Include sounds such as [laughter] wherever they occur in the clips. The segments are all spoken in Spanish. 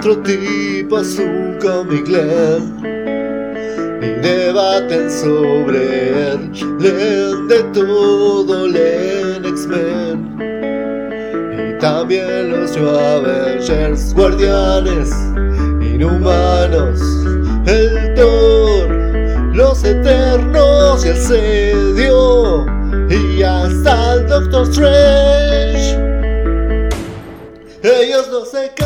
cuatro tipas, un comic y debaten sobre él. Leen de todo, leen X-Men y también los New Avengers, guardianes, inhumanos, el Thor, los eternos y el sedio y hasta el Doctor Strange. Ellos no se.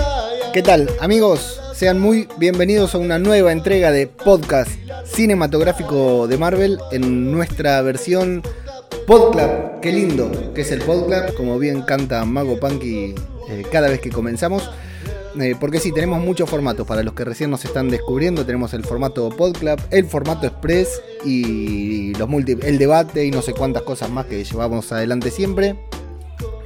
¿Qué tal, amigos? Sean muy bienvenidos a una nueva entrega de podcast cinematográfico de Marvel en nuestra versión Podclub. Qué lindo que es el Podclub, como bien canta Mago Punky eh, cada vez que comenzamos. Eh, porque sí, tenemos muchos formatos para los que recién nos están descubriendo. Tenemos el formato Podclub, el formato Express y los multi el debate y no sé cuántas cosas más que llevamos adelante siempre.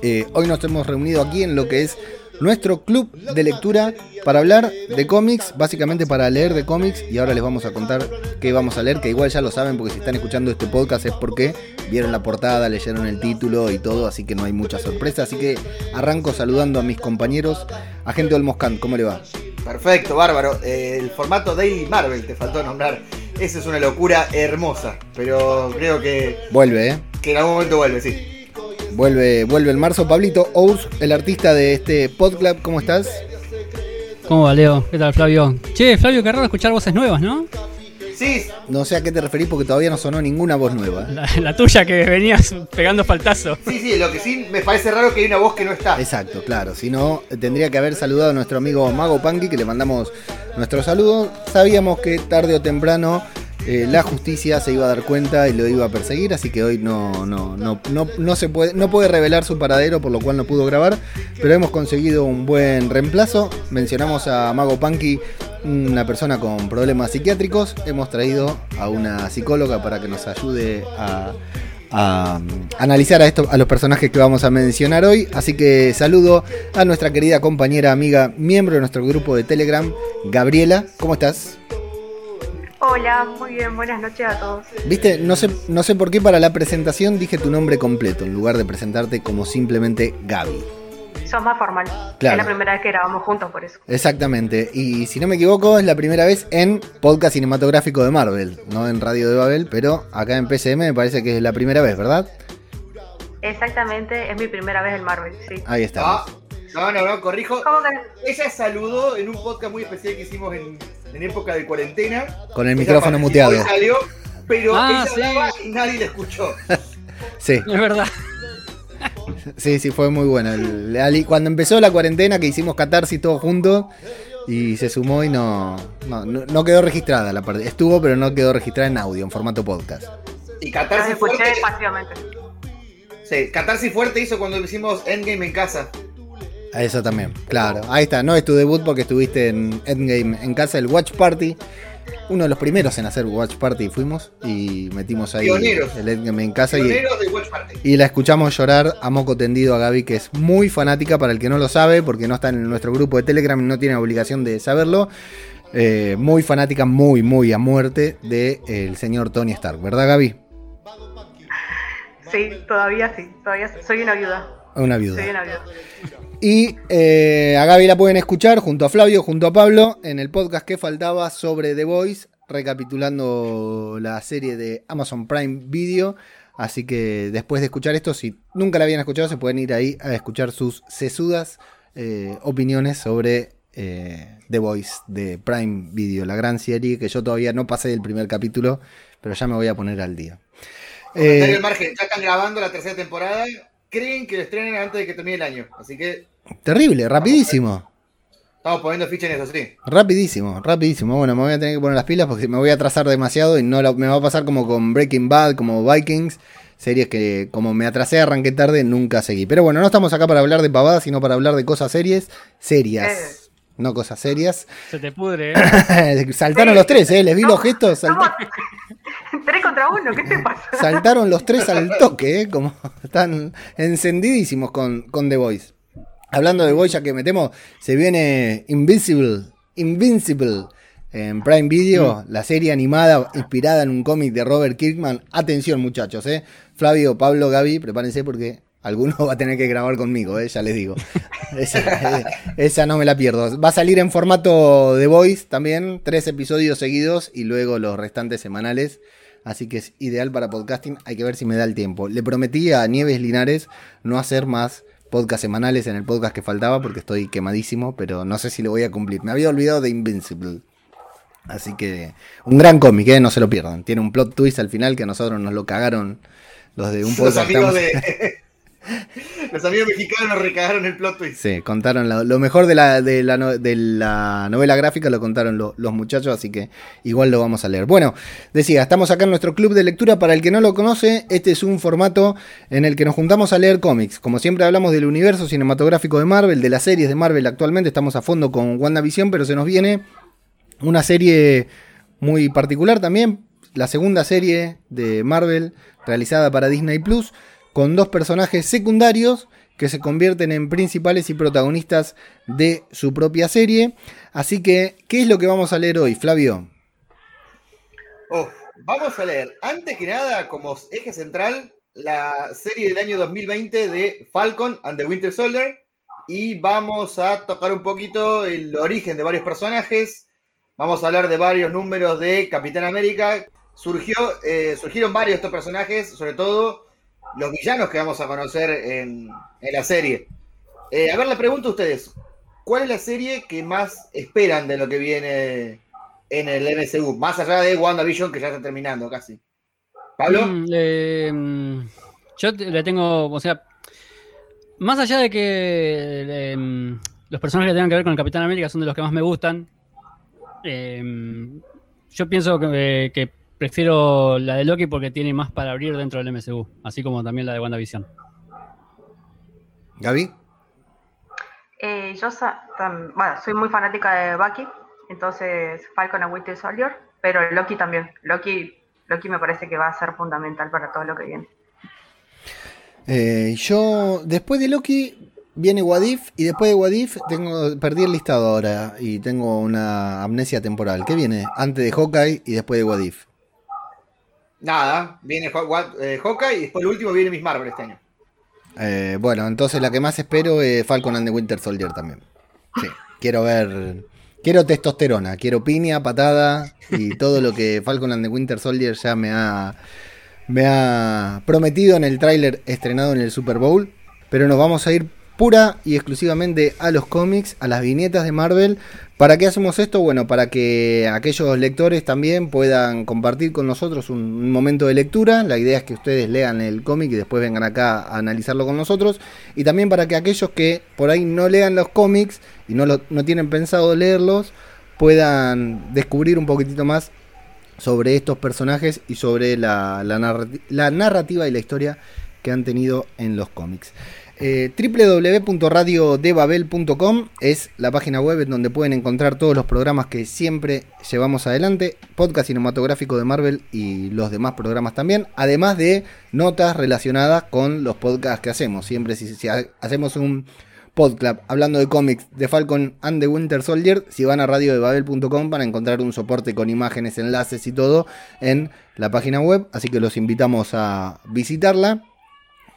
Eh, hoy nos hemos reunido aquí en lo que es nuestro club de lectura para hablar de cómics, básicamente para leer de cómics y ahora les vamos a contar qué vamos a leer, que igual ya lo saben porque si están escuchando este podcast es porque vieron la portada, leyeron el título y todo, así que no hay mucha sorpresa, así que arranco saludando a mis compañeros, agente Olmoscan, ¿cómo le va? Perfecto, bárbaro, eh, el formato Daily Marvel te faltó nombrar, esa es una locura hermosa, pero creo que... Vuelve, ¿eh? Que en algún momento vuelve, sí. Vuelve, vuelve el marzo. Pablito Ous, el artista de este podclub, ¿cómo estás? ¿Cómo va, Leo? ¿Qué tal, Flavio? Che, Flavio, qué raro escuchar voces nuevas, ¿no? Sí. No sé a qué te referís porque todavía no sonó ninguna voz nueva. La, tuya que venías pegando faltazo. Sí, sí, lo que sí me parece raro que hay una voz que no está. Exacto, claro. Si no, tendría que haber saludado a nuestro amigo Mago Punky, que le mandamos nuestro saludo. Sabíamos que tarde o temprano eh, la justicia se iba a dar cuenta y lo iba a perseguir, así que hoy no, no, no, no, se puede, no puede revelar su paradero, por lo cual no pudo grabar, pero hemos conseguido un buen reemplazo. Mencionamos a Mago Punky, una persona con problemas psiquiátricos. Hemos traído a una psicóloga para que nos ayude a, analizar a, esto, a los personajes que vamos a mencionar hoy. Así que saludo a nuestra querida compañera, amiga, miembro de nuestro grupo de Telegram, Gabriela. ¿Cómo estás? Hola, muy bien, buenas noches a todos. Viste, no sé, no sé por qué para la presentación dije tu nombre completo, en lugar de presentarte como simplemente Gaby. Sos más formal. Es la primera vez que grabamos juntos por eso. Exactamente. Y si no me equivoco, es la primera vez en podcast cinematográfico de Marvel, no en Radio de Babel, pero acá en PCM me parece que es la primera vez, ¿verdad? Exactamente, es mi primera vez en Marvel, sí. Ahí está. Ah, no, no, no, corrijo. Ella saludó en un podcast muy especial que hicimos en en época de cuarentena. Con el micrófono muteado. Salió, pero ah, y nadie le escuchó. [laughs] sí. Es verdad. Sí, sí, fue muy bueno. cuando empezó la cuarentena, que hicimos catarsis todos juntos, y se sumó y no, no, quedó registrada la parte. Estuvo, pero no quedó registrada en audio, en formato podcast. Y catarsis fuerte. Sí, catarsis fuerte hizo cuando hicimos Endgame en casa. Eso también, claro. Ahí está, no es tu debut porque estuviste en Endgame en casa, el Watch Party. Uno de los primeros en hacer Watch Party fuimos y metimos ahí el Endgame en casa y, y, la escuchamos llorar a moco tendido a Gaby, que es muy fanática para el que no lo sabe, porque no está en nuestro grupo de Telegram y no tiene obligación de saberlo. Eh, muy fanática, muy, muy a muerte del el señor Tony Stark, ¿verdad Gaby? Sí, todavía sí, todavía soy una viuda. Una viuda. Soy una viuda. Y eh, a Gaby la pueden escuchar junto a Flavio, junto a Pablo, en el podcast que faltaba sobre The Voice, recapitulando la serie de Amazon Prime Video. Así que después de escuchar esto, si nunca la habían escuchado, se pueden ir ahí a escuchar sus sesudas eh, opiniones sobre eh, The Voice de Prime Video, la gran serie que yo todavía no pasé del primer capítulo, pero ya me voy a poner al día. el margen, ya están grabando la tercera temporada creen que lo estrenen antes de que termine el año. Así que. Terrible, rapidísimo. Estamos poniendo ficha en eso, sí. Rapidísimo, rapidísimo. Bueno, me voy a tener que poner las pilas porque me voy a atrasar demasiado y no me va a pasar como con Breaking Bad, como Vikings. Series que como me atrasé, arranqué tarde, nunca seguí. Pero bueno, no estamos acá para hablar de pavadas, sino para hablar de cosas serias. Serias. Eh. No cosas serias. Se te pudre, ¿eh? [laughs] Saltaron los tres, ¿eh? Les vi los gestos. Tres contra uno, ¿qué te pasa? Saltaron los tres al toque, ¿eh? Como están encendidísimos con, con The Voice. Hablando de Voice, ya que metemos, se viene Invincible. Invincible. En Prime Video, mm. la serie animada inspirada en un cómic de Robert Kirkman. Atención, muchachos, ¿eh? Flavio, Pablo, Gaby, prepárense porque Alguno [laughs] va a tener que grabar conmigo, eh, ya les digo. [laughs] esa, no me la pierdo. Va a salir en formato de voice también, tres episodios seguidos y luego los restantes semanales. Así que es ideal para podcasting. Hay que ver si me da el tiempo. Le prometí a Nieves Linares no hacer más podcast semanales en el podcast que faltaba porque estoy quemadísimo, pero no sé si lo voy a cumplir. Me había olvidado de Invincible. Así que un gran cómic, ¿eh? no se lo pierdan. Tiene un plot twist al final que a nosotros nos lo cagaron los de un podcast. Los amigos [laughs] [laughs] mexicanos recagaron el plot twist. Sí, contaron lo, mejor de la, de, la, novela gráfica, lo contaron los muchachos, así que igual lo vamos a leer. Bueno, decía, estamos acá en nuestro club de lectura. Para el que no lo conoce, este es un formato en el que nos juntamos a leer cómics. Como siempre hablamos del universo cinematográfico de Marvel, de las series de Marvel actualmente. Estamos a fondo con WandaVision, pero se nos viene una serie muy particular también. La segunda serie de Marvel realizada para Disney Plus con dos personajes secundarios que se convierten en principales y protagonistas de su propia serie. Así que, ¿qué es lo que vamos a leer hoy, Flavio? vamos a leer, antes que nada, como eje central, la serie del año 2020 de Falcon and the Winter Soldier. Y vamos a tocar un poquito el origen de varios personajes. Vamos a hablar de varios números de Capitán América. Surgió, eh, surgieron varios de estos personajes, sobre todo los villanos que vamos a conocer en, la serie. Eh, a ver, le pregunto a ustedes, ¿cuál es la serie que más esperan de lo que viene en el MCU? Más allá de WandaVision, que ya está terminando casi. ¿Pablo? Mm, mm, yo le tengo, o sea, más allá de que em, los personajes que tengan que ver con el Capitán América son de los que más me gustan, em, yo pienso que prefiero la de Loki porque tiene más para abrir dentro del MCU, así como también la de WandaVision. Gaby. Eh, yo bueno, soy muy fanática de Bucky, entonces Falcon and Winter Soldier, pero Loki también. Loki, Loki me parece que va a ser fundamental para todo lo que viene. Eh, yo, después de Loki, viene Wadif y después de Wadif tengo, perdí el listado ahora y tengo una amnesia temporal. ¿Qué viene? Antes de Hawkeye y después de Wadif. Nada, viene eh, Hawkeye y después el último viene Miss Marvel este año. Eh, bueno, entonces la que más espero es Falcon and the Winter Soldier también. Sí, quiero ver. Quiero testosterona, quiero piña, patada y todo lo que Falcon and the Winter Soldier ya me ha, me ha prometido en el tráiler estrenado en el Super Bowl. Pero nos vamos a ir pura y exclusivamente a los cómics, a las viñetas de Marvel. ¿Para qué hacemos esto? Bueno, para que aquellos lectores también puedan compartir con nosotros un, momento de lectura. La idea es que ustedes lean el cómic y después vengan acá a analizarlo con nosotros. Y también para que aquellos que por ahí no lean los cómics y no, no tienen pensado leerlos, puedan descubrir un poquitito más sobre estos personajes y sobre la narrativa y la historia que han tenido en los cómics. Eh, www.radiodebabel.com es la página web en donde pueden encontrar todos los programas que siempre llevamos adelante, podcast cinematográfico de Marvel y los demás programas también, además de notas relacionadas con los podcasts que hacemos. Siempre si, hacemos un podcast hablando de cómics de Falcon and the Winter Soldier, si van a radiodebabel.com van a encontrar un soporte con imágenes, enlaces y todo en la página web, así que los invitamos a visitarla.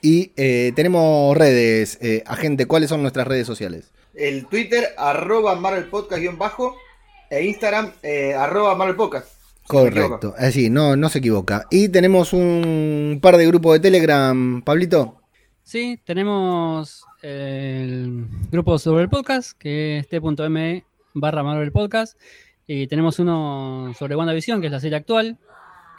Y eh, tenemos redes, eh, agente, ¿cuáles son nuestras redes sociales? El Twitter, arroba bajo e Instagram, eh, arroba Podcast. Correcto, así, no, no se equivoca. Y tenemos un par de grupos de Telegram, Pablito. Sí, tenemos el grupo sobre el podcast, que es t.me barra Marvel Podcast. Y tenemos uno sobre WandaVision, que es la serie actual,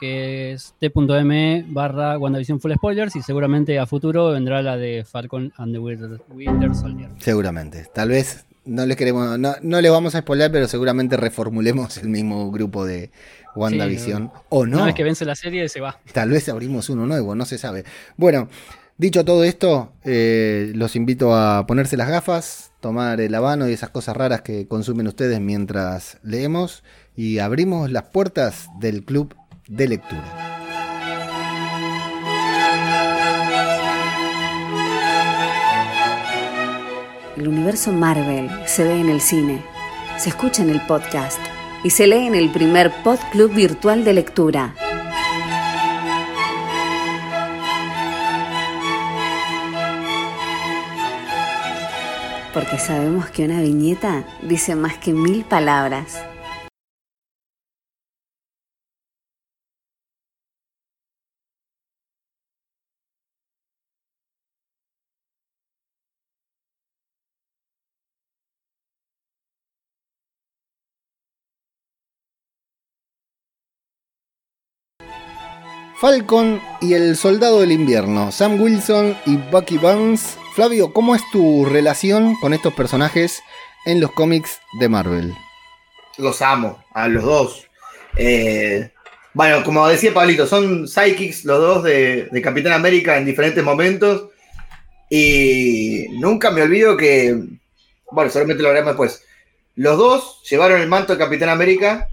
que es t.me barra WandaVision Full Spoilers y seguramente a futuro vendrá la de Falcon and the Winter Soldier. Seguramente. Tal vez no les queremos, no, no les vamos a spoiler, pero seguramente reformulemos el mismo grupo de WandaVision. o no. Una vez que vence la serie se va. Tal vez abrimos uno nuevo, no se sabe. Bueno, dicho todo esto, eh, los invito a ponerse las gafas, tomar el habano y esas cosas raras que consumen ustedes mientras leemos y abrimos las puertas del club de lectura. El universo Marvel se ve en el cine, se escucha en el podcast y se lee en el primer Pod Club virtual de lectura. porque sabemos que una viñeta dice más que mil palabras. Falcon y el Soldado del Invierno, Sam Wilson y Bucky Barnes. Flavio, ¿cómo es tu relación con estos personajes en los cómics de Marvel? Los amo, a los dos. Eh, bueno, como decía Pablito, son psychics los dos de, Capitán América en diferentes momentos. Y nunca me olvido que, bueno, solamente lo haremos después. Los dos llevaron el manto de Capitán América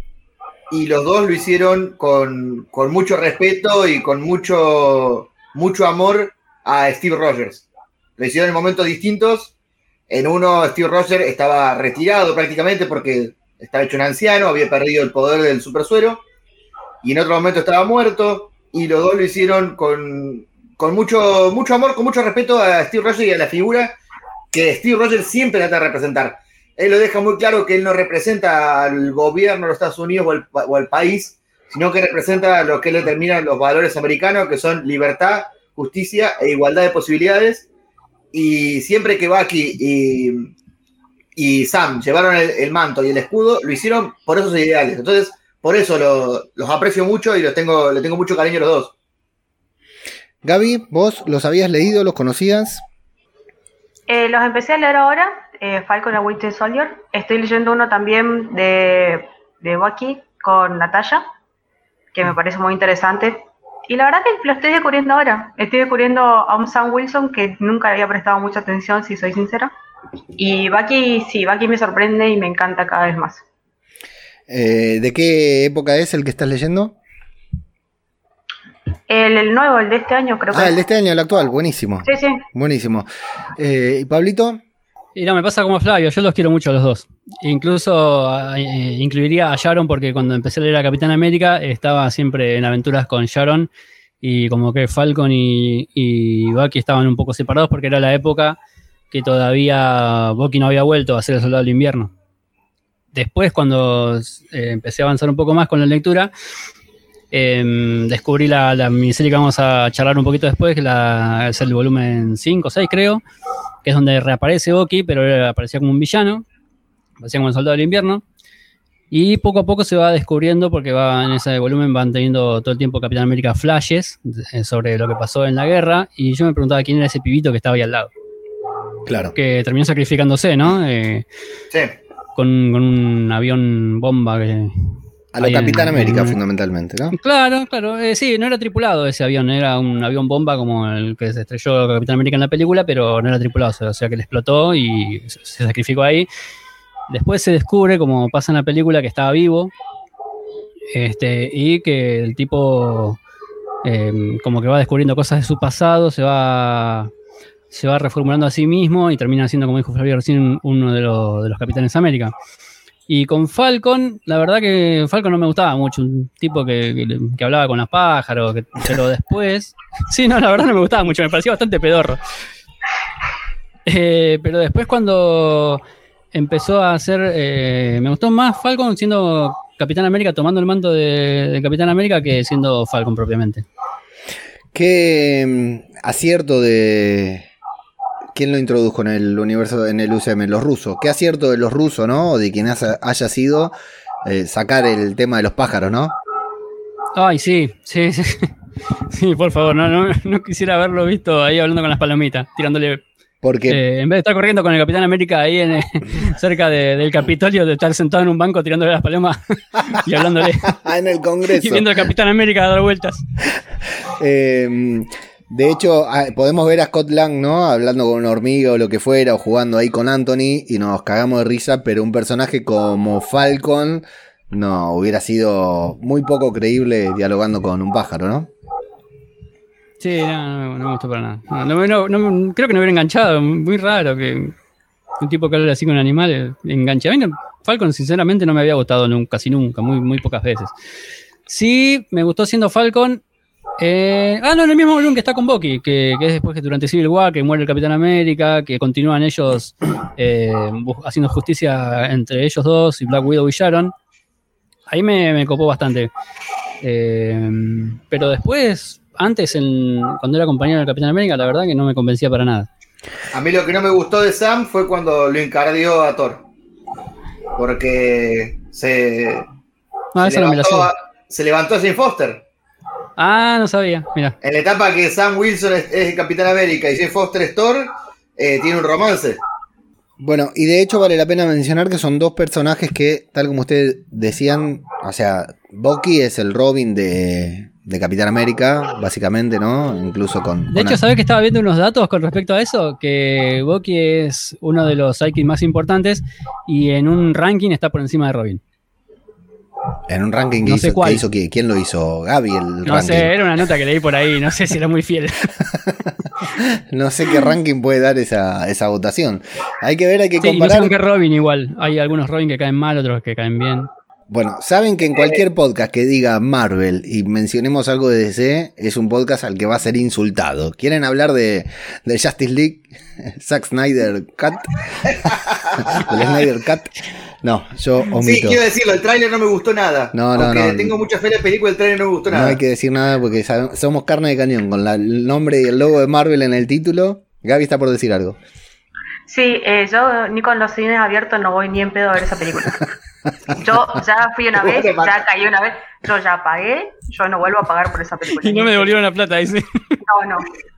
y los dos lo hicieron con, con mucho respeto y con mucho, mucho amor a Steve Rogers. Lo hicieron en momentos distintos. En uno, Steve Rogers estaba retirado prácticamente porque estaba hecho un anciano, había perdido el poder del supersuero. Y en otro momento estaba muerto. Y los dos lo hicieron con, con mucho, mucho amor, con mucho respeto a Steve Rogers y a la figura que Steve Rogers siempre trata de representar él lo deja muy claro que él no representa al gobierno de los Estados Unidos o al, o al país, sino que representa lo que él determina los valores americanos, que son libertad, justicia e igualdad de posibilidades. Y siempre que Bucky y, y Sam llevaron el, el, manto y el escudo, lo hicieron por esos ideales. Entonces, por eso lo, los aprecio mucho y los tengo, le tengo mucho cariño a los dos. Gaby, ¿vos los habías leído, los conocías? Eh, los empecé a leer ahora, eh, Falcon and Winter Soldier. Estoy leyendo uno también de, de Bucky con Natalia, que me parece muy interesante. Y la verdad que lo estoy descubriendo ahora. Estoy descubriendo a un Sam Wilson que nunca le había prestado mucha atención, si soy sincera. Y Bucky, sí, Bucky me sorprende y me encanta cada vez más. Eh, ¿De qué época es el que estás leyendo? El, el, nuevo, el de este año, creo que. Ah, el de este año, el actual, buenísimo. Sí, sí. Buenísimo. Eh, ¿Y Pablito? Y me pasa como Flavio, yo los quiero mucho los dos. Incluso eh, incluiría a Sharon porque cuando empecé a leer a Capitán América estaba siempre en aventuras con Sharon y como que Falcon y, y Bucky estaban un poco separados porque era la época que todavía Bucky no había vuelto a ser el soldado del invierno. Después, cuando eh, empecé a avanzar un poco más con la lectura, eh, descubrí la, la, miniserie que vamos a charlar un poquito después, que la, es el volumen 5 o 6 creo, que es donde reaparece Bucky, pero aparecía como un villano, aparecía como el soldado del invierno, y poco a poco se va descubriendo, porque va en ese volumen van teniendo todo el tiempo Capitán América flashes sobre lo que pasó en la guerra, y yo me preguntaba quién era ese pibito que estaba ahí al lado. Claro. Que terminó sacrificándose, ¿no? Eh, sí. Con, con, un avión bomba que, a lo Capitán en, América, en, fundamentalmente, ¿no? Claro, claro. Eh, sí, no era tripulado ese avión, era un avión bomba como el que se estrelló Capitán América en la película, pero no era tripulado, o sea que le explotó y se sacrificó ahí. Después se descubre, como pasa en la película, que estaba vivo este, y que el tipo eh, como que va descubriendo cosas de su pasado, se va se va reformulando a sí mismo y termina siendo, como dijo Flavio recién, uno de los, de los Capitanes América. Y con Falcon, la verdad que Falcon no me gustaba mucho, un tipo que, que, hablaba con los pájaros, que, pero después... [laughs] sí, no, la verdad no me gustaba mucho, me parecía bastante pedorro. Eh, pero después cuando empezó a hacer... Eh, me gustó más Falcon siendo Capitán América, tomando el manto de, de Capitán América que siendo Falcon propiamente. Qué mm, acierto de, ¿Quién lo introdujo en el universo, en el UCM? Los rusos. Qué acierto de los rusos, ¿no? O de quien haya sido eh, sacar el tema de los pájaros, ¿no? Ay, sí, sí, sí. [laughs] Sí, por favor, no, no, no quisiera haberlo visto ahí hablando con las palomitas, tirándole. Porque eh, en vez de estar corriendo con el Capitán América ahí en, [laughs] cerca de, del Capitolio, de estar sentado en un banco tirándole las palomas [laughs] y hablándole. en el Congreso. Y viendo al Capitán América dar vueltas. Eh, de hecho, podemos ver a Scott Lang, ¿no? Hablando con una hormiga o lo que fuera, o jugando ahí con Anthony, y nos cagamos de risa, pero un personaje como Falcon, no, hubiera sido muy poco creíble dialogando con un pájaro, ¿no? Sí, no, no, no me gustó para nada. No, creo que no hubiera enganchado, muy raro que un tipo que habla así con animales enganche. A mí Falcon, sinceramente, no me había gustado nunca, casi nunca, muy, muy pocas veces. Sí, me gustó siendo Falcon Eh, ah, no, en el mismo volumen que está con Bucky, que, que es después que durante Civil War, que muere el Capitán América, que continúan ellos [clears throat] eh, haciendo justicia entre ellos dos y Black Widow y Sharon. Ahí me, me copó bastante. Eh, pero después, antes, en- cuando era compañero del Capitán América, la verdad que no me convencía para nada. A mí lo que no me gustó de Sam fue cuando lo encardió a Thor. Porque se, Ah, se esa no me la sé. levantó, a- se levantó a Jane Foster. Ah, no sabía, mira. En la etapa que Sam Wilson es, es el Capitán América y Jane Foster es Thor, eh, tiene un romance. Bueno, y de hecho vale la pena mencionar que son dos personajes que, tal como ustedes decían, o sea, Bucky es el Robin de, de Capitán América, básicamente, ¿no? Incluso con... De con- hecho, ¿sabés que estaba viendo unos datos con respecto a eso? Que Bucky es uno de los sidekicks más importantes y en un ranking está por encima de Robin. En un ranking que no sé hizo, cuál. que hizo ¿quién, lo hizo? Gaby el No ranking. sé, era una nota que leí por ahí, no sé si era muy fiel. [laughs] No sé qué ranking puede dar esa, esa votación. Hay que ver, hay que Sí, no sé comparar. con qué Robin igual. Hay algunos Robin que caen mal, otros que caen bien. Bueno, saben que en cualquier podcast que diga Marvel y mencionemos algo de DC, es un podcast al que va a ser insultado. ¿Quieren hablar de, de Justice League? [laughs] Zack Snyder Cut. [laughs] ¿El Snyder Cut? No, yo Sí, omito. quiero decirlo, el tráiler no me gustó nada. No, no, Aunque no. tengo mucha fe en la película, el tráiler no me gustó No nada. hay que decir nada porque somos carne de cañón. Con la- el nombre y el logo de Marvel en el título, Gaby está por decir algo. Sí, eh, yo ni con los cines abiertos no voy ni en pedo a ver esa película. [laughs] Yo ya fui una vez, ya caí una vez, yo ya pagué, yo no vuelvo a pagar por esa película. Y no me devolvieron la plata, dice. No, no.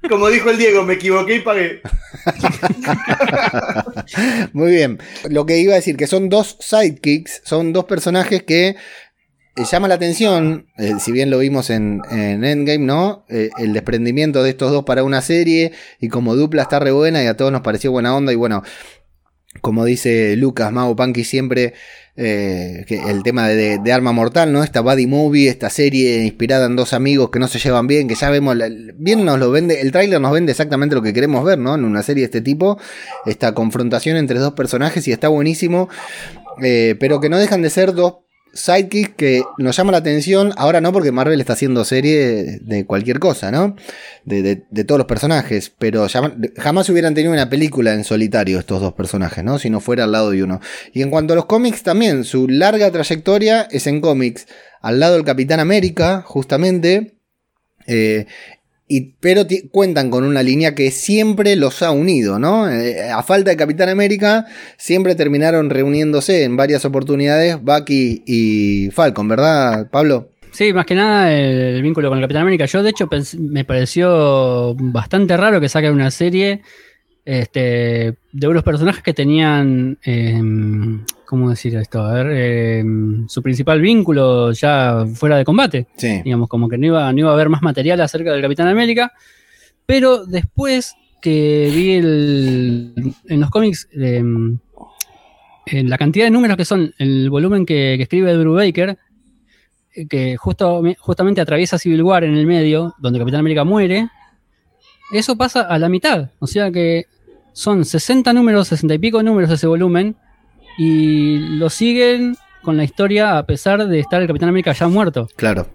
Como dijo el Diego, me equivoqué y pagué. [laughs] Muy bien. Lo que iba a decir, que son dos sidekicks, son dos personajes que eh, llama la atención, eh, si bien lo vimos en, en Endgame, ¿no? Eh, el desprendimiento de estos dos para una serie y como dupla está re buena y a todos nos pareció buena onda y bueno, como dice Lucas, Mago Punky siempre, eh, el tema de, de- Arma Mortal, ¿no? Esta buddy movie, esta serie inspirada en dos amigos que no se llevan bien, que ya vemos, bien nos lo vende, el tráiler nos vende exactamente lo que queremos ver, ¿no? En una serie de este tipo, esta confrontación entre dos personajes y está buenísimo, eh, pero que no dejan de ser dos sidekicks que nos llama la atención, ahora no porque Marvel está haciendo serie de cualquier cosa, ¿no? De, todos los personajes, pero jamás hubieran tenido una película en solitario estos dos personajes, ¿no? Si no fuera al lado de uno. Y en cuanto a los cómics también, su larga trayectoria es en cómics, al lado del Capitán América, justamente, eh, y, pero cuentan con una línea que siempre los ha unido, ¿no? Eh, a falta de Capitán América, siempre terminaron reuniéndose en varias oportunidades Bucky y Falcon, ¿verdad, Pablo? Sí, más que nada el, vínculo con Capitán América. Yo, de hecho, me pareció bastante raro que saquen una serie este, de unos personajes que tenían, em, ¿cómo decir esto? A ver, em, su principal vínculo ya fuera de combate. Sí. digamos, como que no iba, no iba a haber más material acerca del Capitán América, pero después que vi el- en los cómics eh, en la cantidad de números que son, el volumen que, que escribe Drew Baker, eh, que justo, justamente atraviesa Civil War en el medio, donde Capitán América muere, eso pasa a la mitad, o sea que son 60 números, 60 y pico números de ese volumen, y lo siguen con la historia a pesar de estar el Capitán América ya muerto. Claro.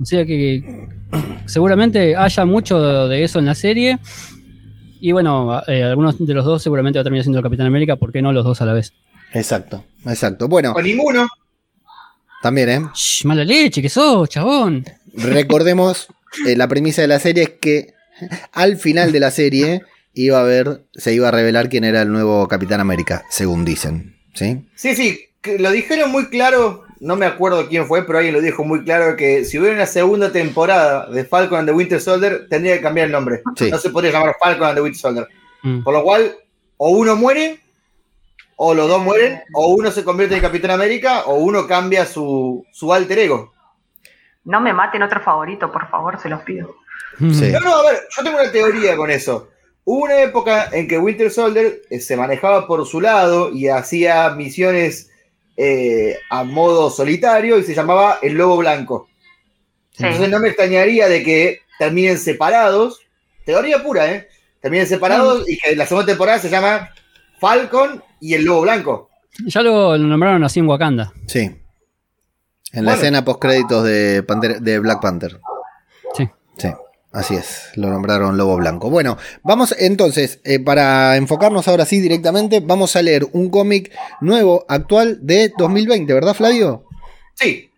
O sea que seguramente haya mucho de eso en la serie. Y bueno, eh, algunos de los dos seguramente va a terminar siendo el Capitán América, ¿por qué no los dos a la vez? Exacto, exacto. Bueno, O ninguno. también, ¿eh? Shh, mala leche, que sos, chabón. Recordemos, eh, la premisa de la serie es que al final de la serie iba a haber, se iba a revelar quién era el nuevo Capitán América, según dicen. ¿Sí? Sí, sí, lo dijeron muy claro, no me acuerdo quién fue, pero alguien lo dijo muy claro, que si hubiera una segunda temporada de Falcon and the Winter Soldier, tendría que cambiar el nombre. Sí. No se podría llamar Falcon and the Winter Soldier. Mm. Por lo cual, o uno muere, o los dos mueren, o uno se convierte en Capitán América, o uno cambia su, su alter ego. No me maten otro favorito, por favor, se los pido. Sí. No, no, a ver, yo tengo una teoría con eso. Hubo una época en que Winter Soldier eh, se manejaba por su lado y hacía misiones eh, a modo solitario y se llamaba el Lobo Blanco. Sí. Entonces no me extrañaría de que terminen separados. Teoría pura, ¿eh? Terminen separados y que la segunda temporada se llama Falcon y el Lobo Blanco. Ya lo, lo nombraron así en Wakanda. Sí. En la escena post créditos de, de Black Panther. Sí. Sí, así es, lo nombraron Lobo Blanco. Bueno, vamos entonces, eh, para enfocarnos ahora sí directamente, vamos a leer un cómic nuevo, actual, de 2020, ¿verdad Flavio? Sí,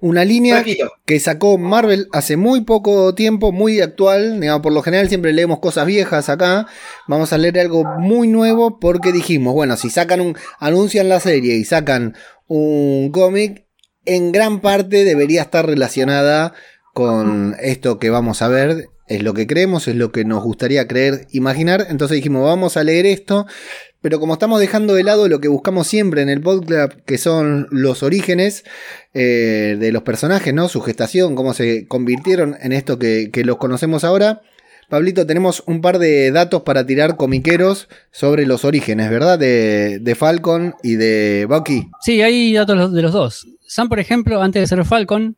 Una línea que sacó Marvel hace muy poco tiempo, muy actual. Digamos, por lo general siempre leemos cosas viejas acá. Vamos a leer algo muy nuevo porque dijimos, bueno, si sacan un, anuncian la serie y sacan un cómic, en gran parte debería estar relacionada con esto que vamos a ver. Es lo que creemos, es lo que nos gustaría creer, imaginar. Entonces dijimos, vamos a leer esto. Pero como estamos dejando de lado lo que buscamos siempre en el podcast, que son los orígenes eh, de los personajes, ¿no? Su gestación, cómo se convirtieron en esto que, que los conocemos ahora. Pablito, tenemos un par de datos para tirar comiqueros sobre los orígenes, ¿verdad? De, de Falcon y de Bucky. Sí, hay datos de los dos. Sam, por ejemplo, antes de ser Falcon,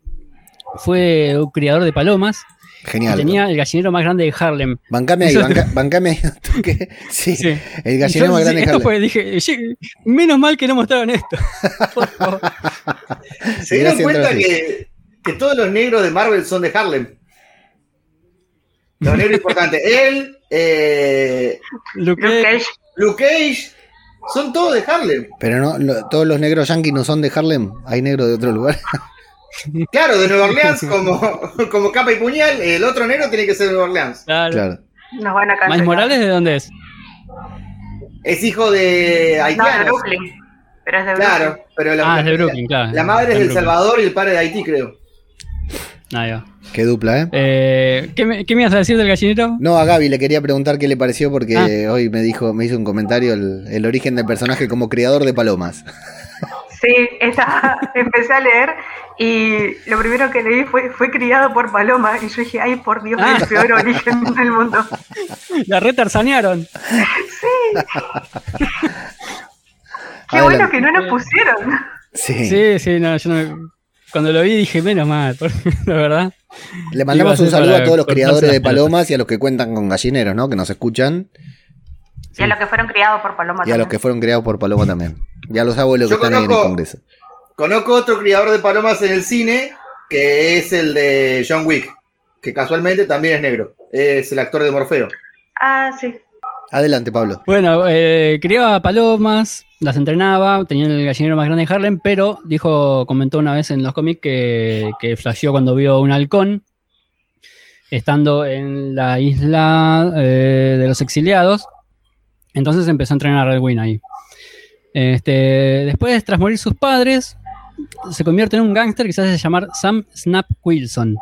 fue un criador de palomas y Genial. tenía el gallinero más grande de Harlem. Bancame ahí, banca- bancame ahí. [laughs] Sí, Sí. el gallinero yo más grande de esto Harlem. fue, dije, "Ye- menos mal que no mostraron esto. [laughs] Por favor. [laughs] se dieron cuenta que, que todos los negros de Marvel son de Harlem. Los negros importantes. Él, eh, Luke Luke Cage, Cage, Luke Cage, son todos de Harlem. Pero no, lo- todos los negros yanquis no son de Harlem. Hay negros de otro lugar. [laughs] Claro, de Nueva Orleans como, [laughs] como capa y puñal. El otro negro tiene que ser de Nueva Orleans. claro. claro. nos van a cancelar. Miles Morales, ¿de dónde es? Es hijo de No, de haitianos. Brooklyn. Pero es de claro, Brooklyn. pero la, Ah, es de Brooklyn, claro. la madre es de El. Salvador y el padre de Haití, creo. Ahí va. Qué dupla, ¿eh? Eh, ¿qué, me, qué me ibas a decir del gallinero? No, a Gaby le quería preguntar qué le pareció porque Ah. hoy me dijo, me hizo un comentario el, el origen del personaje como criador de palomas. Sí, esa, [laughs] empecé a leer y lo primero que leí fue, fue criado por Paloma y yo dije, ay, por Dios, Ah. el peor origen [laughs] del mundo. La retarzanearon. [laughs] Qué Adelante. bueno que no nos pusieron. Sí. Sí, sí, no, yo no- Cuando lo vi dije, menos mal, la verdad. Le mandamos un saludo a todos los criadores de palomas y a los que cuentan con gallineros, ¿no? Que nos escuchan. Y a los que fueron criados por Paloma. Y a los que también. fueron criados por paloma también. Y a los abuelos que están ahí en el Congreso. Conozco otro criador de palomas en el cine, que es el de John Wick, que casualmente también es negro. Es el actor de Morfeo. Ah, sí. Adelante, Pablo. Bueno, eh, criaba palomas, las entrenaba, tenía el gallinero más grande de Harlem, pero dijo, comentó una vez en los cómics que, que flasheó cuando vio un halcón estando en la isla eh, de los exiliados. Entonces empezó a entrenar a Red Wing ahí. Este, después, tras morir sus padres, se convierte en un gángster que se hace llamar Sam Snap Wilson.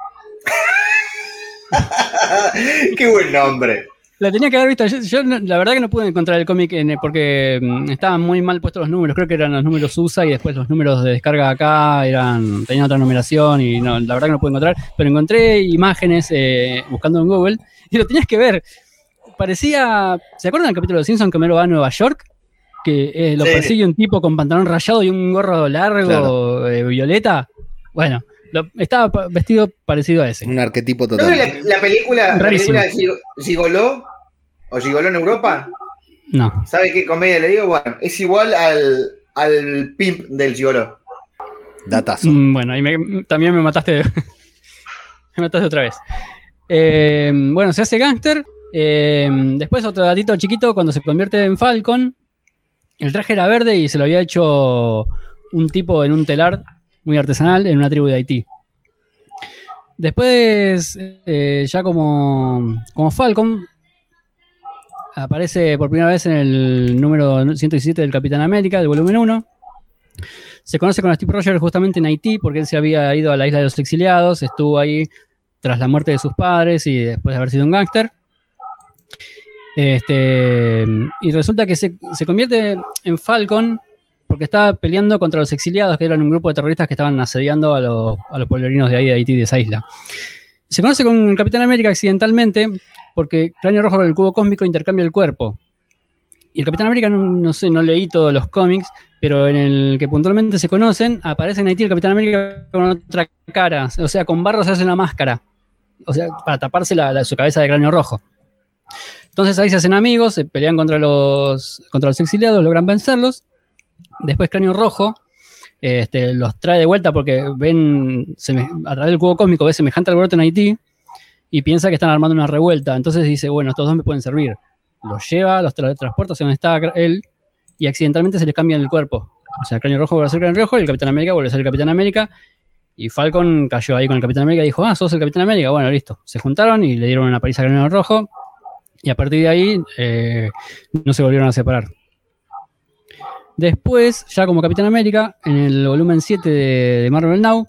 [laughs] Qué buen nombre. La tenía que haber visto. Yo, yo no- la verdad que no pude encontrar el cómic en- porque mm, estaban muy mal puestos los números. Creo que eran los números USA y después los números de descarga acá eran tenían otra numeración y no, la verdad que no pude encontrar. Pero encontré imágenes eh, buscando en Google y lo tenías que ver. Parecía. ¿Se acuerdan del capítulo de Simpson que Mero va a Nueva York? Que eh, lo Sí. persigue un tipo con pantalón rayado y un gorro largo Claro. eh, violeta. Bueno, lo- estaba vestido parecido a ese. Un arquetipo ¿No total. ves la, la película, la película Gigoló? ¿O Gigoló en Europa? No. ¿Sabe qué comedia le digo? Bueno, es igual al, al pimp del Gigoló. Datazo. Mm, Bueno, me- también me mataste. [laughs] me mataste otra vez. Eh, bueno, se hace gángster. eh, después otro datito chiquito, cuando se convierte en Falcon, el traje era verde y se lo había hecho un tipo en un telar muy artesanal en una tribu de Haití. Después, eh, ya como, como Falcon, aparece por primera vez en el número 117 del Capitán América, del volumen 1. Se conoce con Steve Rogers justamente en Haití porque él se había ido a la isla de los exiliados, estuvo ahí tras la muerte de sus padres y después de haber sido un gángster. Este, y resulta que se, convierte en Falcon porque estaba peleando contra los exiliados, que eran un grupo de terroristas que estaban asediando a los, a los pueblerinos de ahí de Haití, de esa isla. Se conoce con el Capitán América accidentalmente porque Cráneo Rojo con el cubo cósmico intercambia el cuerpo. Y el Capitán América, no, sé, no leí todos los cómics, pero en el que puntualmente se conocen, aparece en Haití el Capitán América con otra cara. O sea, con barro se hace una máscara. O sea, para taparse la- su cabeza de cráneo rojo. Entonces ahí se hacen amigos, se pelean contra los, contra los exiliados, logran vencerlos. Después Cráneo Rojo este, los trae de vuelta porque ven, a través del cubo cósmico, ve semejante alboroto en Haití. y piensa que están armando una revuelta. Entonces dice, bueno, estos dos me pueden servir. Los lleva, los tra- transporta hacia donde está él y accidentalmente se les cambia el cuerpo. O sea, cráneo rojo vuelve a ser cráneo rojo y el Capitán América vuelve a ser el Capitán América. Y Falcon cayó ahí con el Capitán América y dijo, ah, sos el Capitán América. Bueno, listo. Se juntaron y le dieron una paliza al cráneo rojo. Y a partir de ahí eh, no se volvieron a separar. Después, ya como Capitán América, en el volumen 7 de, Marvel Now,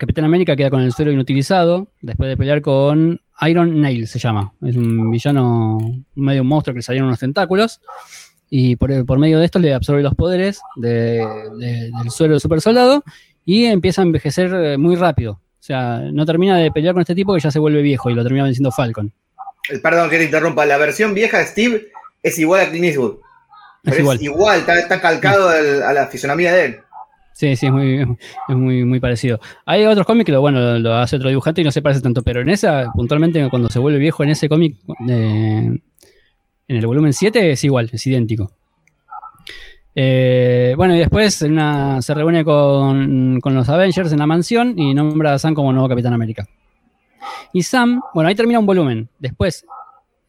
Capitán América queda con el suelo inutilizado después de pelear con Iron Nail, se llama. Es un villano, medio monstruo que le salieron unos tentáculos. Y por, medio de esto le absorbe los poderes de- de- del suelo del super soldado y empieza a envejecer eh, muy rápido. O sea, no termina de pelear con este tipo que ya se vuelve viejo y lo termina venciendo Falcon. Eh, Perdón que te interrumpa, la versión vieja de Steve es igual a Clint Eastwood. Es igual. es igual, está, está calcado al- a la fisonomía de él. Sí, sí, es muy, es muy, muy parecido. Hay otros cómics que lo, bueno, lo, lo hace otro dibujante y no se parece tanto, pero en esa, puntualmente, cuando se vuelve viejo en ese cómic, eh, en el volumen 7 es igual, es idéntico. Eh, bueno, y después una- se reúne con, con los Avengers en la mansión y nombra a Sam como nuevo Capitán América. Y Sam, bueno, ahí termina un volumen. Después,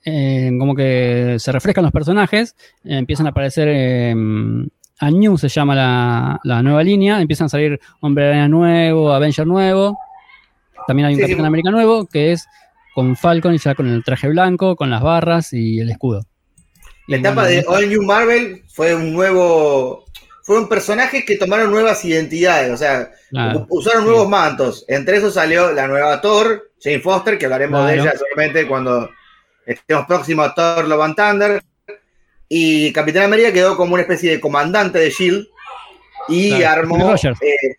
eh, como que se refrescan los personajes, eh, empiezan a aparecer. eh, a New se llama la, la nueva línea, empiezan a salir Hombre Araña nuevo, Avenger nuevo. También hay un Sí, sí, Capitán bueno. América nuevo que es con Falcon y ya con el traje blanco, con las barras y el escudo. La Y etapa bueno, de All New Marvel fue un nuevo. Fueron personajes que tomaron nuevas identidades, o sea, claro, usaron sí. nuevos mantos. Entre esos salió la nueva Thor, Jane Foster, que hablaremos de ella seguramente cuando estemos próximos a Thor Love and Thunder. Y Capitán América quedó como una especie de comandante de Shield y Claro, armó. Eh,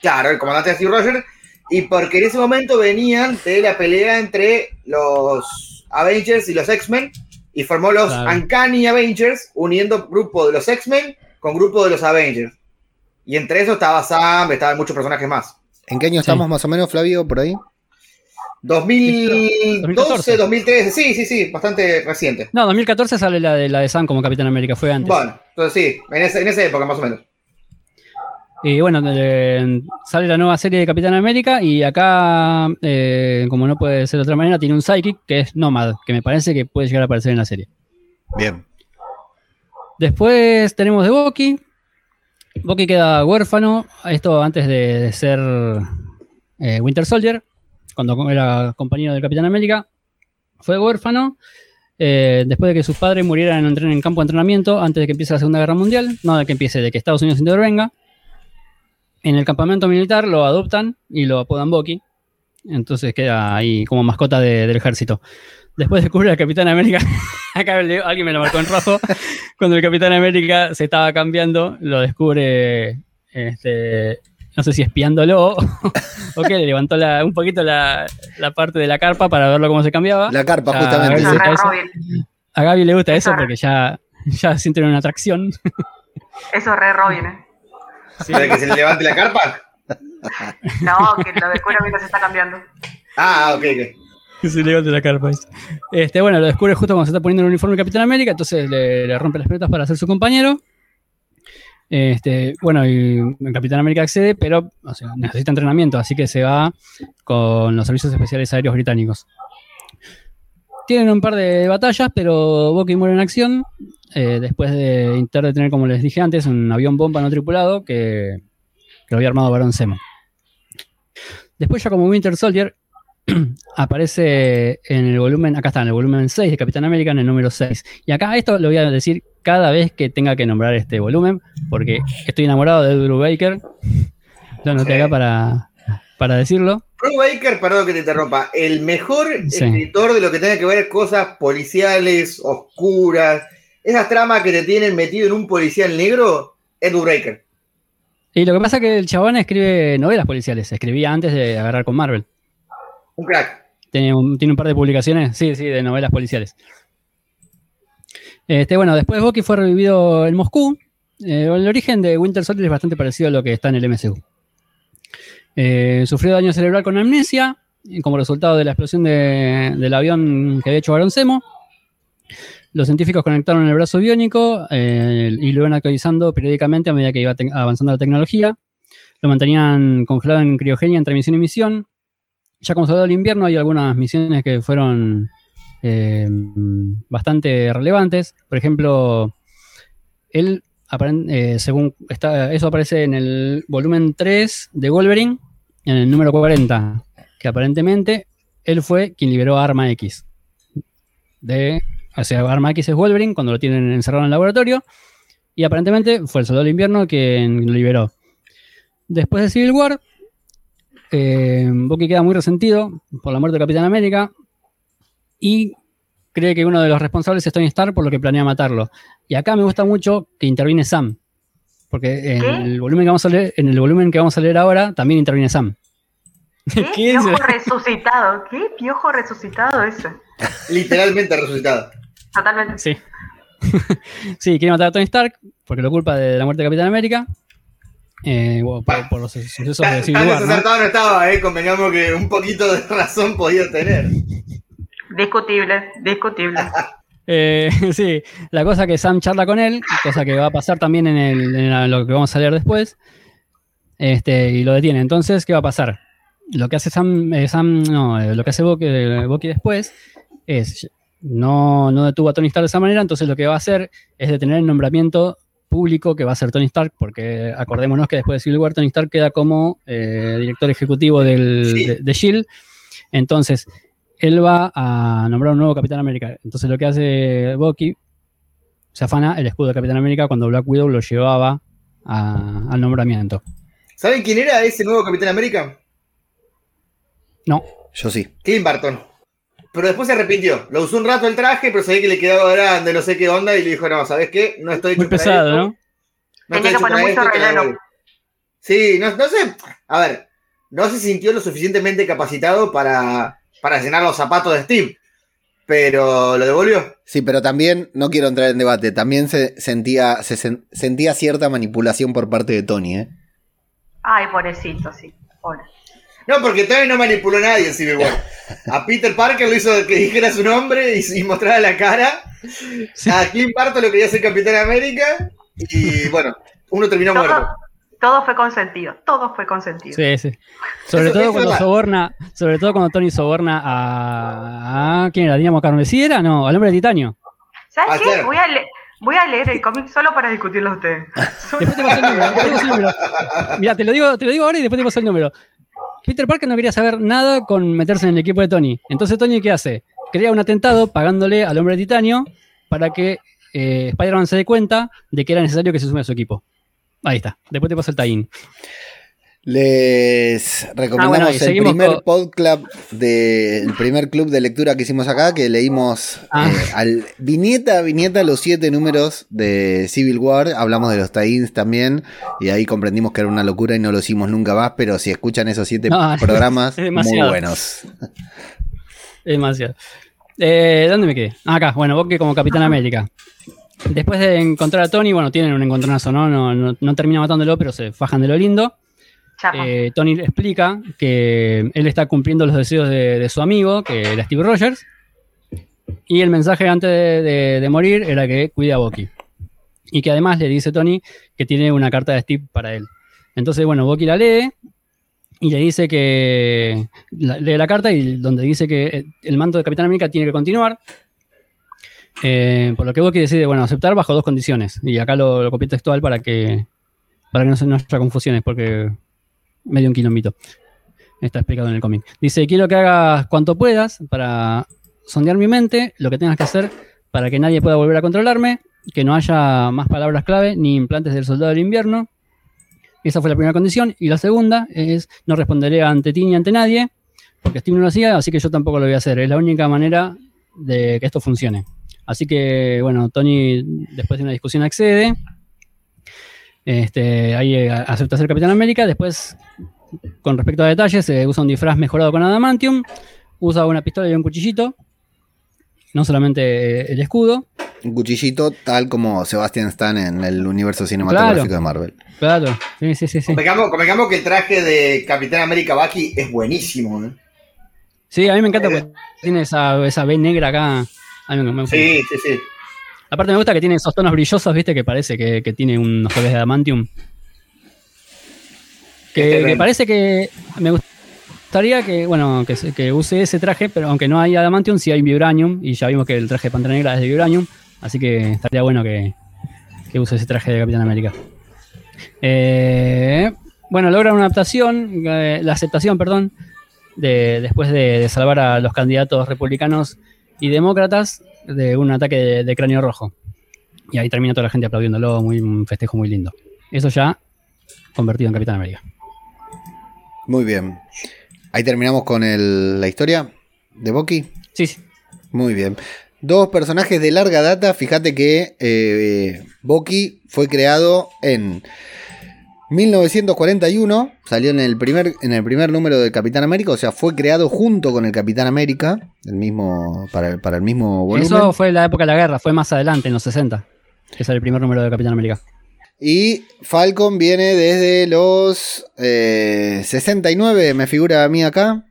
claro, el comandante de Steve Rogers. Y porque en ese momento venían de la pelea entre los Avengers y los X-Men y formó los. Uncanny Avengers, uniendo grupo de los X-Men con grupo de los Avengers. Y entre esos estaba Sam, estaban muchos personajes más. ¿En qué año Sí. estamos más o menos, Flavio, por ahí? 2012, 2014. 2013, sí, sí, sí, bastante reciente. No, 2014 sale la de, la de Sam como Capitán América, fue antes. Bueno, entonces sí, en, ese- en esa época más o menos. Y bueno, eh, sale la nueva serie de Capitán América y acá, eh, como no puede ser de otra manera, tiene un Psychic que es Nomad, que me parece que puede llegar a aparecer en la serie. Bien. Después tenemos de Bucky. Bucky queda huérfano, esto antes de, ser eh, Winter Soldier, cuando era compañero del Capitán América. Fue huérfano eh, después de que sus padres murieran en, en campo de entrenamiento antes de que empiece la Segunda Guerra Mundial, no de que empiece, de que Estados Unidos intervenga. En el campamento militar lo adoptan y lo apodan Bucky. Entonces queda ahí como mascota de- del ejército. Después descubre al Capitán América. [laughs] Acá alguien me lo marcó en rojo. Cuando el Capitán América se estaba cambiando, lo descubre, este, no sé si espiándolo [laughs] o qué, le levantó la- un poquito la, la parte de la carpa para verlo cómo se cambiaba. La carpa, justamente. Eso. Robin. A Gaby le gusta eso Eso. porque ya, ya sienten una atracción. [laughs] Eso es re Robin, ¿eh? Sí. ¿Para que se le levante la carpa? No, que lo descubre mientras se está cambiando. Ah, ok, ok. [laughs] Se levante la carpa. Este, bueno, lo descubre justo cuando se está poniendo el uniforme de Capitán América, entonces le, rompe las pelotas para ser su compañero. Este, bueno, y Capitán América accede, pero necesita entrenamiento, así que se va con los servicios especiales aéreos británicos. Tienen un par de batallas, pero Bucky muere en acción. eh, después de intentar detener, como les dije antes, un avión bomba no tripulado que, que lo había armado Barón Zemo. Después, ya como Winter Soldier, [clears throat] aparece en el volumen, acá está, en el volumen 6 de Capitán América, en el número 6. Y acá esto lo voy a decir cada vez que tenga que nombrar este volumen, porque estoy enamorado de Drew Baker. Lo anoté Sí. acá para, para decirlo. Drew Baker, perdón que te interrumpa, el mejor Sí. escritor de lo que tenga que ver cosas policiales, oscuras, esas tramas que te tienen metido en un policial negro, es Drew Baker. Y lo que pasa es que el chabón escribe novelas policiales, escribía antes de agarrar con Marvel. Tiene un, tiene un par de publicaciones, sí, sí, de novelas policiales. Este, bueno, después Bucky fue revivido en Moscú. Eh, el origen de Winter Soldier es bastante parecido a lo que está en el MCU. Eh, sufrió daño cerebral con amnesia, como resultado de la explosión de- del avión que había hecho Barón Zemo. Los científicos conectaron el brazo biónico eh, y lo iban actualizando periódicamente a medida que iba avanzando la tecnología. Lo mantenían congelado en criogenia entre misión y misión. Ya como soldado del invierno hay algunas misiones que fueron eh, bastante relevantes. Por ejemplo, él, eh, según está, eso aparece en el volumen 3 de Wolverine, en el número 40, que aparentemente él fue quien liberó Arma X. De, o sea, Arma X es Wolverine cuando lo tienen encerrado en el laboratorio. Y aparentemente fue el soldado del invierno quien lo liberó. Después de Civil War, eh, Bucky queda muy resentido por la muerte de Capitán América y cree que uno de los responsables es Tony Stark, por lo que planea matarlo. Y acá me gusta mucho que interviene Sam, porque en ¿Qué? el volumen que vamos a leer, en el volumen que vamos a leer ahora también interviene Sam. ¿Qué? [laughs] ¿Qué piojo resucitado. ¿Qué piojo resucitado ese? [laughs] Literalmente resucitado. Totalmente. Sí. [laughs] sí, quiere matar a Tony Stark porque lo culpa de la muerte de Capitán América. Eh, bueno, por, por los sucesos de Civil War, ¿no? desacertado no estaba, ¿eh? Convengamos que un poquito de razón podía tener. Discutible, discutible. [laughs] Eh, [laughs] sí, la cosa que Sam charla con él, cosa que va a pasar también en, el- en la- lo que vamos a leer después, este, y lo detiene. Entonces, ¿qué va a pasar? Lo que hace Sam, eh, Sam no, eh, lo que hace Bucky, Bucky después es, no, no detuvo a Tony Stark de esa manera, entonces lo que va a hacer es detener el nombramiento público que va a hacer Tony Stark, porque acordémonos que después de Civil War Tony Stark queda como eh, director ejecutivo del, Sí. de, de S.H.I.E.L.D., entonces él va a nombrar un nuevo Capitán América. Entonces lo que hace Bucky, se afana el escudo de Capitán América cuando Black Widow lo llevaba a- al nombramiento. ¿Saben quién era ese nuevo Capitán América? No, Yo sí. Clint Barton. Pero después se arrepintió. Lo usó un rato el traje, pero sabía que le quedaba grande, no sé qué onda, y le dijo, no, ¿sabes qué? No estoy muy hecho para pesado, esto. ¿no? No Tenía que poner mucho relleno. Sí, no, no sé. A ver, no se sintió lo suficientemente capacitado para, para llenar los zapatos de Steve. Pero lo devolvió. Sí, pero también, no quiero entrar en debate, también se sentía, se sen- sentía cierta manipulación por parte de Tony, ¿eh? Ay, pobrecito, sí. Pobre. No, porque todavía no manipuló a nadie en Civil War. A Peter Parker lo hizo que dijera su nombre y, y mostrara la cara. Sí. A Clint Barton lo quería hacer Capitán América. Y bueno, uno terminó muerto. Todo, fue consentido, todo fue consentido. Sí, sí. Sobre Eso- todo eso cuando soborna, sobre todo cuando Tony soborna a, a- ¿quién era? Dinamo Carmesí era, no, al hombre de titanio. ¿Sabes Ah, qué? Voy a, le- voy a leer el cómic solo para discutirlo a ustedes. Después te paso el número, te paso el número. Mira, te lo digo, te lo digo ahora y después te paso el número. Peter Parker no quería saber nada con meterse en el equipo de Tony. Entonces Tony, ¿qué hace? Crea un atentado pagándole al hombre de titanio para que eh, Spider-Man se dé cuenta de que era necesario que se sume a su equipo. Ahí está. Después te paso el tie Les recomendamos bueno, el primer con- podclub de, el primer club de lectura que hicimos acá, que leímos Ah. eh, al viñeta a viñeta los siete números de Civil War, hablamos de los tie-ins también, y ahí comprendimos que era una locura y no lo hicimos nunca más, pero si escuchan esos siete No, programas, es muy buenos. Demasiado. Eh, ¿Dónde me quedé? Ah, acá, bueno, Bucky como Capitán América. Después de encontrar a Tony, bueno, tienen un encontronazo, ¿no? No, no, no termina matándolo, pero se fajan de lo lindo. Eh, Tony le explica que él está cumpliendo los deseos de, su amigo, que era Steve Rogers. Y el mensaje antes de, morir era que cuide a Bucky. Y que además le dice Tony que tiene una carta de Steve para él. Entonces, bueno, Bucky la lee y le dice que. la- lee la carta y donde dice que eh, el manto de Capitán América tiene que continuar. Eh, por lo que Bucky decide, bueno, aceptar bajo dos condiciones. Y acá lo, lo copié textual para que, para que no se haya confusiones, porque medio un quilombito. Está explicado en el cómic. Dice, quiero que hagas cuanto puedas para sondear mi mente, lo que tengas que hacer para que nadie pueda volver a controlarme, que no haya más palabras clave ni implantes del soldado del invierno. Esa fue la primera condición. Y la segunda es, no responderé ante ti ni ante nadie, porque Steve no lo hacía, así que yo tampoco lo voy a hacer. Es la única manera de que esto funcione. Así que, bueno, Tony, después de una discusión, accede. Este, ahí eh, acepta ser Capitán América. Después, con respecto a detalles, se usa un disfraz mejorado con Adamantium. Usa una pistola y un cuchillito. No solamente eh, el escudo. Un cuchillito tal como Sebastian Stan en el universo cinematográfico Claro. de Marvel. Claro, sí, sí, sí. Sí, Convengamos, convengamos que el traje de Capitán América Bucky es buenísimo. ¿eh? Sí, a mí me encanta porque tiene esa, esa B negra acá. A mí me- me gusta. Sí, sí, sí. Aparte me gusta que tiene esos tonos brillosos, viste, que parece que, que tiene unos toques de adamantium. Que, Este, que parece que me gusta. gustaría que, bueno, que, se- que use ese traje, pero aunque no hay Adamantium, sí hay Vibranium, y ya vimos que el traje de Pantera Negra es de Vibranium, así que estaría bueno que, que use ese traje de Capitán América. Eh, bueno, logra una adaptación, eh, la aceptación, perdón, de, después de, de salvar a los candidatos republicanos y demócratas de un ataque de, de cráneo rojo. Y ahí termina toda la gente aplaudiéndolo, muy, un festejo muy lindo. Eso ya convertido en Capitán América. Muy bien. Ahí terminamos con el- la historia de Bucky. Sí, sí. Muy bien. Dos personajes de larga data. Fíjate que eh, Bucky fue creado en 1941. Salió en el, primer, en el primer número del Capitán América. O sea, fue creado junto con el Capitán América. El mismo, para, el- para el mismo volumen. Eso fue la época de la guerra, fue más adelante, en los 60, que es el primer número de Capitán América. Y Falcon viene desde los eh, 69, me figura a mí acá.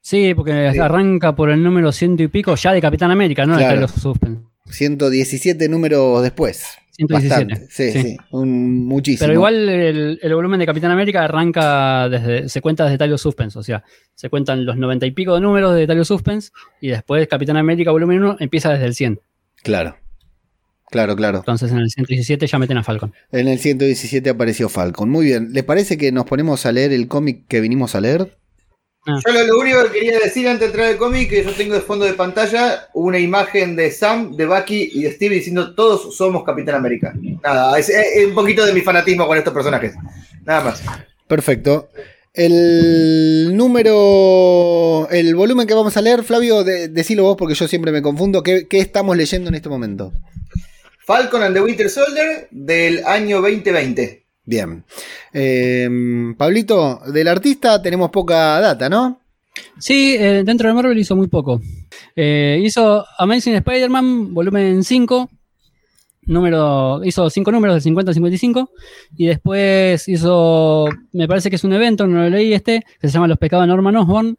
Sí, porque arranca por el número ciento y pico ya de Capitán América, ¿no? Claro. De los Suspense. 117 números después. 117. Bastante. Sí, sí, sí. un, muchísimo. Pero igual el, el volumen de Capitán América arranca desde. Se cuenta desde Talio Suspense. O sea, se cuentan los 90 y pico de números de Talio Suspense. Y después Capitán América volumen 1 empieza desde el 100. Claro. Claro, claro. Entonces en el 117 ya meten a Falcon. En el 117 apareció Falcon. Muy bien. ¿Les parece que nos ponemos a leer el cómic que vinimos a leer? Yo lo, lo único que quería decir antes de entrar al cómic, que yo tengo de fondo de pantalla una imagen de Sam, de Bucky y de Steve diciendo todos somos Capitán América. Nada, es, es un poquito de mi fanatismo con estos personajes. Nada más. Perfecto. El número. El volumen que vamos a leer, Flavio, de- decilo vos porque yo siempre me confundo. ¿Qué, qué estamos leyendo en este momento? Falcon and the Winter Soldier del año 2020. Bien. Eh, Pablito, del artista tenemos poca data, ¿no? Sí, eh, dentro de Marvel hizo muy poco. Eh, hizo Amazing Spider-Man, volumen 5. Número, hizo 5 números del 50 al 55. Y después hizo, me parece que es un evento, no lo leí este, que se llama Los pecados de Norman Osborn.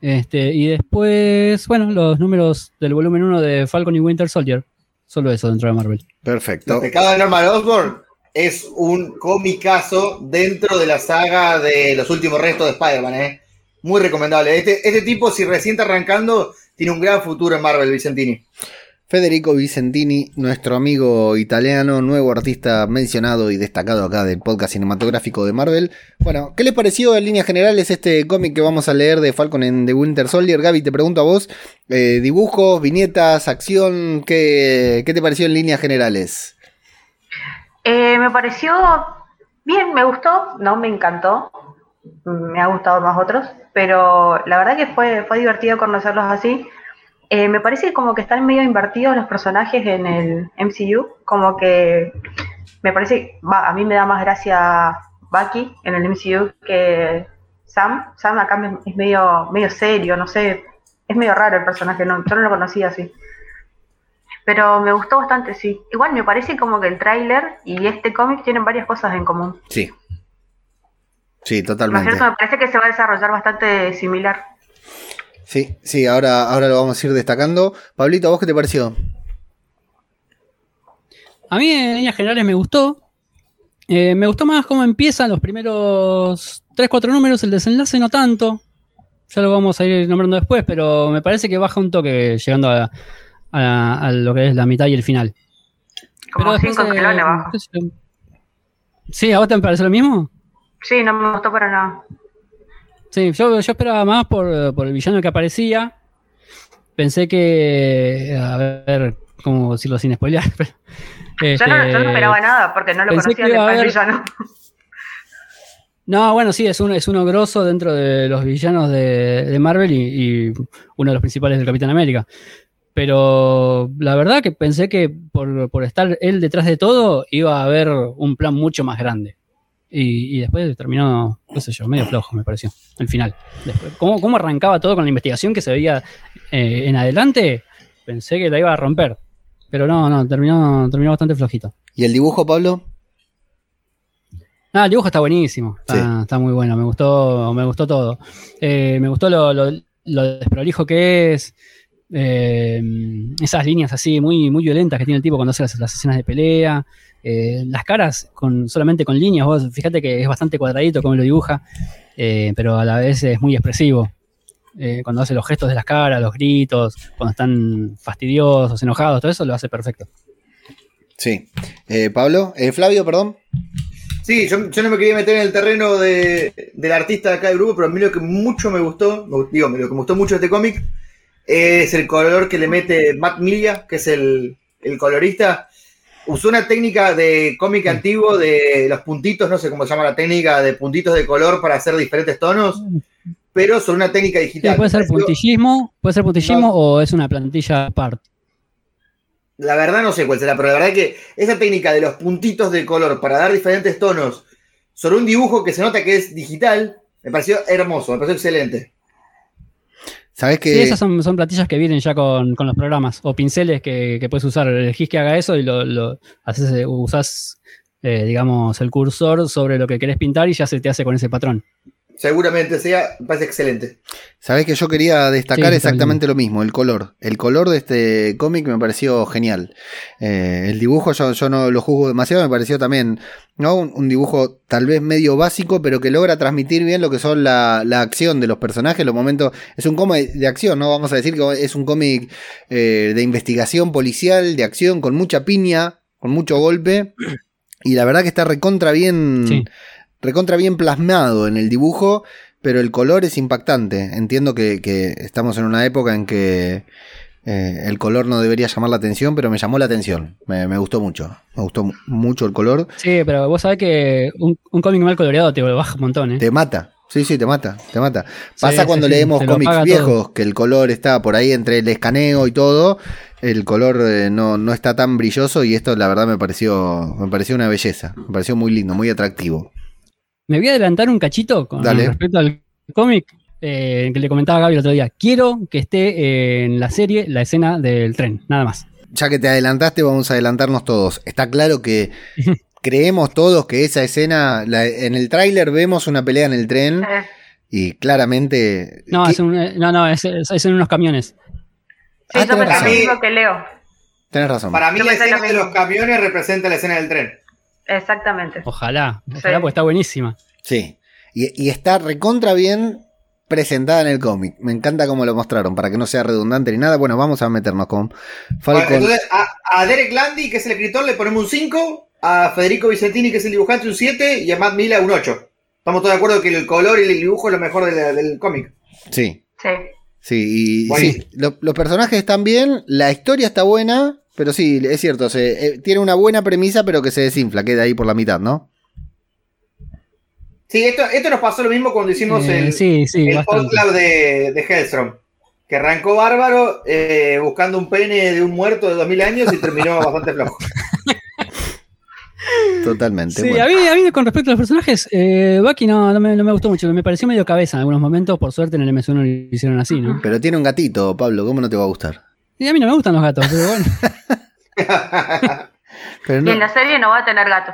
Este, y después, bueno, los números del volumen 1 de Falcon y Winter Soldier. Solo eso dentro de Marvel. Perfecto. Los pecados de Norman Osborn es un comicazo dentro de la saga de los últimos restos de Spider-Man. ¿eh? Muy recomendable. Este, este tipo, si recién está arrancando, tiene un gran futuro en Marvel, Vicentini. Federico Vicentini, nuestro amigo italiano, nuevo artista mencionado y destacado acá del podcast cinematográfico de Marvel. Bueno, ¿qué les pareció en líneas generales este cómic que vamos a leer de Falcon en The Winter Soldier? Gaby, te pregunto a vos, eh, dibujos, viñetas, acción, ¿qué, qué te pareció en líneas generales? Eh, me pareció bien, me gustó, no me encantó, me ha gustado más otros, pero la verdad que fue, fue divertido conocerlos así. Eh, me parece como que están medio invertidos los personajes en el MCU, como que me parece, va, a mí me da más gracia Bucky en el MCU que Sam. Sam acá es medio, medio serio, no sé, es medio raro el personaje, no, yo no lo conocía así. Pero me gustó bastante, sí. Igual me parece como que el tráiler y este cómic tienen varias cosas en común. Sí. Sí, ¿No es totalmente. cierto? Me parece que se va a desarrollar bastante similar. Sí, sí, ahora, ahora lo vamos a ir destacando. Pablito, ¿a vos qué te pareció? A mí en líneas generales me gustó. Eh, me gustó más cómo empiezan los primeros 3-4 números, el desenlace no tanto. Ya lo vamos a ir nombrando después, pero me parece que baja un toque llegando a, a- a lo que es la mitad y el final. Como Pero cinco eh, escalones abajo. sé yo. Sí, ¿a vos te parece lo mismo? Sí, no me gustó para nada. Sí, yo, yo esperaba más por, por el villano que aparecía. Pensé que. A ver, cómo decirlo sin spoilear. [laughs] pero, Yo no, yo no este, esperaba nada porque no lo conocía de haber- villano. No, bueno, sí, es uno, es uno grosso dentro de los villanos de, de Marvel y, y uno de los principales del Capitán América. Pero la verdad que pensé que por, por estar él detrás de todo iba a haber un plan mucho más grande. Y, y después terminó, qué sé yo, medio flojo, me pareció, el final. Después, ¿cómo, cómo arrancaba todo con la investigación que se veía eh, en adelante? Pensé que la iba a romper. Pero no, no, terminó, terminó bastante flojito. ¿Y el dibujo, Pablo? Ah, el dibujo está buenísimo. Está, Sí. está muy bueno. Me gustó, me gustó todo. Eh, me gustó lo, lo- lo desprolijo que es. Eh, esas líneas así muy, muy violentas que tiene el tipo cuando hace las, las escenas de pelea. eh, las caras con, solamente con líneas, vos fíjate que es bastante cuadradito como lo dibuja, eh, pero a la vez es muy expresivo. Eh, cuando hace los gestos de las caras, los gritos, cuando están fastidiosos, enojados, todo eso lo hace perfecto. Sí. Eh, Pablo, eh, Flavio, perdón. Sí, yo, yo no me quería meter en el terreno de, del artista de acá del grupo, pero a mí lo que mucho me gustó, me- digo, lo que me gustó mucho de este cómic es el color que le mete Matt Milla, que es el, el colorista. Usó una técnica de cómic antiguo de los puntitos, no sé cómo se llama la técnica, de puntitos de color para hacer diferentes tonos, pero son una técnica Sí, digital. puede ser puntillismo, puede ser puntillismo No. o es una plantilla aparte. La verdad no sé cuál será, pero la verdad que esa técnica de los puntitos de color para dar diferentes tonos sobre un dibujo que se nota que es digital, me pareció hermoso, me pareció excelente. ¿Sabés que Sí, esas son, son plantillas que vienen ya con, con los programas o pinceles que, que puedes usar. Elegís que haga eso y lo, lo haces, eh, usás, eh, digamos, el cursor sobre lo que querés pintar y ya se te hace con ese patrón. Seguramente sea, me parece excelente. Sabés que yo quería destacar Sí, exactamente lo mismo, el color. El color de este cómic me pareció genial. Eh, el dibujo yo, yo no lo juzgo demasiado, me pareció también ¿no? un, un dibujo tal vez medio básico, pero que logra transmitir bien lo que son la, la acción de los personajes, los momentos... Es un cómic de acción, ¿no? Vamos a decir que es un cómic eh, de investigación policial, de acción, con mucha piña, con mucho golpe. Y la verdad que está recontra bien Sí. Recontra bien plasmado en el dibujo, pero el color es impactante. Entiendo que, que estamos en una época en que eh, el color no debería llamar la atención, pero me llamó la atención. Me, me gustó mucho. Me gustó mu- mucho el color. Sí, pero vos sabés que un, un cómic mal coloreado te lo baja un montón, ¿eh? Te mata. Sí, sí, te mata, te mata. Pasa sí, cuando sí, leemos cómics viejos, todo. que el color está por ahí entre el escaneo y todo. El color eh, no, no está tan brilloso y esto la verdad me pareció, me pareció una belleza. Me pareció muy lindo, muy atractivo. Me voy a adelantar un cachito con Dale. respecto al cómic eh, que le comentaba a Gaby el otro día. Quiero que esté en la serie la escena del tren, nada más. ya que te adelantaste, vamos a adelantarnos todos. Está claro que [laughs] creemos todos que esa escena, la- en el tráiler vemos una pelea en el tren Eh, y claramente... No, es, un- eh, no, no, es, es- es en unos camiones. sí, Ah, yo tenés pensé razón. lo que Leo. Tenés razón. Para mí Yo la escena de los camiones representa la escena del tren. Exactamente. Ojalá, ojalá, Sí. porque está buenísima. Sí. Y, y está recontra bien presentada en el cómic. Me encanta cómo lo mostraron, para que no sea redundante ni nada. Bueno, vamos a meternos con Bueno, Falcon. entonces a, a Derek Landy, que es el escritor, le ponemos un 5, a Federico Vicentini, que es el dibujante, un 7, y a Matt Mila un 8. Estamos todos de acuerdo que el color y el dibujo es lo mejor de la- del cómic. Sí, Sí. sí. Y Bueno. sí, lo- los personajes están bien, la historia está buena, pero sí, es cierto, se, eh, tiene una buena premisa, pero que se desinfla, queda ahí por la mitad, ¿no? Sí, esto, esto nos pasó lo mismo cuando hicimos Eh, el, sí, sí, el. Club de, de Hellstrom. Que arrancó bárbaro eh, buscando un pene de un muerto de 2000 años y terminó [laughs] bastante flojo. Totalmente. Sí, bueno. a, mí, a mí con respecto a los personajes, eh, Bucky no, no, me, no me gustó mucho, me pareció medio cabeza en algunos momentos, por suerte en el MSU no lo hicieron así, ¿no? Pero tiene un gatito, Pablo, ¿cómo no te va a gustar? Y a mí no me gustan los gatos, pero bueno. [laughs] Pero Y en la serie no va a tener gato.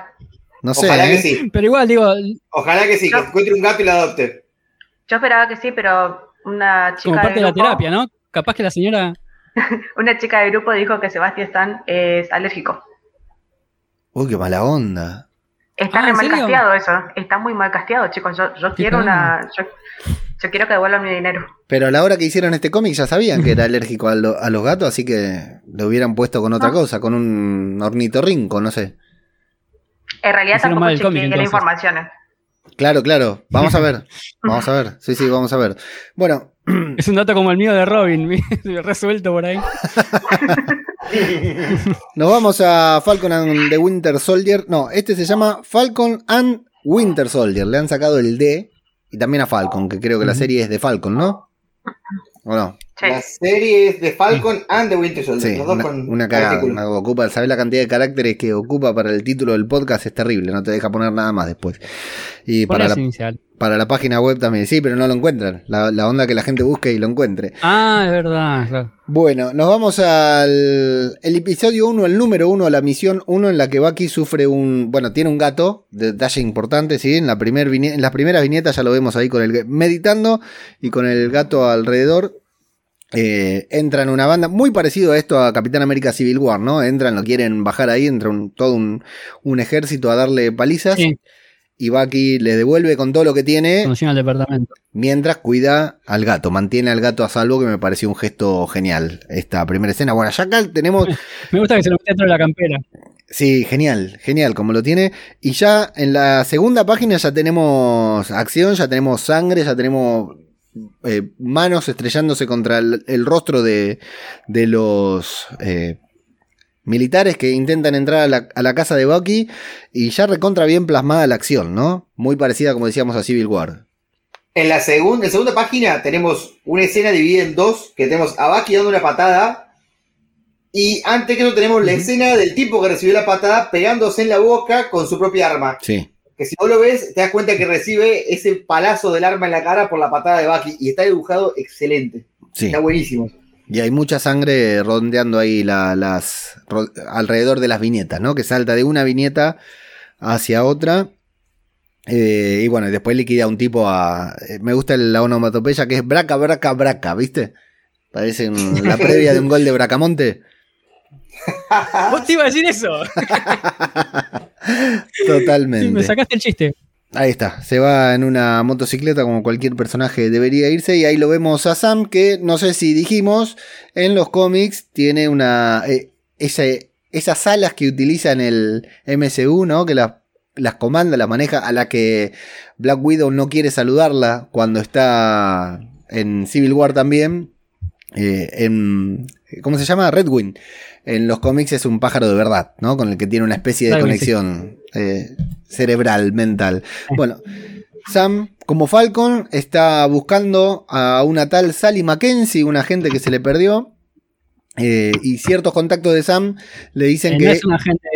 no sé. Ojalá ¿eh? que sí. Pero igual, digo, Ojalá que sí, que encuentre un gato y lo adopte. Yo esperaba que sí, pero una chica como parte de la grupo, terapia, ¿no? Capaz que la señora... [laughs] Una chica del grupo dijo que Sebastián Stan es alérgico. Uy, qué mala onda. Está Ah, re ¿en mal serio? casteado eso. Está muy mal casteado, chicos. Yo, yo quiero una. Yo, yo quiero que devuelvan mi dinero. Pero a la hora que hicieron este cómic ya sabían que era alérgico a, lo- a los gatos, así que lo hubieran puesto con otra Ah. cosa, con un ornitorrinco, no sé. En realidad Hicieron tampoco el cómic, chequeé la información. Claro, claro. Vamos a ver. [laughs] Vamos a ver. Sí, sí, vamos a ver. Bueno, [clears throat] Es un dato como el mío de Robin, [laughs] resuelto por ahí. [laughs] nos vamos a Falcon and the Winter Soldier. No, este se llama Falcon and Winter Soldier. Le han sacado el D y también a Falcon, que creo que la serie es de Falcon, ¿no? ¿O no? Sí. La serie es de Falcon and the Winter Soldier. Sí, los dos una, con una una- ocupa, ¿sabes la cantidad de caracteres que ocupa para el título del podcast? Es terrible, no te deja poner nada más después. Y para la, inicial. para la página web también, sí, pero no lo encuentran. La, la onda que la gente busque y lo encuentre. Ah, es verdad, claro. Bueno, nos vamos al el episodio 1, el número 1, la misión 1, en la que Bucky sufre un. Bueno, tiene un gato, detalle importante, ¿sí? En, la primer en las primeras viñetas ya lo vemos ahí con el meditando y con el gato alrededor. Eh, entra en una banda muy parecido a esto a Capitán América Civil War, ¿no? Entran, lo quieren bajar ahí, entra un- todo un, un ejército a darle palizas. Sí, Y Bucky le devuelve con todo lo que tiene, al departamento. mientras cuida al gato, mantiene al gato a salvo, que me pareció un gesto genial esta primera escena. Bueno, ya acá tenemos [laughs] Me gusta que se lo mete dentro de la campera. Sí, genial, genial, como lo tiene. Y ya en la segunda página ya tenemos acción, ya tenemos sangre, ya tenemos eh, manos estrellándose contra el, el rostro de, de los eh, militares que intentan entrar a la, a la casa de Bucky. Y ya recontra bien plasmada la acción, ¿no? Muy parecida, como decíamos, a Civil War. En la, segunda, en la segunda página tenemos una escena dividida en dos, que tenemos a Bucky dando una patada, y antes que eso tenemos la escena del tipo que recibió la patada pegándose en la boca con su propia arma. Sí, Que si vos lo ves, te das cuenta que recibe ese palazo del arma en la cara por la patada de Bucky, y está dibujado excelente. sí. Está buenísimo. Y hay mucha sangre rondeando ahí la- las ro- alrededor de las viñetas, ¿no? Que salta de una viñeta hacia otra. Eh, y bueno, y después liquida a un tipo a. eh, me gusta la onomatopeya que es braca, braca, braca, ¿viste? Parece un- la [laughs] previa de un gol de Bracamonte. [laughs] ¿Vos te ibas a decir eso? [laughs] Totalmente. Sí, me sacaste el chiste. Ahí está, se va en una motocicleta como cualquier personaje debería irse y ahí lo vemos a Sam que no sé si dijimos en los cómics tiene una eh, ese- esas alas que utiliza en el MCU, ¿no? Que las, las comanda, las maneja, a la que Black Widow no quiere saludarla cuando está en Civil War también. Eh, en, ¿Cómo se llama? Redwing. En los cómics es un pájaro de verdad, ¿no? Con el que tiene una especie de sí. conexión eh, cerebral, mental. Bueno, Sam, como Falcon, está buscando a una tal Sally Mackenzie, una agente que se le perdió. Eh, y ciertos contactos de Sam le dicen Eh, que. No es una gente,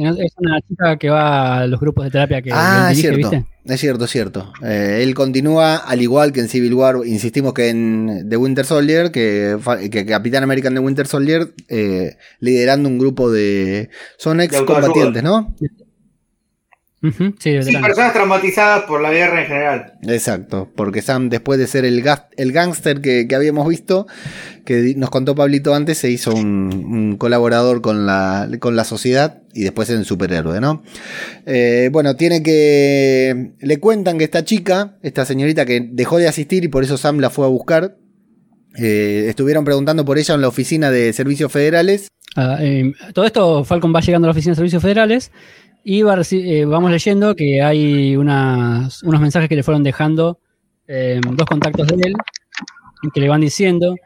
no- es una chica que va a los grupos de terapia que Ah, él es dirige, cierto. ¿viste? Es cierto, es cierto. Eh, él continúa, al igual que en Civil War, insistimos que en The Winter Soldier, que, que Capitán American de Winter Soldier, eh, liderando un grupo de. Son ex combatientes, ¿no? Ujú, sí, Sí, veterano. personas traumatizadas por la guerra en general. Exacto, porque Sam, después de ser el, gas- el gángster que, que habíamos visto, que nos contó Pablito antes, se hizo un, un colaborador con la, con la sociedad y después en superhéroe, ¿no? Eh, bueno, tiene que. Le cuentan que esta chica, esta señorita que dejó de asistir y por eso Sam la fue a buscar, eh, estuvieron preguntando por ella en la oficina de servicios federales. Ah, eh, todo esto, Falcon va llegando a la Oficina de Servicios Federales y eh, vamos leyendo que hay unas- unos mensajes que le fueron dejando eh, dos contactos de él que le van diciendo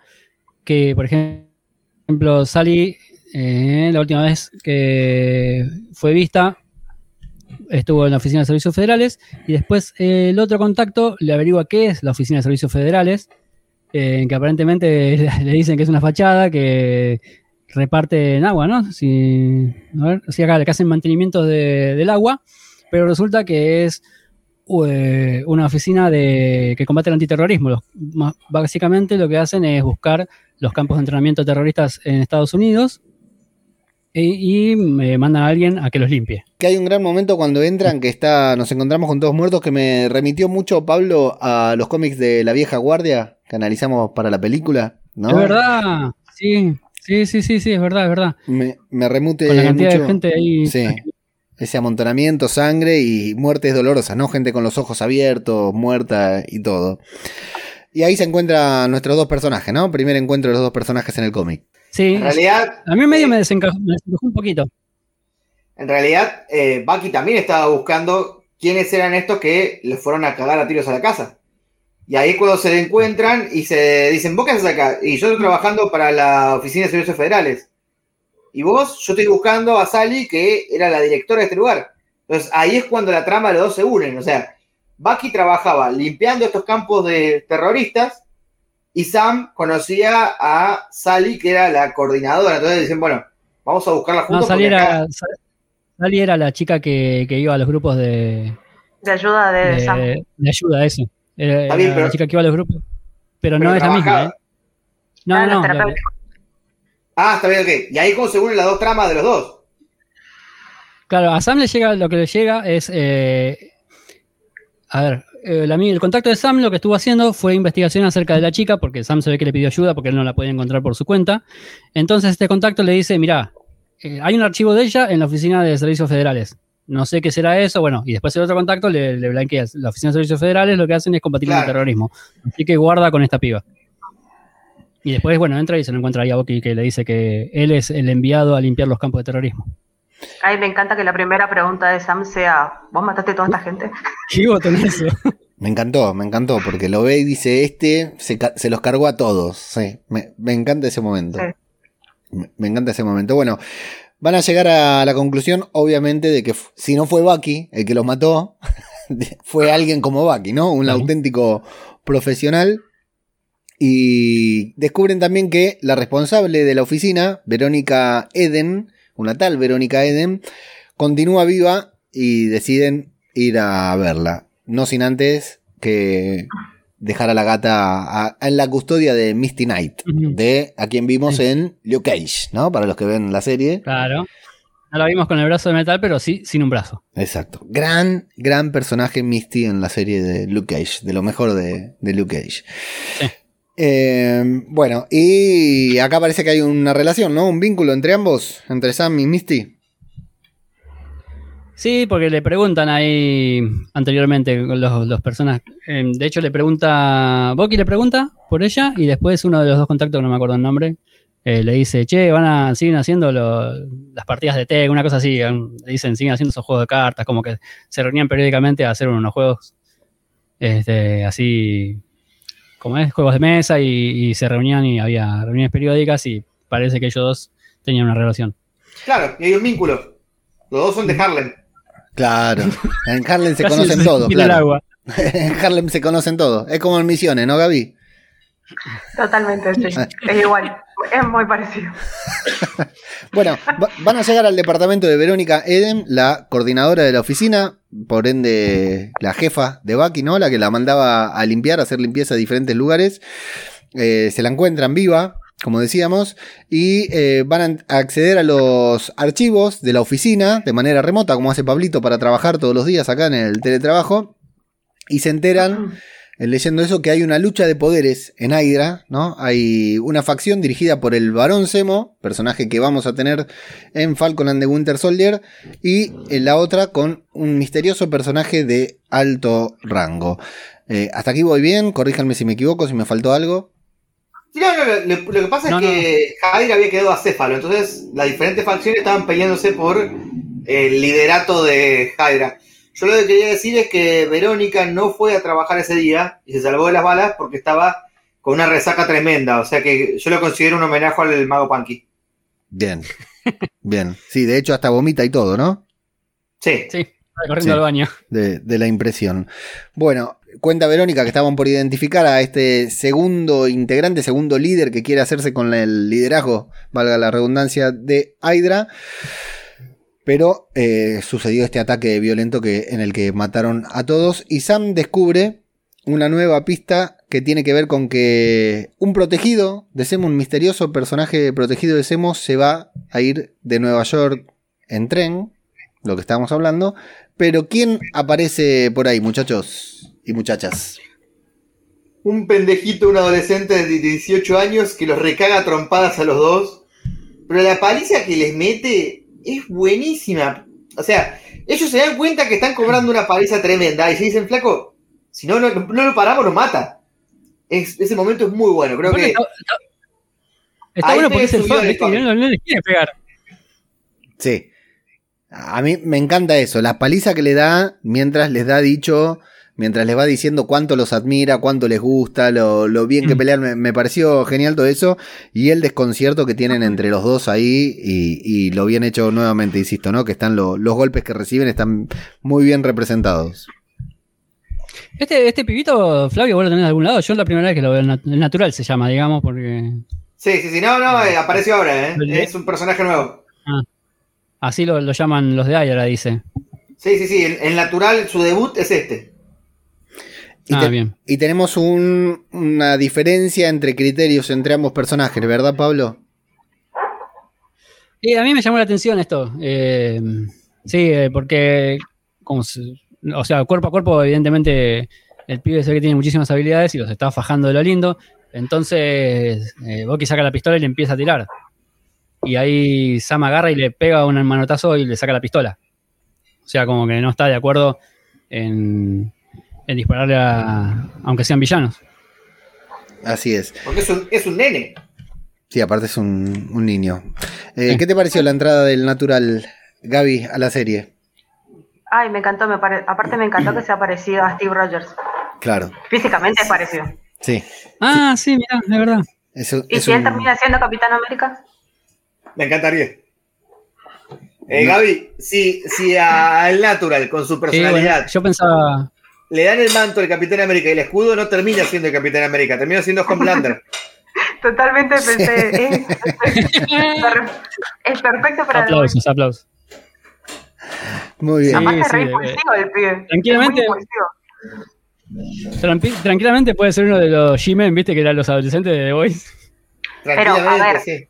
que, por ejemplo, Sally, eh, la última vez que fue vista, estuvo en la Oficina de Servicios Federales y después el otro contacto le averigua qué es la Oficina de Servicios Federales, que aparentemente [laughs] le dicen que es una fachada, que reparten agua, ¿no? Si, a ver, si acá le hacen mantenimiento de- del agua, pero resulta que es eh, una oficina de, que combate el antiterrorismo. Los- más- básicamente lo que hacen es buscar los campos de entrenamiento terroristas en Estados Unidos y, y, eh, mandan a alguien a que los limpie. Que hay un gran momento cuando entran que está, nos encontramos con todos muertos que me remitió mucho Pablo a los cómics de la vieja guardia que analizamos para la película, ¿no? Es verdad, sí, sí, sí, sí, sí, es verdad, es verdad. Me, me remute Con la cantidad mucho de gente ahí. sí, ese amontonamiento, sangre y muertes dolorosas, ¿no? Gente con los ojos abiertos, muerta y todo. Y ahí se encuentran nuestros dos personajes, ¿no? Primer encuentro de los dos personajes en el cómic. Sí, En realidad, a mí medio eh, me desencajó, me desencajó un poquito. En realidad, eh, Bucky también estaba buscando quiénes eran estos que le fueron a cagar a tiros a la casa. Y ahí es cuando se encuentran y se dicen, ¿vos qué haces acá? Y yo estoy trabajando para la Oficina de Servicios Federales. Y vos, yo estoy buscando a Sally, que era la directora de este lugar. Entonces ahí es cuando la trama de los dos se unen. O sea, Bucky trabajaba limpiando estos campos de terroristas y Sam conocía a Sally, que era la coordinadora. Entonces dicen, bueno, vamos a buscarla No, juntos. Sally porque acá- era, Sally era la chica que, que iba a los grupos de, De ayuda de, de, Sam. de ayuda, eso. Era, Está bien, pero- la chica que iba a los grupos. Pero, pero no es la misma. ¿eh? No, Ah, no, la-. Ah, está bien, ok. Y ahí como se unen las dos tramas de los dos. claro, a Sam le llega, lo que le llega es, eh, a ver, eh, el, ami- el contacto de Sam lo que estuvo haciendo fue investigación acerca de la chica, porque Sam se ve que le pidió ayuda porque él no la podía encontrar por su cuenta. Entonces este contacto le dice, mira, hay un archivo de ella en la oficina de servicios federales. No sé qué será eso, bueno, y después el otro contacto le, le blanquea. La oficina de servicios federales lo que hacen es combatir Claro. el terrorismo. Así que guarda con esta piba. Y después, bueno, entra y se lo encuentra ahí a Bucky que le dice que él es el enviado a limpiar los campos de terrorismo. Ay, me encanta que la primera pregunta de Sam sea, ¿vos mataste a toda esta gente? [laughs] ¿Qué botonazo? Me encantó, me encantó, porque lo ve y dice, este se, los cargó a todos. Sí, me, me encanta ese momento. Sí. Me, me encanta ese momento. Bueno, van a llegar a la conclusión, obviamente, de que si no fue Bucky el que los mató, [laughs] fue alguien como Bucky, ¿no? Un auténtico profesional. Y descubren también que la responsable de la oficina, Verónica Eden, una tal Verónica Eden, continúa viva y deciden ir a verla. No sin antes que dejar a la gata a- en la custodia de Misty Knight, de a quien vimos Sí. en Luke Cage, ¿no? Para los que ven la serie. Claro. No la vimos con el brazo de metal, pero sí sin un brazo. Exacto. Gran, gran personaje Misty en la serie de Luke Cage, de lo mejor de, de Luke Cage. Sí. Eh, bueno, y acá parece que hay una relación, ¿no? Un vínculo entre ambos, entre Sam y Misty. Sí, porque le preguntan ahí anteriormente los, los personas. eh, de hecho, le pregunta. Bucky le pregunta por ella y después uno de los dos contactos, no me acuerdo el nombre, eh, le dice: Che, van a siguen haciendo lo- las partidas de TEG, una cosa así. Le dicen: siguen haciendo esos juegos de cartas, como que se reunían periódicamente a hacer unos juegos este, así. Como es, juegos de mesa y, y se reunían y había reuniones periódicas y parece que ellos dos tenían una relación. Claro, y hay un vínculo. Los dos son de Harlem. Claro. [laughs] En Harlem se conocen todos, el claro. agua. [laughs] En Harlem se conocen todos. Es como en Misiones, ¿no, Gaby? Totalmente, sí. Es igual. Es muy parecido. [laughs] Bueno, va- van a llegar al departamento de Verónica Eden, la coordinadora de la oficina, por ende la jefa de Bucky, ¿no? La que la mandaba a limpiar, a hacer limpieza a diferentes lugares. Eh, se la encuentran viva, como decíamos, y eh, van a acceder a los archivos de la oficina de manera remota, como hace Pablito para trabajar todos los días acá en el teletrabajo, y se enteran eh, leyendo eso que hay una lucha de poderes en Hydra, ¿no? Hay una facción dirigida por el Barón Zemo, personaje que vamos a tener en Falcon and the Winter Soldier, y en la otra con un misterioso personaje de alto rango. Eh, hasta aquí voy bien, corríjanme si me equivoco, si me faltó algo. Sí, no, no, lo, lo- lo que pasa No, es que Hydra había quedado acéfalo, entonces las diferentes facciones estaban peleándose por el liderato de Hydra. Yo lo que quería decir es que Verónica no fue a trabajar ese día y se salvó de las balas porque estaba con una resaca tremenda, o sea que yo lo considero un homenaje al mago Punky. Bien, bien. Sí, de hecho hasta vomita y todo, ¿no? Sí, Sí, corriendo Sí. al baño. de, de la impresión. Bueno, cuenta Verónica que estaban por identificar a este segundo integrante, segundo líder que quiere hacerse con el liderazgo, valga la redundancia, de Hydra. Pero eh, sucedió este ataque violento que, en el que mataron a todos. Y Sam descubre una nueva pista que tiene que ver con que un protegido de Semo, un misterioso personaje protegido de Semo, se va a ir de Nueva York en tren, lo que estábamos hablando. Pero ¿quién aparece por ahí, muchachos y muchachas? un pendejito, un adolescente de 18 años que los recaga trompadas a los dos. Pero la paliza que les mete es buenísima. O sea, ellos se dan cuenta que están cobrando una paliza tremenda y se dicen, flaco, si no, no, no lo paramos, nos mata. Es- ese momento es muy bueno. Creo que está, está- está Ahí bueno porque es el no, no les quiere pegar. Sí. A mí me encanta eso, la paliza que le da mientras les da dicho, mientras les va diciendo cuánto los admira, cuánto les gusta, lo, lo bien que Mm. pelean. Me, me pareció genial todo eso y el desconcierto que tienen entre los dos ahí y, y lo bien hecho nuevamente, insisto, ¿no? Que están lo- los golpes que reciben están muy bien representados. Este, este pibito, Flavio, vos lo tenés de algún lado. Yo es la primera vez que lo veo. El nat- el natural se llama, digamos, porque sí, sí, sí, no, no, eh, apareció ahora, ¿eh? Es un personaje nuevo. así lo, lo llaman los de Ayala, dice. Sí, sí, sí, el, el natural, su debut es este. Y, Ah, te- bien. y tenemos un- una diferencia entre criterios entre ambos personajes, ¿verdad, Pablo? Y a mí me llamó la atención esto. eh, sí, eh, porque, como o sea, cuerpo a cuerpo, evidentemente, el pibe se ve que tiene muchísimas habilidades y los está fajando de lo lindo. Entonces, eh, Bucky saca la pistola y le empieza a tirar. Y ahí Sam agarra y le pega un manotazo y le saca la pistola. O sea, como que no está de acuerdo en, en dispararle a. aunque sean villanos. Así es. Porque es un, es un nene. Sí, aparte es un, un niño. Eh, Sí. ¿Qué te pareció la entrada del natural Gaby a la serie? Ay, me encantó, me pare- aparte me encantó que sea parecido a Steve Rogers. Claro, Físicamente es parecido. sí. Ah, sí, mira, es verdad. Eso, ¿Y es si él termina siendo Capitán América? Me encantaría. Eh, Gaby, si, si al Natural, con su Sí, personalidad, bueno, yo pensaba. Le dan el manto del Capitán América y el escudo, no termina siendo el Capitán América, termina siendo Homelander. [laughs] Totalmente pensé, es, es per- es perfecto para el Aplausos, aplausos. Muy bien. Sí, sí, eh, impulsivo el pibe. tranquilamente- Tranquilamente puede ser uno de los G-Men, viste, que eran los adolescentes de The Voice. Tranquilamente, a ver. sí.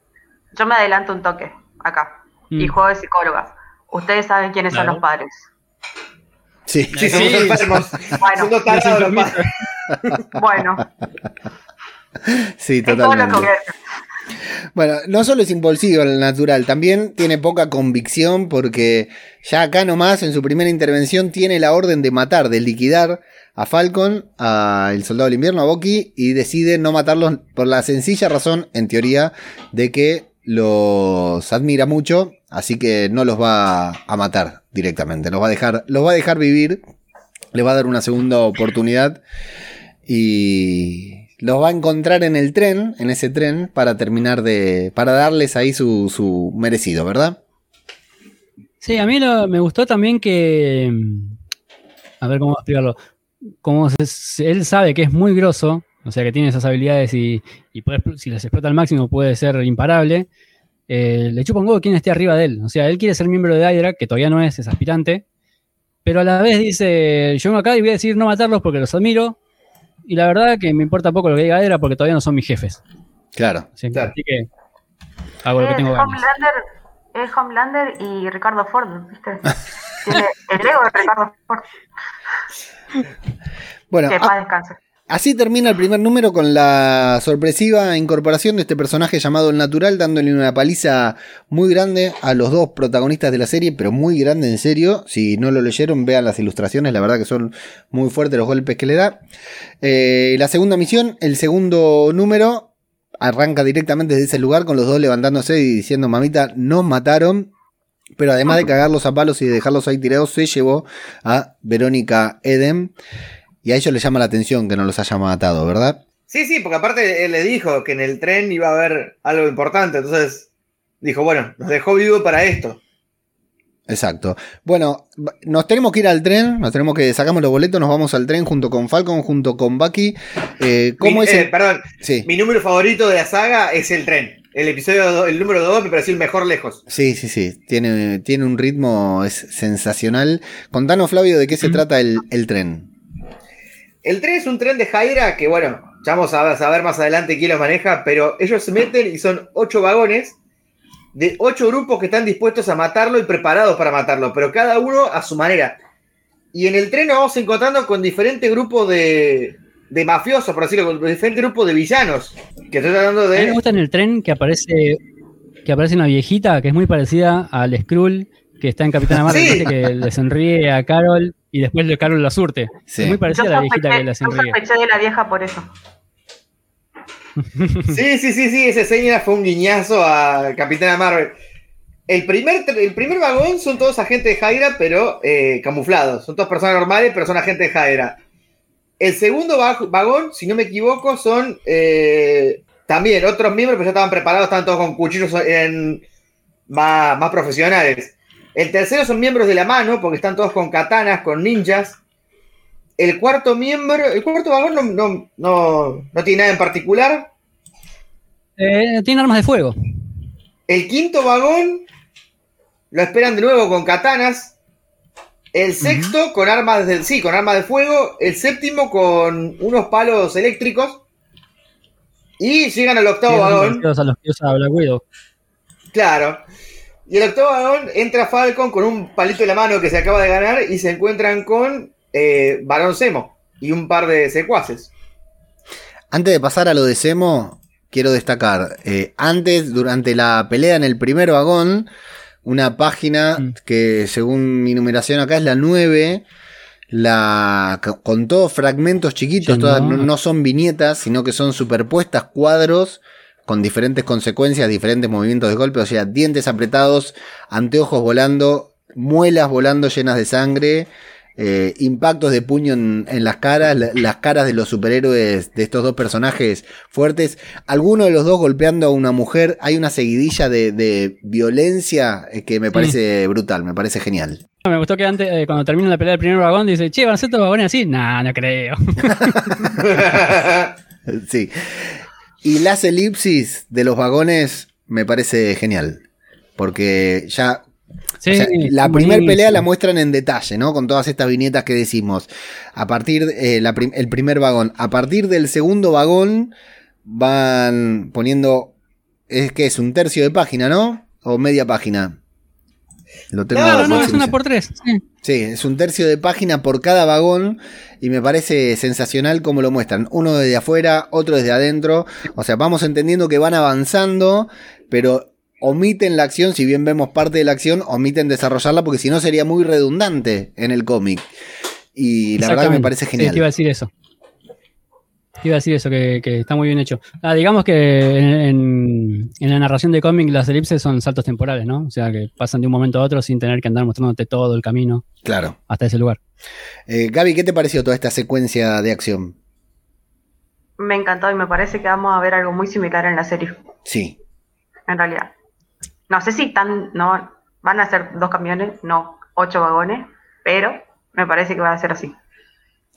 Yo me adelanto un toque acá y Mm. juego de psicóloga. Ustedes saben quiénes son los padres. Sí. Sí, somos Sí. enfermos. Bueno, tarados. Bueno, Sí, totalmente. Bueno, no solo es impulsivo el natural, también tiene poca convicción porque ya acá nomás en su primera intervención tiene la orden de matar, de liquidar a Falcon, a el soldado del invierno, a Bucky, y decide no matarlos por la sencilla razón, en teoría, de que los admira mucho, así que no los va a matar directamente, los va a dejar, los va a dejar vivir, le va a dar una segunda oportunidad y los va a encontrar en el tren, en ese tren, para terminar de. para darles ahí su, su merecido, ¿verdad? Sí, a mí me gustó también que. A ver cómo explicarlo. Como él sabe que es muy grosso, o sea que tiene esas habilidades y, y puede si las explota al máximo puede ser imparable. eh, le chupa un huevo quien esté arriba de él. O sea, él quiere ser miembro de Hydra, que todavía no es, es aspirante. Pero a la vez dice: Yo vengo acá y voy a decir no matarlos porque los admiro. Y la verdad que me importa poco lo que diga Hydra porque todavía no son mis jefes. Claro. Así, Claro. así que hago lo que Es tengo ganas. Es Homelander y Ricardo Ford, ¿viste? Tiene el ego de Ricardo Ford. Bueno, Que a- paz descanse. Así termina el primer número con la sorpresiva incorporación de este personaje llamado El Natural, dándole una paliza muy grande a los dos protagonistas de la serie, pero muy grande en serio. Si no lo leyeron, vean las ilustraciones, la verdad que son muy fuertes los golpes que le da. Eh, la segunda misión, el segundo número, arranca directamente desde ese lugar con los dos levantándose y diciendo, mamita, nos mataron. Pero además de cagarlos a palos y de dejarlos ahí tirados, se llevó a Verónica Eden. Y a ellos les llama la atención que no los haya matado, ¿verdad? Sí, sí, porque aparte él le dijo que en el tren iba a haber algo importante, entonces dijo, bueno, nos dejó vivo para esto. Exacto. Bueno, nos tenemos que ir al tren, nos tenemos que sacamos los boletos, nos vamos al tren junto con Falcon, junto con Bucky. Eh, ¿Cómo Mi- es? eh, el- Perdón, Sí, mi número favorito de la saga es el tren. El episodio, do- el número 2 me pareció el mejor lejos. sí, sí, sí. Tiene, tiene un ritmo es sensacional. Contanos, Flavio, de qué se Mm. trata el, el tren. El tren es un tren de Jaira que, bueno, ya vamos a saber más adelante quién lo maneja, pero ellos se meten y son ocho vagones de ocho grupos que están dispuestos a matarlo y preparados para matarlo, pero cada uno a su manera. Y en el tren nos vamos encontrando con diferentes grupos de, de mafiosos, por decirlo, con diferentes grupos de villanos. Que estoy tratando A mí me de. gusta en el tren que aparece que aparece una viejita que es muy parecida al Skrull que está en Capitana Marvel, que le sonríe a Carol y después le- Carol la surte. Sí. Es muy Yo parecida a la viejita que la yo sonríe. sospeché de la vieja por eso. [laughs] Sí, sí, sí, sí, esa escena fue un guiñazo a Capitana Marvel. El primer, el primer vagón son todos agentes de Jaira, pero eh, camuflados. Son todas personas normales, pero son agentes de Jaira. El segundo va- vagón, si no me equivoco, son eh, también otros miembros, pero ya estaban preparados, estaban todos con cuchillos en, más, más profesionales. El tercero son miembros de la mano, porque están todos con katanas, con ninjas. El cuarto miembro, el cuarto vagón no, no, no, no tiene nada en particular. Eh, tiene armas de fuego. El quinto vagón lo esperan de nuevo con katanas. El sexto con armas de, sí, con armas de fuego. El séptimo con unos palos eléctricos. Y llegan al octavo vagón. parecidos a los que usa Black Widow. Claro. Y el octavo vagón entra Falcon con un palito en la mano que se acaba de ganar y se encuentran con eh, Barón Zemo. y un par de secuaces. Antes de pasar a lo de Semo, quiero destacar, eh, antes, durante la pelea en el primer vagón, una página Mm. que según mi numeración acá es la 9, la, con todos fragmentos chiquitos, Sí, todas, no. no, no son viñetas, sino que son superpuestas cuadros con diferentes consecuencias, diferentes movimientos de golpe, o sea, dientes apretados, anteojos volando, muelas volando llenas de sangre, eh, impactos de puño en, en las caras, la- las caras de los superhéroes de estos dos personajes fuertes, alguno de los dos golpeando a una mujer, hay una seguidilla de, de violencia eh, que me parece brutal, me parece genial. Me gustó que antes, eh, cuando termina la pelea del primer vagón, dice, che, ¿van a ser todos vagones así? Nah, no creo. [laughs] Sí. Y las elipsis de los vagones me parece genial. Porque ya. Sí, o sea, la primera pelea la muestran en detalle, ¿no? Con todas estas viñetas que decimos. A partir eh, la prim- el primer vagón. A partir del segundo vagón van poniendo. Es que es un tercio de página, ¿no? O media página. Lo tengo No, No, es una por tres. sí. Sí, es un tercio de página por cada vagón y me parece sensacional como lo muestran. Uno desde afuera, otro desde adentro. O sea, vamos entendiendo que van avanzando, pero omiten la acción, si bien vemos parte de la acción, omiten desarrollarla porque si no sería muy redundante en el cómic. Y la verdad que me parece Sí, te iba a genial. decir eso. Te iba a decir eso, que, que está muy bien hecho. Ah, digamos que en, en- en la narración de cómic las elipses son saltos temporales, ¿no? O sea, que pasan de un momento a otro sin tener que andar mostrándote todo el camino Claro. hasta ese lugar. Eh, Gaby, ¿qué te pareció toda esta secuencia de acción? Me encantó y me parece que vamos a ver algo muy similar en la serie, Sí. en realidad. No sé si tan, no, van a ser dos camiones, no ocho vagones, pero me parece que va a ser así.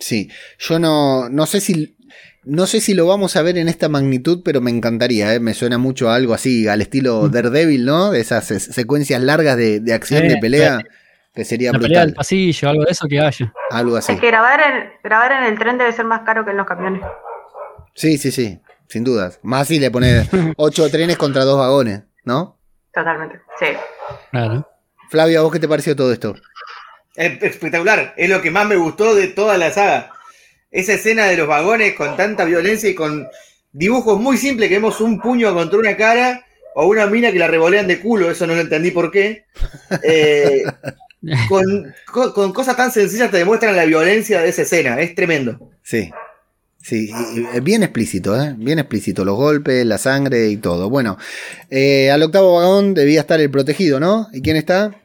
Sí, yo no, no sé si no sé si lo vamos a ver en esta magnitud, pero me encantaría, ¿eh? me suena mucho a algo así, al estilo Daredevil, ¿no? De esas se- secuencias largas de, de acción, Sí, de pelea, que sería La pelea del brutal, pasillo, algo de eso que haya. algo así. Es que grabar en, grabar en el tren debe ser más caro que en los camiones. Sí, sí, sí, sin dudas. Más si le pones [laughs] ocho trenes contra dos vagones, ¿no? Totalmente. Sí. Claro. Flavio, ¿a vos qué te pareció todo esto? Es espectacular, es lo que más me gustó de toda la saga. Esa escena de los vagones con tanta violencia y con dibujos muy simples que vemos un puño contra una cara o una mina que la revolean de culo, eso no lo entendí por qué. Eh, [laughs] con, con- con cosas tan sencillas te demuestran la violencia de esa escena, es tremendo. Sí. Sí, bien explícito, ¿eh? Bien explícito, los golpes, la sangre y todo. Bueno, eh, al octavo vagón debía estar el protegido, ¿no? ¿Y quién está?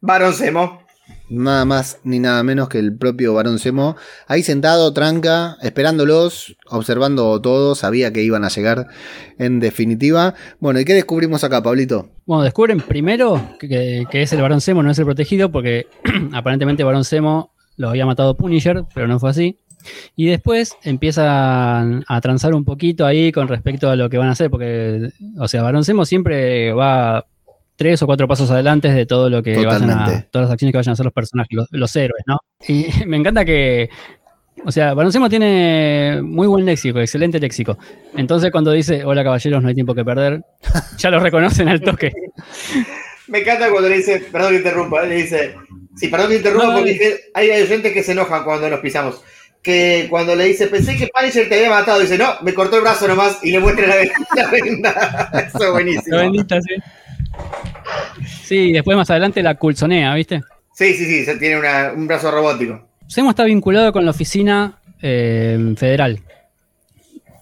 Barón Zemo. Nada más ni nada menos que el propio Barón Semo. Ahí sentado, tranca, esperándolos, observando todo, sabía que iban a llegar en definitiva. Bueno, ¿y qué descubrimos acá, Pablito? Bueno, descubren primero que, que- es el Barón Zemo, no es el protegido, porque [clears throat] aparentemente Barón Zemo lo había matado Punisher, pero no fue así. Y después empiezan a transar un poquito ahí con respecto a lo que van a hacer, porque, o sea, Barón Zemo siempre va tres o cuatro pasos adelante de todo lo que vayan a, todas las acciones que vayan a hacer los personajes, los, los héroes, ¿no? Y [laughs] me encanta que, o sea, Barón Zemo tiene muy buen léxico, excelente léxico. Entonces cuando dice, hola caballeros, no hay tiempo que perder, ya lo reconocen al toque. Me encanta cuando le dice, perdón que interrumpa, le dice, sí, perdón que interrumpa No, porque hay hay oyentes que se enojan cuando nos pisamos. Que cuando le dice, pensé que Punisher te había matado, dice, no, me cortó el brazo nomás y le muestra la, [laughs] la venda. Eso es buenísimo. La bendita, sí. Sí, y después más adelante la culzonea, ¿viste? Sí, sí, sí, se tiene una- un brazo robótico. Semo está vinculado con la oficina eh, federal.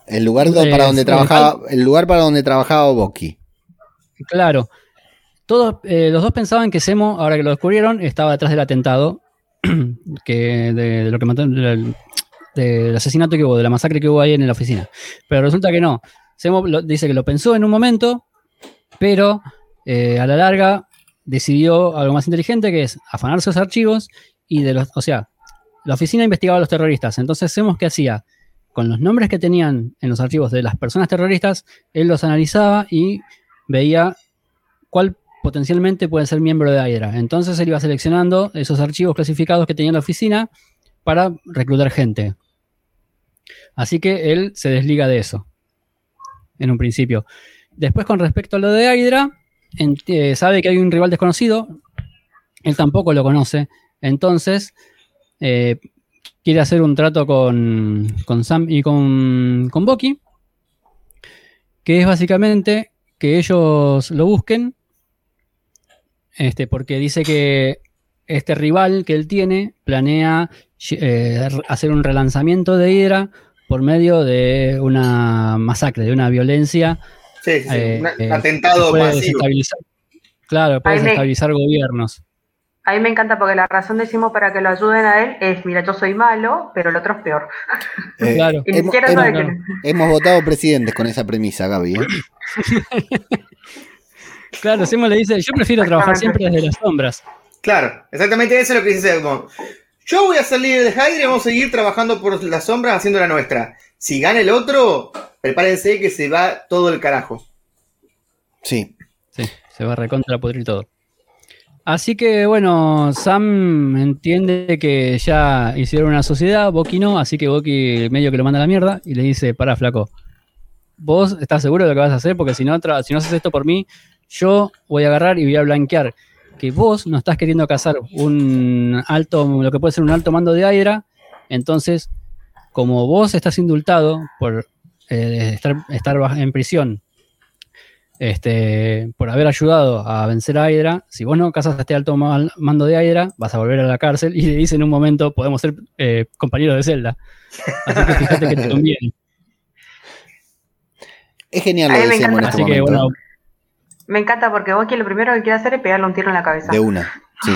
El lugar do- Eh, para donde trabajaba, el lugar para donde trabajaba Boki. Claro. Todos, eh, los dos pensaban que Semo, ahora que lo descubrieron, estaba detrás del atentado, [clears throat] que de, de lo que mató, del, del asesinato que hubo, de la masacre que hubo ahí en la oficina. Pero resulta que no. Semo lo- dice que lo pensó en un momento, pero eh, a la larga decidió algo más inteligente, que es afanar sus archivos y de los, o sea, la oficina investigaba a los terroristas. Entonces, Semo, ¿qué hacía? Con los nombres que tenían en los archivos de las personas terroristas, él los analizaba y veía cuál potencialmente puede ser miembro de Hydra. Entonces él iba seleccionando esos archivos clasificados que tenía en la oficina para reclutar gente. Así que él se desliga de eso. En un principio. Después, con respecto a lo de en- eh, sabe que hay un rival desconocido. Él tampoco lo conoce. Entonces, eh, quiere hacer un trato con, con Sam y con, con que es básicamente que ellos lo busquen, este, porque dice que este rival que él tiene planea eh, hacer un relanzamiento de Hydra por medio de una masacre, de una violencia. Sí, sí, sí. eh, un eh, atentado puede masivo. desestabilizar- claro, puede desestabilizar gobiernos. A mí me encanta porque la razón decimos para que lo ayuden a él es, mira, yo soy malo, pero el otro es peor. [laughs] Eh, Claro. Hemos, votado presidentes con esa premisa, Gaby. ¿eh? [laughs] Claro, Simo le dice, yo prefiero trabajar siempre Exactamente. desde las sombras. Claro, exactamente eso es lo que dice como, Yo voy a ser líder de Hydra y vamos a seguir trabajando por las sombras haciendo la nuestra. Si gana el otro, prepárense que se va todo el carajo. Sí. Sí, se va a recontra pudrir todo. Así que bueno, Sam entiende que ya hicieron una sociedad, Boki no, así que Boki medio que lo manda a la mierda y le dice, pará, flaco, vos estás seguro de lo que vas a hacer, porque si no, si no haces esto por mí, yo voy a agarrar y voy a blanquear que vos no estás queriendo cazar un alto, lo que puede ser un alto mando de Hydra, entonces, como vos estás indultado por eh, estar, estar en prisión este, por haber ayudado a vencer a Hydra, si vos no casas a este alto mal- mando de Hydra, vas a volver a la cárcel y le dice en un momento, podemos ser eh, compañeros de celda. Así que fíjate que te conviene. Es genial lo mí de me Semo en encanta. este Así que momento. bueno, Me encanta porque Bucky lo primero que quiere hacer es pegarle un tiro en la cabeza. De una. Sí.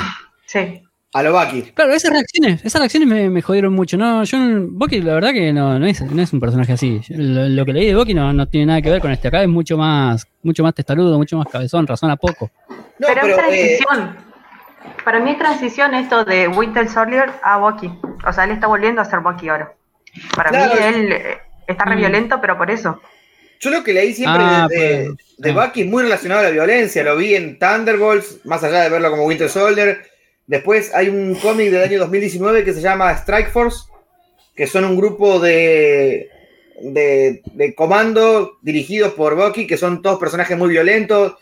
Sí. A lo Bucky. claro, esas reacciones, esas reacciones me, me jodieron mucho. No, yo, Bucky, la verdad que no, no, es, no es un personaje así. Lo, lo que leí de Bucky no, no tiene nada que ver con este. Acá es mucho más, mucho más testarudo, mucho más cabezón, razona poco. No, pero, pero, es eh, transición. Para mí es transición esto de Winter Soldier a Bucky. O sea, él está volviendo a ser Bucky ahora. Para Claro. mí él eh, está re Mm. violento, pero por eso. yo lo que leí siempre Ah, de, de, pues, de. Bucky es muy relacionado a la violencia. Lo vi en Thunderbolts, más allá de verlo como Winter Soldier. Después hay un cómic del año 2019 que se llama Strike Force, que son un grupo de, de, de comando dirigidos por Bucky, que son todos personajes muy violentos.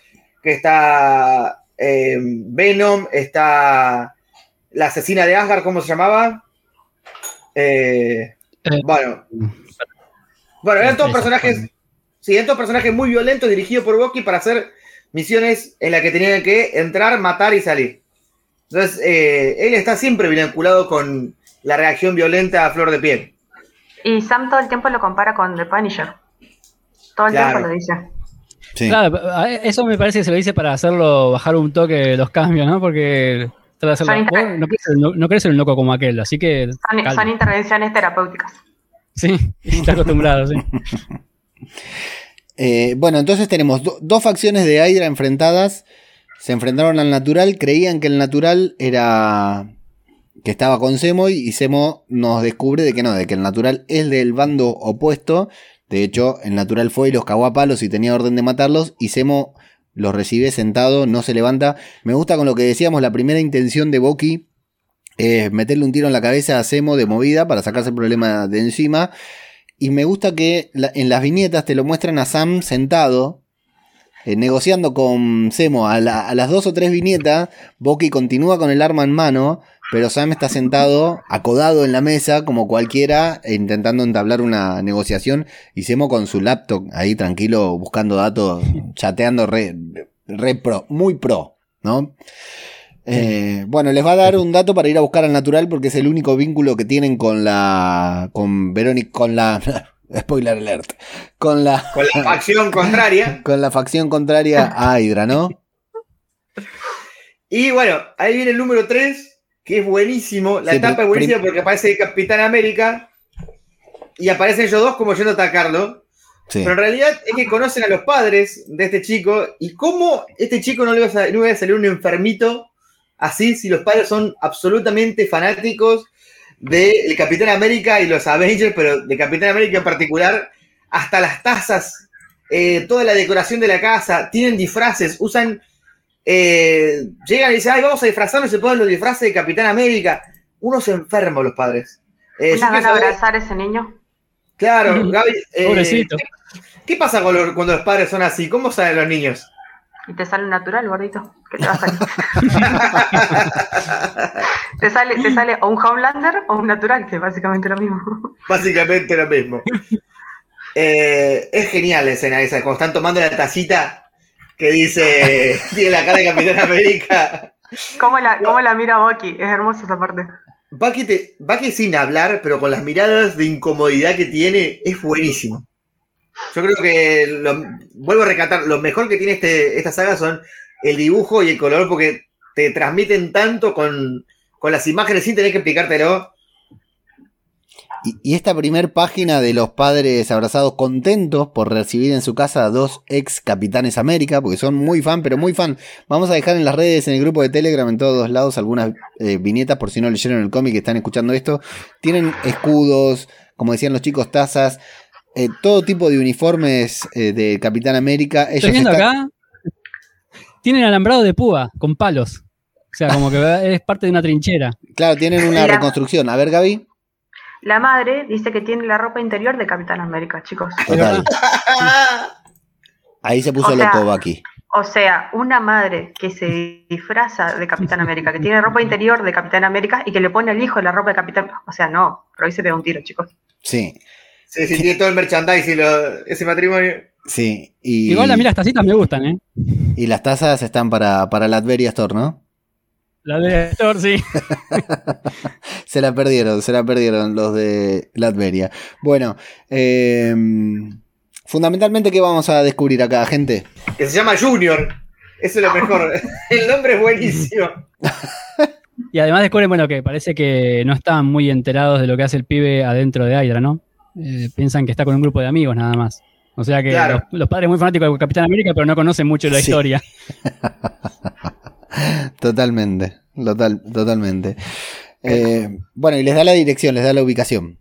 Que está eh, Venom, está la asesina de Asgard, ¿cómo se llamaba? Eh, Eh. bueno, bueno, eran todos personajes, sí, eran todos personajes muy violentos dirigidos por Bucky para hacer misiones en las que tenían que entrar, matar y salir. Entonces, eh, él está siempre vinculado con la reacción violenta a flor de piel. Y Sam todo el tiempo lo compara con The Punisher. Todo el Claro. tiempo lo dice. Sí. Claro, a- eso me parece que se lo dice para hacerlo bajar un toque los cambios, ¿no? Porque hacerlo- no no- no querés ser un loco como aquel, así que. Son, intervenciones terapéuticas. Sí, [laughs] está acostumbrado, sí. [laughs] Eh, bueno, entonces tenemos do- dos facciones de Hydra enfrentadas. Se enfrentaron al natural. Creían que el natural era. que estaba con Semo. Y Semo nos descubre de que no, de que el natural es del bando opuesto. De hecho, el natural fue y los cagó a palos y tenía orden de matarlos. Y Semo los recibe sentado, no se levanta. Me gusta con lo que decíamos, la primera intención de Boki es meterle un tiro en la cabeza a Semo de movida para sacarse el problema de encima. Y me gusta que en las viñetas te lo muestran a Sam sentado, eh, negociando con Semo. A, la- a las dos o tres viñetas, Bucky continúa con el arma en mano, pero Sam está sentado, acodado en la mesa, como cualquiera, intentando entablar una negociación. Y Semo con su laptop ahí tranquilo, buscando datos, chateando re, re pro, muy pro, ¿no? Eh, bueno, les va a dar un dato para ir a buscar al natural porque es el único vínculo que tienen con la. con Verónica. con la. Spoiler alert. Con la. Con la facción [laughs] contraria. con la facción contraria a Hydra, ¿no? Y bueno, ahí viene el número 3, que es buenísimo. La Sí, etapa es buenísima porque aparece Capitán América y aparecen ellos dos como yendo a atacarlo. Sí. Pero en realidad es que conocen a los padres de este chico y cómo este chico no le va a, no le va a salir un enfermito así si los padres son absolutamente fanáticos del Capitán América y los Avengers, pero de Capitán América en particular, hasta las tazas, eh, toda la decoración de la casa, tienen disfraces, usan, eh, llegan y dicen, ay, vamos a disfrazarnos y se ponen los disfraces de Capitán América. Unos enfermos los padres. Eh, de saber- abrazar a ese niño. Claro, [laughs] Gaby. eh, Pobrecito. ¿Qué pasa con los- cuando los padres son así? ¿Cómo saben los niños? Y te sale natural, gordito. ¿Qué te va a salir? [laughs] te, sale, te sale o un Homelander o un natural, que es básicamente lo mismo. [laughs] Básicamente lo mismo. Eh, es genial la escena esa, cuando están tomando la tacita que dice, [laughs] tiene la cara de Capitán América. ¿Cómo la, cómo la mira Bucky? Es hermosa esa parte. Bucky, te- Bucky sin hablar, pero con las miradas de incomodidad que tiene, es buenísimo. Yo creo que, lo- vuelvo a recatar, lo mejor que tiene este, esta saga son el dibujo y el color, porque te transmiten tanto con, con las imágenes sin tener que explicártelo. Y, y esta primer página de los padres abrazados contentos por recibir en su casa a dos ex capitanes América, porque son muy fan, pero muy fan. Vamos a dejar en las redes, en el grupo de Telegram, en todos lados, algunas eh, viñetas por si no leyeron el cómic y están escuchando esto. Tienen escudos, como decían los chicos, tazas, eh, todo tipo de uniformes eh, de Capitán América. Ellos Estoy viendo están- acá. Tienen alambrado de púa, con palos. O sea, como que [laughs] es parte de una trinchera. Claro, tienen una La- reconstrucción. A ver, Gaby. La madre dice que tiene la ropa interior de Capitán América, chicos. Total. [laughs] Ahí se puso O sea, loco Bucky. O sea, una madre que se disfraza de Capitán América, que tiene ropa interior de Capitán América y que le pone al hijo la ropa de Capitán. O sea, no, pero ahí se pega un tiro, chicos. Sí, Sí, sí, tiene todo el merchandising, lo- ese matrimonio. sí. Y, Igual a mí las tacitas me gustan, ¿eh? y las tazas están para, para Latveria Store, ¿no? La de Thor, sí. [laughs] Se la perdieron, se la perdieron los de Latveria. Bueno, eh, fundamentalmente, ¿qué vamos a descubrir acá, gente? Que se llama Junior. Eso es lo mejor. [laughs] El nombre es buenísimo. Y además descubren, bueno, que parece que no estaban muy enterados de lo que hace el pibe adentro de Hydra, ¿no? Eh, piensan que está con un grupo de amigos nada más. O sea que Claro. los, los padres muy fanáticos de Capitán América, pero no conocen mucho la Sí. historia. [laughs] Totalmente, total, totalmente. Eh, bueno, y les da la dirección, les da la ubicación.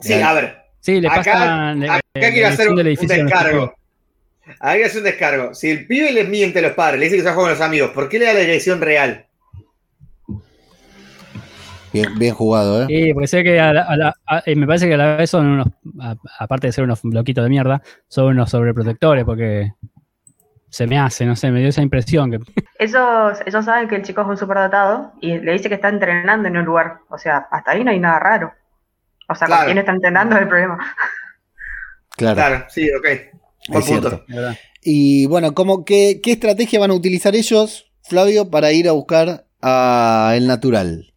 Sí, a ver. Sí, le Acá, pasan acá quiero hacer un, un descargo. Acá quiero hacer un descargo. Si el pibe les miente a los padres, le dice que se va a jugar con los amigos, ¿por qué le da la dirección real? Bien, bien jugado, ¿eh? Sí, porque sé que a la- a la- a- eh, me parece que a la vez son unos, a- aparte de ser unos bloquitos de mierda, son unos sobreprotectores, porque se me hace, no sé, me dio esa impresión que Ellos, ellos saben que el chico es un superdotado y le dice que está entrenando en un lugar. O sea, hasta ahí no hay nada raro. O sea, Claro. con quién está entrenando es el problema. Claro, Claro, sí, ok. Buen es punto. cierto. Y bueno, ¿cómo, qué, ¿qué estrategia van a utilizar ellos, Flavio, para ir a buscar a el natural?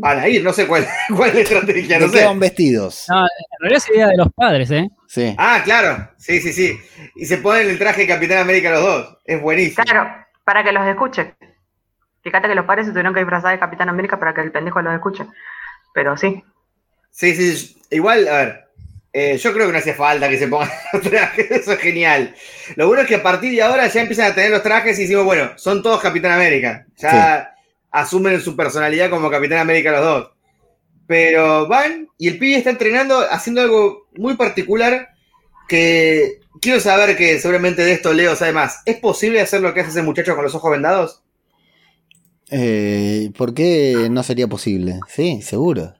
Van a ir, no sé cuál, [laughs] cuál es la estrategia, ¿De no sé. van vestidos? No, en realidad es idea de los padres, ¿eh? Sí. Ah, claro. Sí, sí, sí. Y se ponen el traje de Capitán América los dos. Es buenísimo. Claro, para que los escuche. Fíjate que los padres se tuvieron que disfrazar de Capitán América para que el pendejo los escuche. Pero sí. Sí, sí. Igual, a ver. eh, yo creo que no hace falta que se pongan [laughs] los trajes. Eso es genial. Lo bueno es que a partir de ahora ya empiezan a tener los trajes y decimos, bueno, son todos Capitán América. Ya asumen su personalidad como Capitán América los dos. Pero van y el pibe está entrenando haciendo algo muy particular que quiero saber que seguramente de esto Leo sabe más. ¿Es posible hacer lo que hace ese muchacho con los ojos vendados? Eh, ¿Por qué no sería posible? Sí, seguro.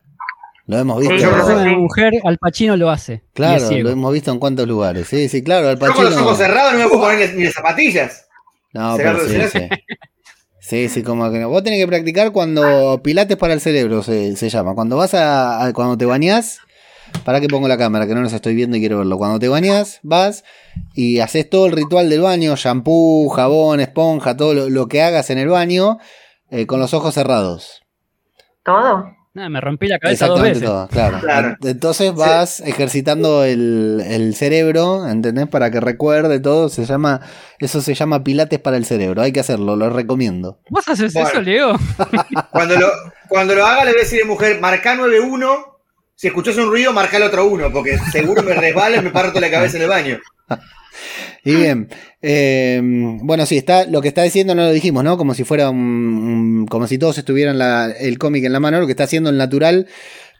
Lo hemos visto. Una mujer, Al Pacino lo hace. Claro, lo hemos visto en cuántos lugares. Sí, sí, claro. Al Yo con los ojos cerrados no me puedo poner ni las zapatillas. No, pero sí, será- sí. Sí, sí, como que no. Vos tenés que practicar cuando Pilates para el cerebro se, llama. Cuando vas a, cuando te bañás, para que pongo la cámara, que no los estoy viendo y quiero verlo. Cuando te bañás, vas y haces todo el ritual del baño, shampoo, jabón, esponja, todo lo, lo que hagas en el baño, eh, con los ojos cerrados. ¿Todo? Nada, me rompí la cabeza dos Exactamente veces. todo, claro. Claro. Entonces vas ejercitando el, el cerebro, ¿entendés? Para que recuerde todo, se llama, eso se llama pilates para el cerebro, hay que hacerlo, lo recomiendo. ¿Vos haces Bueno. eso, Leo? [laughs] Cuando lo, cuando lo haga, le voy a decir a mujer, marca 9-1. Si escuchás un ruido, marca el otro 1, porque seguro me resbala y me parto la cabeza en el baño. Y bien, eh, bueno, sí, está, lo que está diciendo no lo dijimos, ¿no? Como si fuera un, un- como si todos estuvieran la- el cómic en la mano, lo que está haciendo el natural.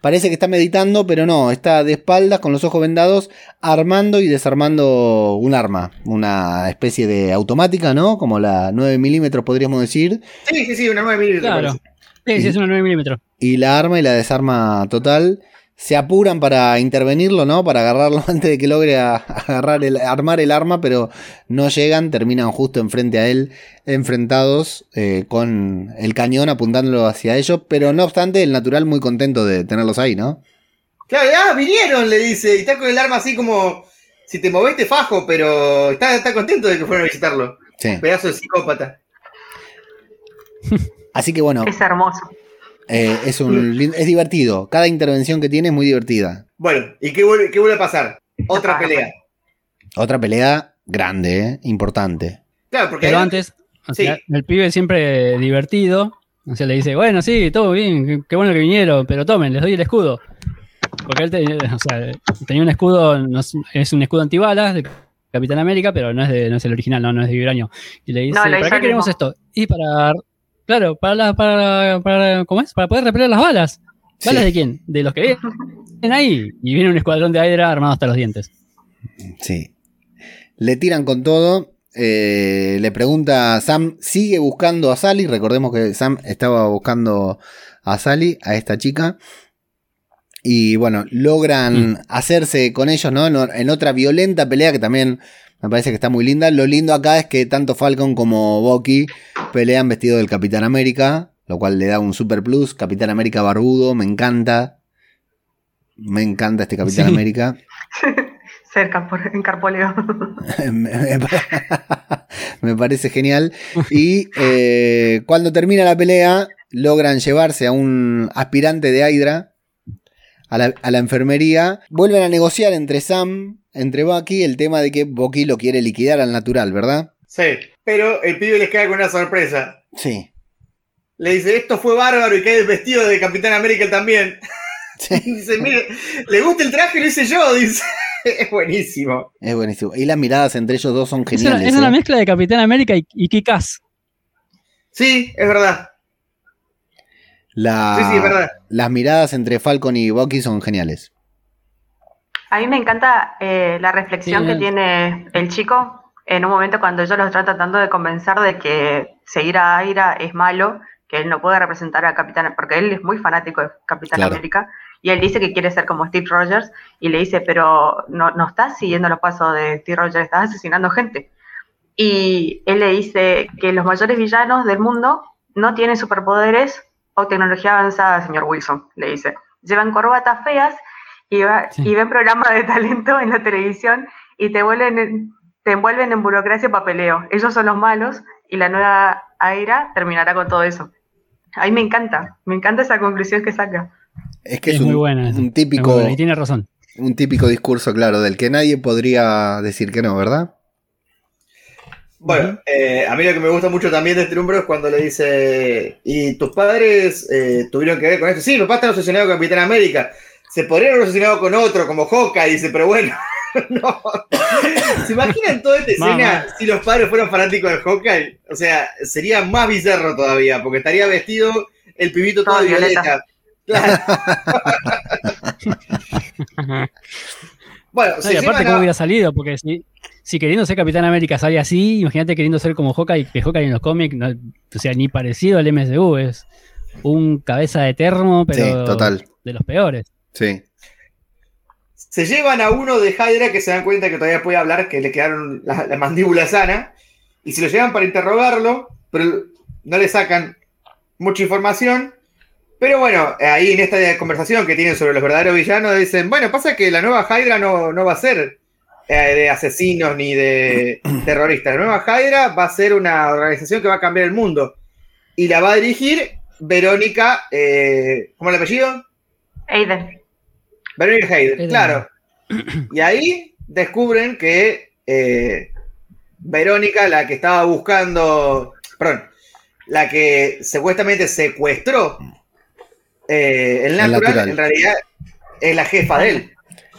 Parece que está meditando, pero no, está de espaldas, con los ojos vendados, armando y desarmando un arma, una especie de automática, ¿no? Como la 9 milímetros, podríamos decir. Sí, sí, sí, una 9 milímetros. Claro. Sí, sí, es una 9 milímetros. Y la arma y la desarma total. Se apuran para intervenirlo, ¿no? Para agarrarlo [laughs] antes de que logre a- agarrar el, armar el arma, pero no llegan, terminan justo enfrente a él, enfrentados eh, con el cañón apuntándolo hacia ellos, pero no obstante, el natural muy contento de tenerlos ahí, ¿no? Claro, ah, vinieron, le dice, y está con el arma así como, si te movés te fajo, pero está, está contento de que fueron a visitarlo. Sí. Pedazo de psicópata. Así que bueno, Es hermoso. Eh, es, un, es divertido. Cada intervención que tiene es muy divertida. Bueno, ¿y qué vuelve, qué vuelve a pasar? Otra Ah, pelea. Otra pelea grande, ¿eh? importante. Claro, porque Pero antes, o Sí. sea, el pibe siempre divertido. O sea, le dice, bueno, sí, todo bien, qué, bueno que vinieron, pero tomen, les doy el escudo. Porque él tenía, o sea, tenía un escudo, no es, es un escudo antibalas de Capitán América, pero no es, de, no es el original, no, no es de vibranio. Y le dice, No, ¿para qué queremos esto? Y para, claro, para, la- para, para, ¿cómo es? Para poder repeler las balas. ¿Balas Sí. de quién? De los que vienen ahí. Y viene un escuadrón de Hydra armado hasta los dientes. Sí. Le tiran con todo. eh, le pregunta a Sam, ¿sigue buscando a Sally? Recordemos que Sam estaba buscando a Sally, a esta chica. Y bueno, logran hacerse con ellos, ¿no? En, en otra violenta pelea que también me parece que está muy linda. Lo lindo acá es que tanto Falcon como Bucky pelean vestido del Capitán América, lo cual le da un super plus. Capitán América barbudo, me encanta. Me encanta este Capitán Sí. América. [laughs] Cerca, por, en Carpoleo. [laughs] [laughs] me parece genial. Y eh, cuando termina la pelea, logran llevarse a un aspirante de Hydra a la, a la enfermería. Vuelven a negociar entre Sam, entre Bucky, el tema de que Bucky lo quiere liquidar al natural, ¿verdad? Sí, pero el pibe les queda con una sorpresa. Sí. Le dice, esto fue bárbaro y cae vestido de Capitán América también. Sí, [laughs] dice, mire, ¿le gusta el traje? Lo hice yo, dice. [laughs] es buenísimo. es buenísimo. Y las miradas entre ellos dos son Es una, geniales. es una ¿eh? mezcla de Capitán América y, y Kick-Ass. Sí, es verdad. La- Sí, sí, es verdad. Las miradas entre Falcon y Bucky son geniales. A mí me encanta eh, la reflexión Sí, que tiene el chico en un momento cuando ellos lo están tratando de convencer de que seguir a Aira es malo, que él no puede representar a Capitán, porque él es muy fanático de Capitán Claro. América, y él dice que quiere ser como Steve Rogers, y le dice, pero no, no estás siguiendo los pasos de Steve Rogers, estás asesinando gente. Y él le dice que los mayores villanos del mundo no tienen superpoderes o tecnología avanzada, señor Wilson, le dice. Llevan corbatas feas Sí. y ven programas de talento en la televisión y te, vuelven en- te envuelven en burocracia y papeleo. Ellos son los malos y la nueva Aira terminará con todo eso. A mí me encanta, me encanta esa conclusión que saca. Es que es, Es un, muy buena un Es típico. muy buena, Y tiene razón. Un típico discurso, claro, del que nadie podría decir que no, ¿verdad? Bueno, eh, a mí lo que me gusta mucho también de este número es cuando le dice, ¿y tus padres eh, tuvieron que ver con esto? Sí, mi papá está obsesionado con Capitán América. Se podrían haber con otro, como Hawkeye, dice, pero bueno, [laughs] no. ¿Se imaginan toda esta escena Mamá. si los padres fueran fanáticos de Hawkeye? O sea, sería más bizarro todavía, porque estaría vestido el pibito todo Todo de violeta. violeta. Claro. [laughs] Bueno, No, se y aparte, ¿cómo a- hubiera salido? Porque si, si queriendo ser Capitán América sale así, imagínate queriendo ser como Hawkeye, que Hawkeye en los cómics, no- o sea, ni parecido al MSU, es un cabeza de termo, pero Sí, total. de los peores. Sí. Se llevan a uno de Hydra que se dan cuenta que todavía puede hablar, que le quedaron la, la mandíbula sana, y se lo llevan para interrogarlo, pero no le sacan mucha información. Pero bueno, ahí en esta conversación que tienen sobre los verdaderos villanos, dicen, bueno, pasa que la nueva Hydra no, no va a ser eh, de asesinos ni de [clears throat] terroristas. La nueva Hydra va a ser una organización que va a cambiar el mundo. Y la va a dirigir Verónica, eh, ¿cómo es el apellido? Aiden, Verónica Hayden, Hayden. claro. Y ahí descubren que eh, Verónica, la que estaba buscando, perdón, la que supuestamente secuestró eh, el El natural, en realidad es la jefa de él.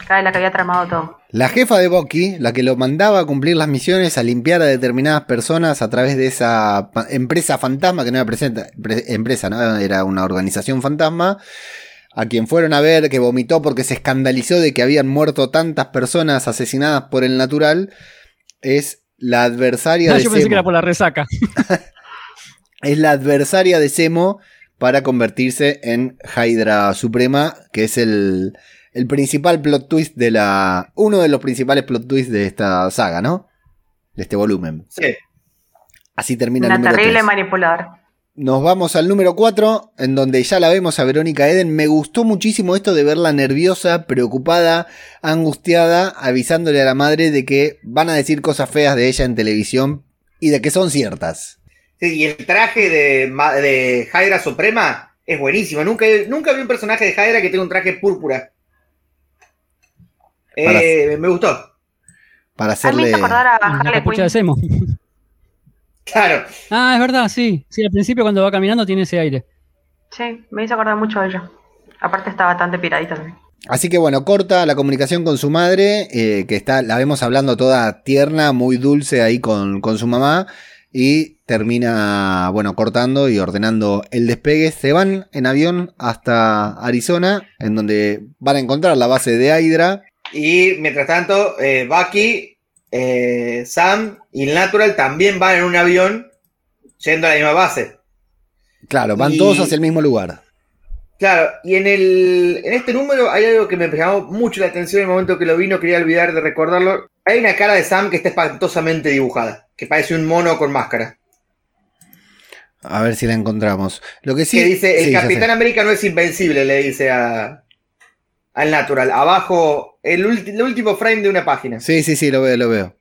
la que había tramado todo. La jefa de Bucky, la que lo mandaba a cumplir las misiones, a limpiar a determinadas personas a través de esa empresa fantasma, que no era presenta- pre- empresa, ¿no? era una organización fantasma, a quien fueron a ver que vomitó porque se escandalizó de que habían muerto tantas personas asesinadas por el natural, es la adversaria de yo pensé que era por la resaca. [laughs] Es la adversaria de Semo para convertirse en Hydra Suprema, que es el, el principal plot twist de la. uno de los principales plot twists de esta saga, ¿no? De este volumen. Sí. Así termina el Una número terrible 3. manipulador. Nos vamos al número 4, en donde ya la vemos a Verónica Eden. Me gustó muchísimo esto de verla nerviosa, preocupada, angustiada, avisándole a la madre de que van a decir cosas feas de ella en televisión y de que son ciertas. Sí, y el traje de, de Hydra Suprema es buenísimo. Nunca, nunca vi un personaje de Hydra que tenga un traje púrpura. Eh, me gustó. Para A mí me hacerle. acordar a Harley de Quinn. Claro. Ah, es verdad, sí. Sí, al principio cuando va caminando tiene ese aire. Sí, me hizo acordar mucho a ella. Aparte está bastante piradita también. Así que bueno, corta la comunicación con su madre, eh, que está, la vemos hablando toda tierna, muy dulce ahí con, con su mamá, y termina, bueno, cortando y ordenando el despegue. Se van en avión hasta Arizona, en donde van a encontrar la base de Hydra. Y mientras tanto, eh, Bucky, eh, Sam y el Natural también van en un avión yendo a la misma base. Claro, van Y- todos hacia el mismo lugar. Claro, y en, el, en este número hay algo que me llamó mucho la atención en el momento que lo vi, no quería olvidar de recordarlo. Hay una cara de Sam que está espantosamente dibujada, que parece un mono con máscara. A ver si la encontramos. Lo que sí. que dice, el sí, Capitán. América no es invencible, le dice a, al Natural. Abajo, el, el último frame de una página. Sí, sí, sí, lo veo, lo veo.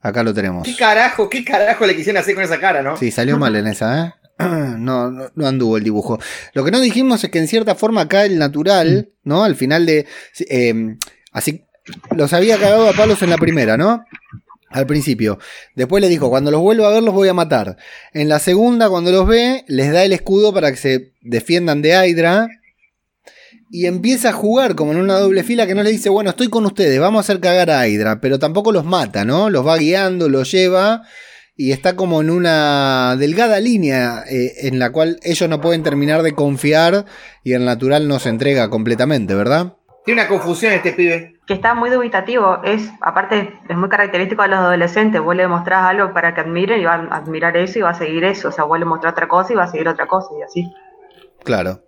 Acá lo tenemos. ¿Qué carajo, qué carajo le quisieron hacer con esa cara, no? Sí, salió mal en esa, ¿eh? [clears throat] No, no, no anduvo el dibujo. Lo que no dijimos es que en cierta forma acá el natural, ¿no? Al final de. eh, así. Los había cagado a palos en la primera, ¿no? Al principio. Después le dijo, cuando los vuelva a ver los voy a matar. En la segunda, cuando los ve, les da el escudo para que se defiendan de Hydra. Y empieza a jugar como en una doble fila que no le dice, bueno, estoy con ustedes, vamos a hacer cagar a Hydra. Pero tampoco los mata, ¿no? Los va guiando, los lleva y está como en una delgada línea eh, en la cual ellos no pueden terminar de confiar y el natural no se entrega completamente, ¿verdad? Tiene una confusión este pibe. Que está muy dubitativo. Es, aparte, es muy característico de los adolescentes. Vos le mostrás algo para que admiren y va a admirar eso y va a seguir eso. O sea, vos le mostrás otra cosa y va a seguir otra cosa y así. Claro.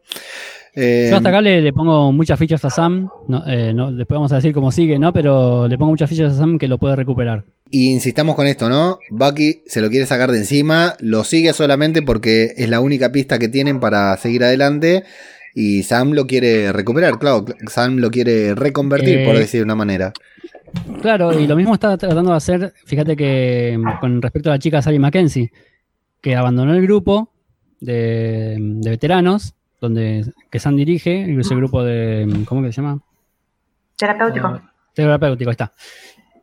Eh, Yo hasta acá le, le pongo muchas fichas a Sam. No, eh, no, después vamos a decir cómo sigue, ¿no? Pero le pongo muchas fichas a Sam que lo puede recuperar. y insistamos con esto, ¿no? Bucky se lo quiere sacar de encima, lo sigue solamente porque es la única pista que tienen para seguir adelante. Y Sam lo quiere recuperar, claro. Sam lo quiere reconvertir, Eh, por decir de una manera. Claro, y lo mismo está tratando de hacer, fíjate que mm, con respecto a la chica Sally Mackenzie, que abandonó el grupo de, de veteranos, donde que Sam dirige, ese grupo de, ¿cómo que se llama? Terapéutico. Ah, terapéutico, ahí está.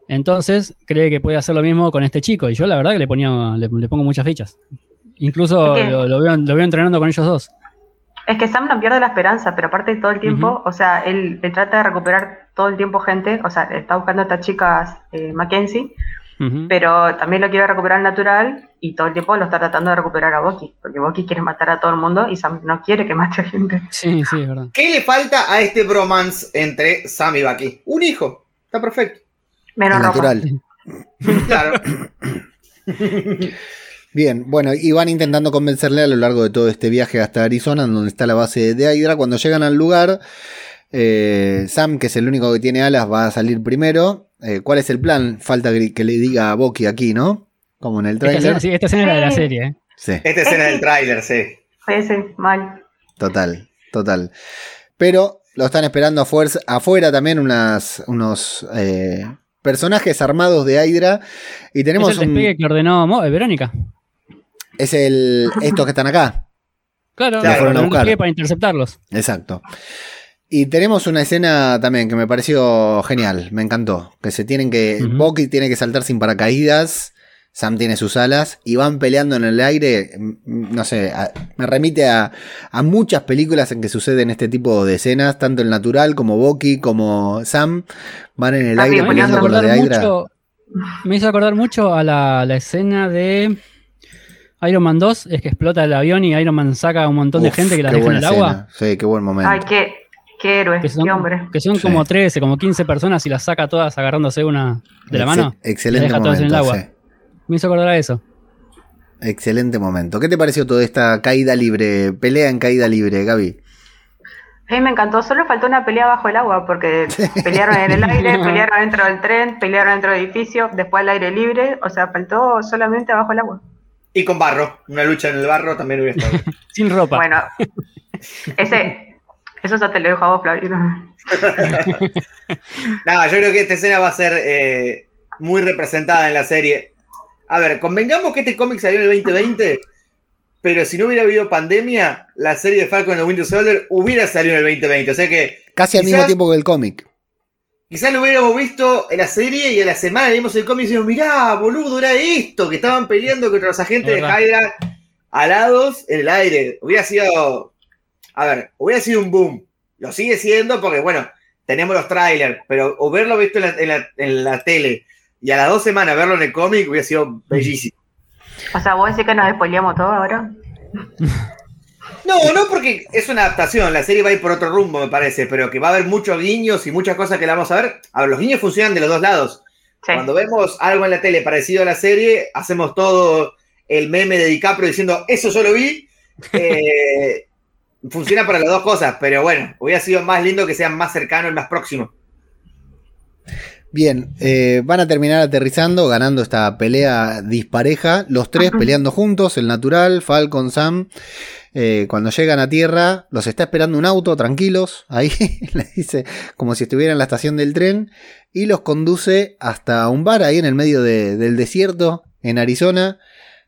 Entonces, cree que puede hacer lo mismo con este chico, y yo la verdad que le ponía, le, le pongo muchas fichas. Incluso Es que- lo, lo veo, lo veo entrenando con ellos dos. Es que Sam no pierde la esperanza, pero aparte todo el tiempo, o sea, él, él trata de recuperar todo el tiempo gente, o sea, está buscando a esta chica eh, Mackenzie, Pero también lo quiere recuperar natural y todo el tiempo lo está tratando de recuperar a Bucky, porque Bucky quiere matar a todo el mundo y Sam no quiere que mate a gente. Sí, sí, es verdad. ¿Qué le falta a este bromance entre Sam y Bucky? Un hijo. Está perfecto. Menos natural. [laughs] Claro. Bien, bueno, y van intentando convencerle a lo largo de todo este viaje hasta Arizona, donde está la base de Hydra. Cuando llegan al lugar, eh, Sam, que es el único que tiene alas, va a salir primero. Eh, ¿Cuál es el plan? Falta que le diga a Bucky aquí, ¿no? Como en el Esta escena, trailer. sí, esta escena era de la Sí. serie, ¿eh? Sí, Esta escena del tráiler, sí. Sí, sí, mal. total, total. Pero lo están esperando afuera, afuera también unas, unos eh, personajes armados de Hydra. Y tenemos es el un. despegue que ordenó Mo- Verónica. Es el. Estos que están acá. Claro, Claro, fueron a buscar. para interceptarlos. Exacto. Y tenemos una escena también que me pareció genial, me encantó. Que se tienen que. Bucky tiene que saltar sin paracaídas. Sam tiene sus alas y van peleando en el aire. mm, No sé, a- me remite a, a muchas películas en que suceden este tipo de escenas, tanto el natural como Bucky, como Sam. Van en el Ah, aire bien, me, hizo peleando con los de acordar Hydra. mucho, me hizo acordar mucho a la, la escena de Iron Man 2, es que explota el avión y Iron Man saca un montón de gente que la deja en el buena agua. escena. Sí, qué buen momento. Ay, qué, qué héroe, Que son, qué hombre. que son Sí. como 13, como 15 personas y las saca todas agarrándose una de la mano. Excelente y deja todas en el momento, agua. sí. Me hizo acordar a eso. Excelente momento. ¿Qué te pareció toda esta caída libre, pelea en caída libre, Gaby? A mí me encantó, solo faltó una pelea bajo el agua, porque [laughs] pelearon en el aire, [laughs] pelearon dentro del tren, pelearon dentro del edificio, después al aire libre, o sea, faltó solamente bajo el agua. Y con barro, una lucha en el barro también hubiera estado. [laughs] Sin ropa. Bueno, ese, eso ya te lo dejo a vos, Flavio. [laughs] Nada, yo creo que esta escena va a ser eh, muy representada en la serie. A ver, convengamos que este cómic salió en el 2020, pero si no hubiera habido pandemia, la serie de Falcon and the Winter Soldier hubiera salido en el 2020. O sea que. Casi al quizás- mismo tiempo que el cómic. Quizás lo hubiéramos visto en la serie y a la semana leímos el cómic y decimos, mirá, boludo, era esto, que estaban peleando contra los agentes de. Hydra alados en el aire. Hubiera sido, a ver, hubiera sido un boom. Lo sigue siendo porque, bueno, tenemos los trailers, pero o verlo visto en la, en la- en la tele y a las dos semanas verlo en el cómic hubiera sido bellísimo. O sea, vos decís que nos despoleamos todo ahora. No, no porque es una adaptación, la serie va a ir por otro rumbo, me parece, pero que va a haber muchos guiños y muchas cosas que la vamos a ver. A ver, los guiños funcionan de los dos lados. Sí. Cuando vemos algo en la tele parecido a la serie, hacemos todo el meme de DiCaprio diciendo, eso yo lo vi. [laughs] Eh, funciona para las dos cosas, pero bueno, hubiera sido más lindo que sean más cercanos y más próximos. Bien, eh, van a terminar aterrizando, ganando esta pelea dispareja, los tres peleando juntos, el natural, Falcon, Sam. Eh, cuando llegan a tierra, los está esperando un auto, tranquilos, ahí, [laughs] le dice, como si estuviera en la estación del tren, y los conduce hasta un bar ahí en el medio de- del desierto, en Arizona,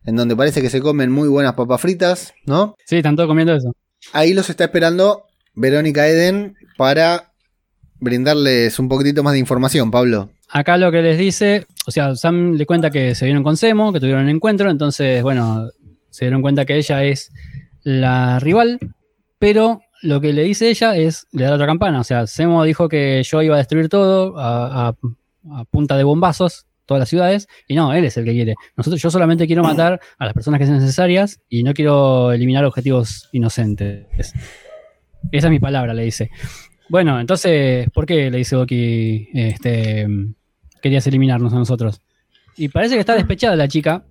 en donde parece que se comen muy buenas papas fritas, ¿no? Sí, están todos comiendo eso. Ahí los está esperando Verónica Eden para brindarles un poquitito más de información, Pablo. Acá lo que les dice, o sea, Sam le cuenta que se vieron con Semo, que tuvieron un encuentro, entonces, bueno, se dieron cuenta que ella es la rival, pero lo que le dice ella es, le da otra campana, o sea, Semo dijo que yo iba a destruir todo a punta de bombazos, todas las ciudades, y no, él es el que quiere. Nosotros, yo solamente quiero matar a las personas que sean necesarias y no quiero eliminar objetivos inocentes. Esa es mi palabra, le dice. Bueno, entonces, ¿por qué le dice Bucky, este, querías eliminarnos a nosotros? Y parece que está despechada la chica,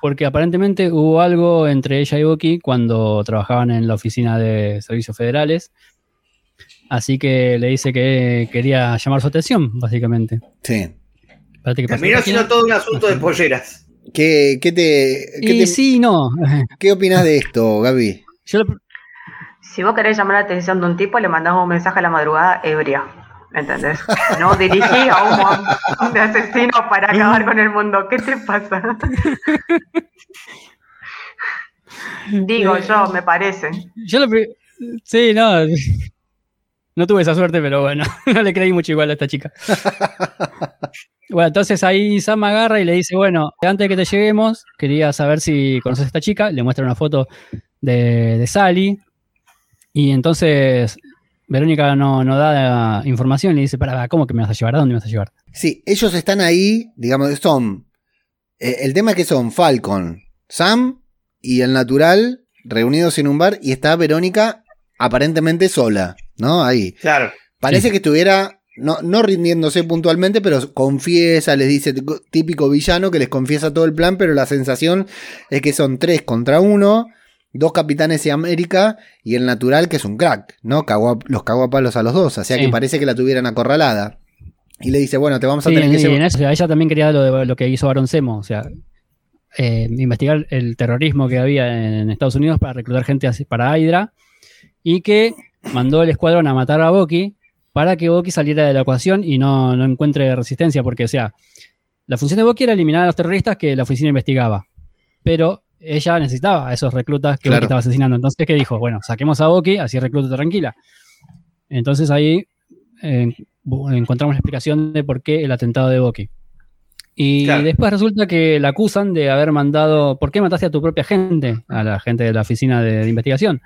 porque aparentemente hubo algo entre ella y Bucky cuando trabajaban en la oficina de servicios federales. Así que le dice que quería llamar su atención, básicamente. Sí. Espérate que pase Terminó siendo todo un asunto de polleras. ¿Qué, qué te, qué, Y te- sí, y no. [laughs] qué opinas de esto, Gaby? Yo lo- Si vos querés llamar la atención de un tipo, le mandás un mensaje a la madrugada ebria. ¿Entendés? No dirigí a un montón de asesinos para acabar con el mundo. ¿Qué te pasa? [laughs] Digo yo, me parece. yo lo pri- Sí, no. [laughs] No tuve esa suerte, pero bueno, no le creí mucho igual a esta chica. Bueno, entonces ahí Sam agarra y le dice, bueno, antes de que te lleguemos, quería saber si conoces a esta chica. Le muestra una foto de, de Sally. Y entonces Verónica no, no da información y le dice, para, ¿cómo que me vas a llevar? ¿A dónde me vas a llevar? Sí, ellos están ahí, digamos, son. eh, el tema es que son Falcon, Sam y el natural reunidos en un bar y está Verónica aparentemente sola, ¿no? Ahí. Claro. Parece Sí. que estuviera, no, no rindiéndose puntualmente, pero confiesa, les dice típico villano que les confiesa todo el plan, pero la sensación es que son tres contra uno, dos capitanes de América y el natural que es un crack, ¿no? Cagó a- los cagó a palos a los dos, o sea Sí. que parece que la tuvieran acorralada. Y le dice, bueno, te vamos a Sí, tener que en eso, o sea, ella también quería lo, de, lo que hizo Baron Semo, o sea, eh, investigar el terrorismo que había en Estados Unidos para reclutar gente así- para Hydra y que mandó el escuadrón a matar a Bucky para que Bucky saliera de la ecuación y no, no encuentre resistencia, porque, o sea, la función de Bucky era eliminar a los terroristas que la oficina investigaba, pero ella necesitaba a esos reclutas que Claro. Bucky estaba asesinando. Entonces, ¿qué dijo? Bueno, saquemos a Bucky, así recluta tranquila. Entonces ahí eh, encontramos la explicación de por qué el atentado de Bucky. Y Claro. después resulta que la acusan de haber mandado, ¿por qué mataste a tu propia gente? A la gente de la oficina de, de investigación.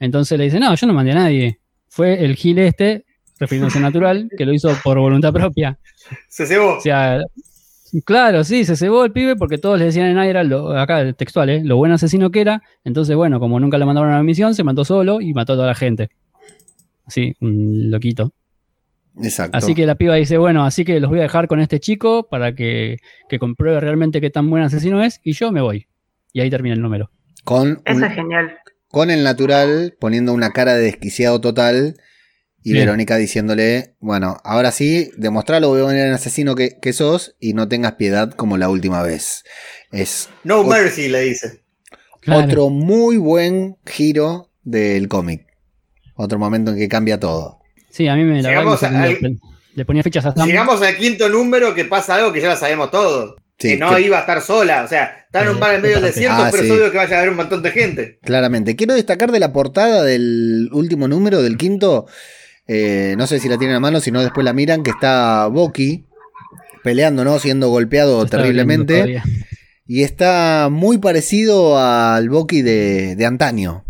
Entonces le dice, no, yo no mandé a nadie. Fue el gil este, refiriéndose a natural, que lo hizo por voluntad propia. Se cebó. O sea, claro, sí, se cebó el pibe porque todos le decían en Aira, lo, acá textual, ¿eh? lo buen asesino que era. Entonces, bueno, como nunca le mandaron a la misión, se mató solo y mató a toda la gente. Sí, un loquito. Exacto. Así que la piba dice, bueno, así que los voy a dejar con este chico para que, que compruebe realmente qué tan buen asesino es y yo me voy. y ahí termina el número. Con, Eso un- es genial. con el natural poniendo una cara de desquiciado total y Bien. Verónica diciéndole, bueno, ahora sí, demostralo, voy a venir el asesino que, que sos y no tengas piedad como la última vez. Es No mercy, le dice. Claro. otro muy buen giro del cómic. Otro momento en que cambia todo. Sí, a mí me la Llegamos que me al- le ponía fichas a Sam. Llegamos al quinto número que pasa algo que ya lo sabemos todos. Sí, que no que- iba a estar sola. O sea, está en un Eh, bar en medio del desierto, Ah, pero sí. es obvio que vaya a haber un montón de gente. Claramente. Quiero destacar de la portada del último número, del quinto. Eh, no sé si la tienen a mano, si no después la miran, que está Boki peleando, ¿no? Siendo golpeado terriblemente. Y está muy parecido al Boki de, de antaño.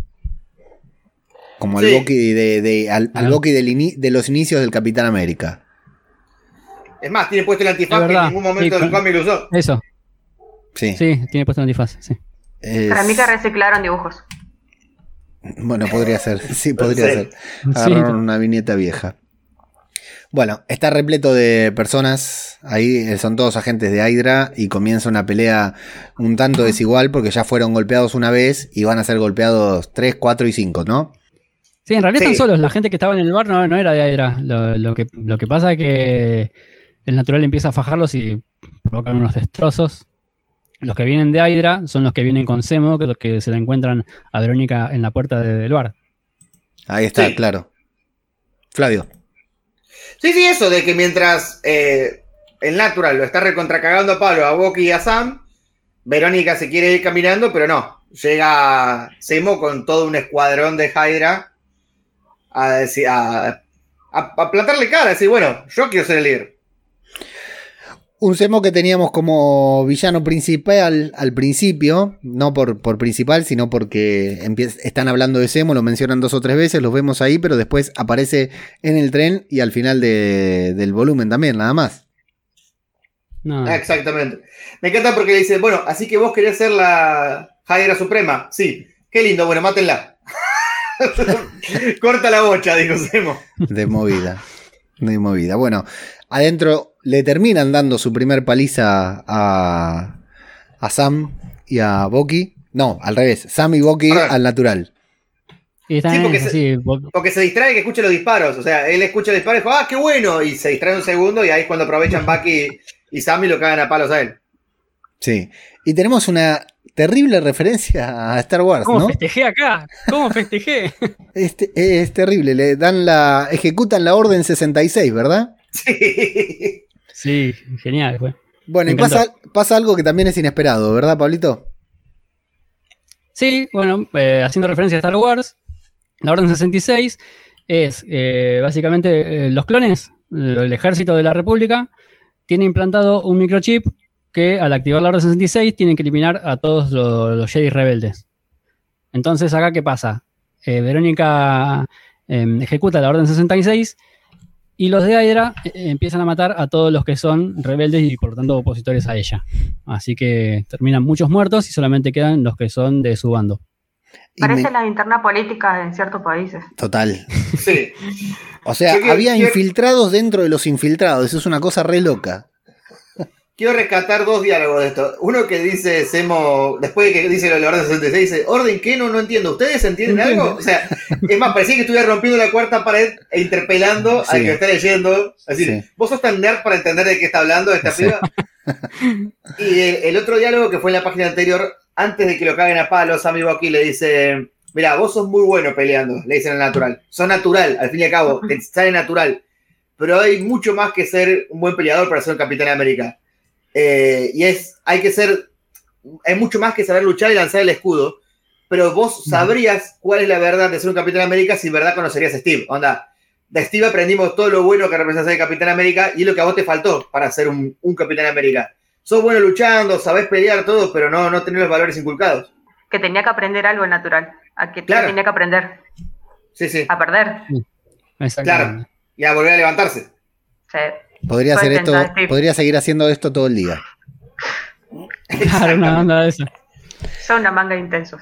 Como al Sí. Boki de, de- al, al Ah. Bucky del ini- de los inicios del Capitán América. Es más, tiene puesto el antifaz que en ningún momento sí, del cómic lo usó. Eso, Sí. sí, tiene puesto un antifaz. Sí. Es- Para mí que reciclaron dibujos. Bueno, podría ser. [laughs] Sí, podría Sí. ser. Agarraron una viñeta vieja. Bueno, está repleto de personas. Ahí eh, son todos agentes de Hydra y comienza una pelea un tanto desigual porque ya fueron golpeados una vez y van a ser golpeados 3, 4 y 5, ¿no? Sí, en realidad Sí. están solos. La gente que estaba en el bar no, no era de Hydra. Lo, lo que, lo que pasa es que el natural empieza a fajarlos y provocan unos destrozos. Los que vienen de Hydra son los que vienen con Semo, que los que se la encuentran a Verónica en la puerta de- del bar. Ahí está, Sí. claro. Flavio. Sí, sí, eso de que mientras eh, el Natural lo está recontracagando a palo a Bucky y a Sam, Verónica se quiere ir caminando, pero no. Llega Semo con todo un escuadrón de Hydra a, decir, a, a, a plantarle cara, a decir, bueno, yo quiero ser el líder. Un Semo que teníamos como villano principal al principio, no por, por principal, sino porque están hablando de Semo, lo mencionan dos o tres veces, los vemos ahí, pero después aparece en el tren y al final de- del volumen también, nada más. No, Ah, Exactamente. Me encanta porque le dice, bueno, así que vos querés ser la Hydra Suprema. Sí, qué lindo, bueno, mátenla. [laughs] Corta la bocha, dijo Semo. De movida. De movida. Bueno, adentro le terminan dando su primer paliza a, a Sam y a Bucky. No, al revés. Sam y Bucky al natural. y están Sí, en porque eso, se- sí, Porque se distrae que escuche los disparos. O sea, él escucha el disparo y dice, ah, qué bueno. Y se distrae un segundo y ahí es cuando aprovechan Bucky y Sam y lo cagan a palos a él. Sí. Y tenemos una terrible referencia a Star Wars, ¿Cómo ¿no? festejé acá? ¿Cómo festejé? [laughs] Este, es terrible. Le dan la. ejecutan la orden 66, ¿verdad? [laughs] Sí. Sí, genial, fue. Bueno, y pasa, algo que también es inesperado, ¿verdad, Pablito? Sí, bueno, eh, haciendo referencia a Star Wars, la Orden 66 es eh, básicamente eh, los clones, el ejército de la República, tiene implantado un microchip que al activar la Orden 66 tienen que eliminar a todos lo- los, Jedi rebeldes. Entonces, acá, ¿qué pasa? Verónica eh, ejecuta la Orden 66 y los de Hydra eh, empiezan a matar a todos los que son rebeldes y por lo tanto opositores a ella. Así que terminan muchos muertos y solamente quedan los que son de su bando. Parece me- la interna política en ciertos países. Total. Sí. O sea, había infiltrados dentro de los infiltrados. Eso es una cosa re loca. Quiero rescatar dos diálogos de esto. Uno que dice Semo, después de que dice lo de la Orden 66, dice, ¿orden qué? No, no entiendo. ¿Ustedes entienden algo? O sea, es más, parecía que estuviera rompiendo la cuarta pared e interpelando al que está leyendo. Decir, Sí. vos sos tan nerd para entender de qué está hablando esta Sí. piba. Y el, el otro diálogo que fue en la página anterior, antes de que lo caguen a palos, Sammy Bucky le dice, mira, vos sos muy bueno peleando, le dicen al natural. Sos natural, al fin y al cabo, te sale natural. Pero hay mucho más que ser un buen peleador para ser un Capitán América. Eh, y es, hay que ser, hay mucho más que saber luchar y lanzar el escudo. Pero vos sabrías cuál es la verdad de ser un Capitán América si en verdad conocerías a Steve. Onda, de Steve aprendimos todo lo bueno que representa ser el Capitán América y es lo que a vos te faltó para ser un, un Capitán América. Sos bueno luchando, sabés pelear todo, pero no, no tenés los valores inculcados. Que tenía que aprender algo natural. A que Claro. tenía que aprender Sí, sí. a perder. Exactamente. Y a volver a levantarse. Sí. Podría hacer esto, podría seguir haciendo esto todo el día. Claro, una onda de eso. Son una manga de intensos.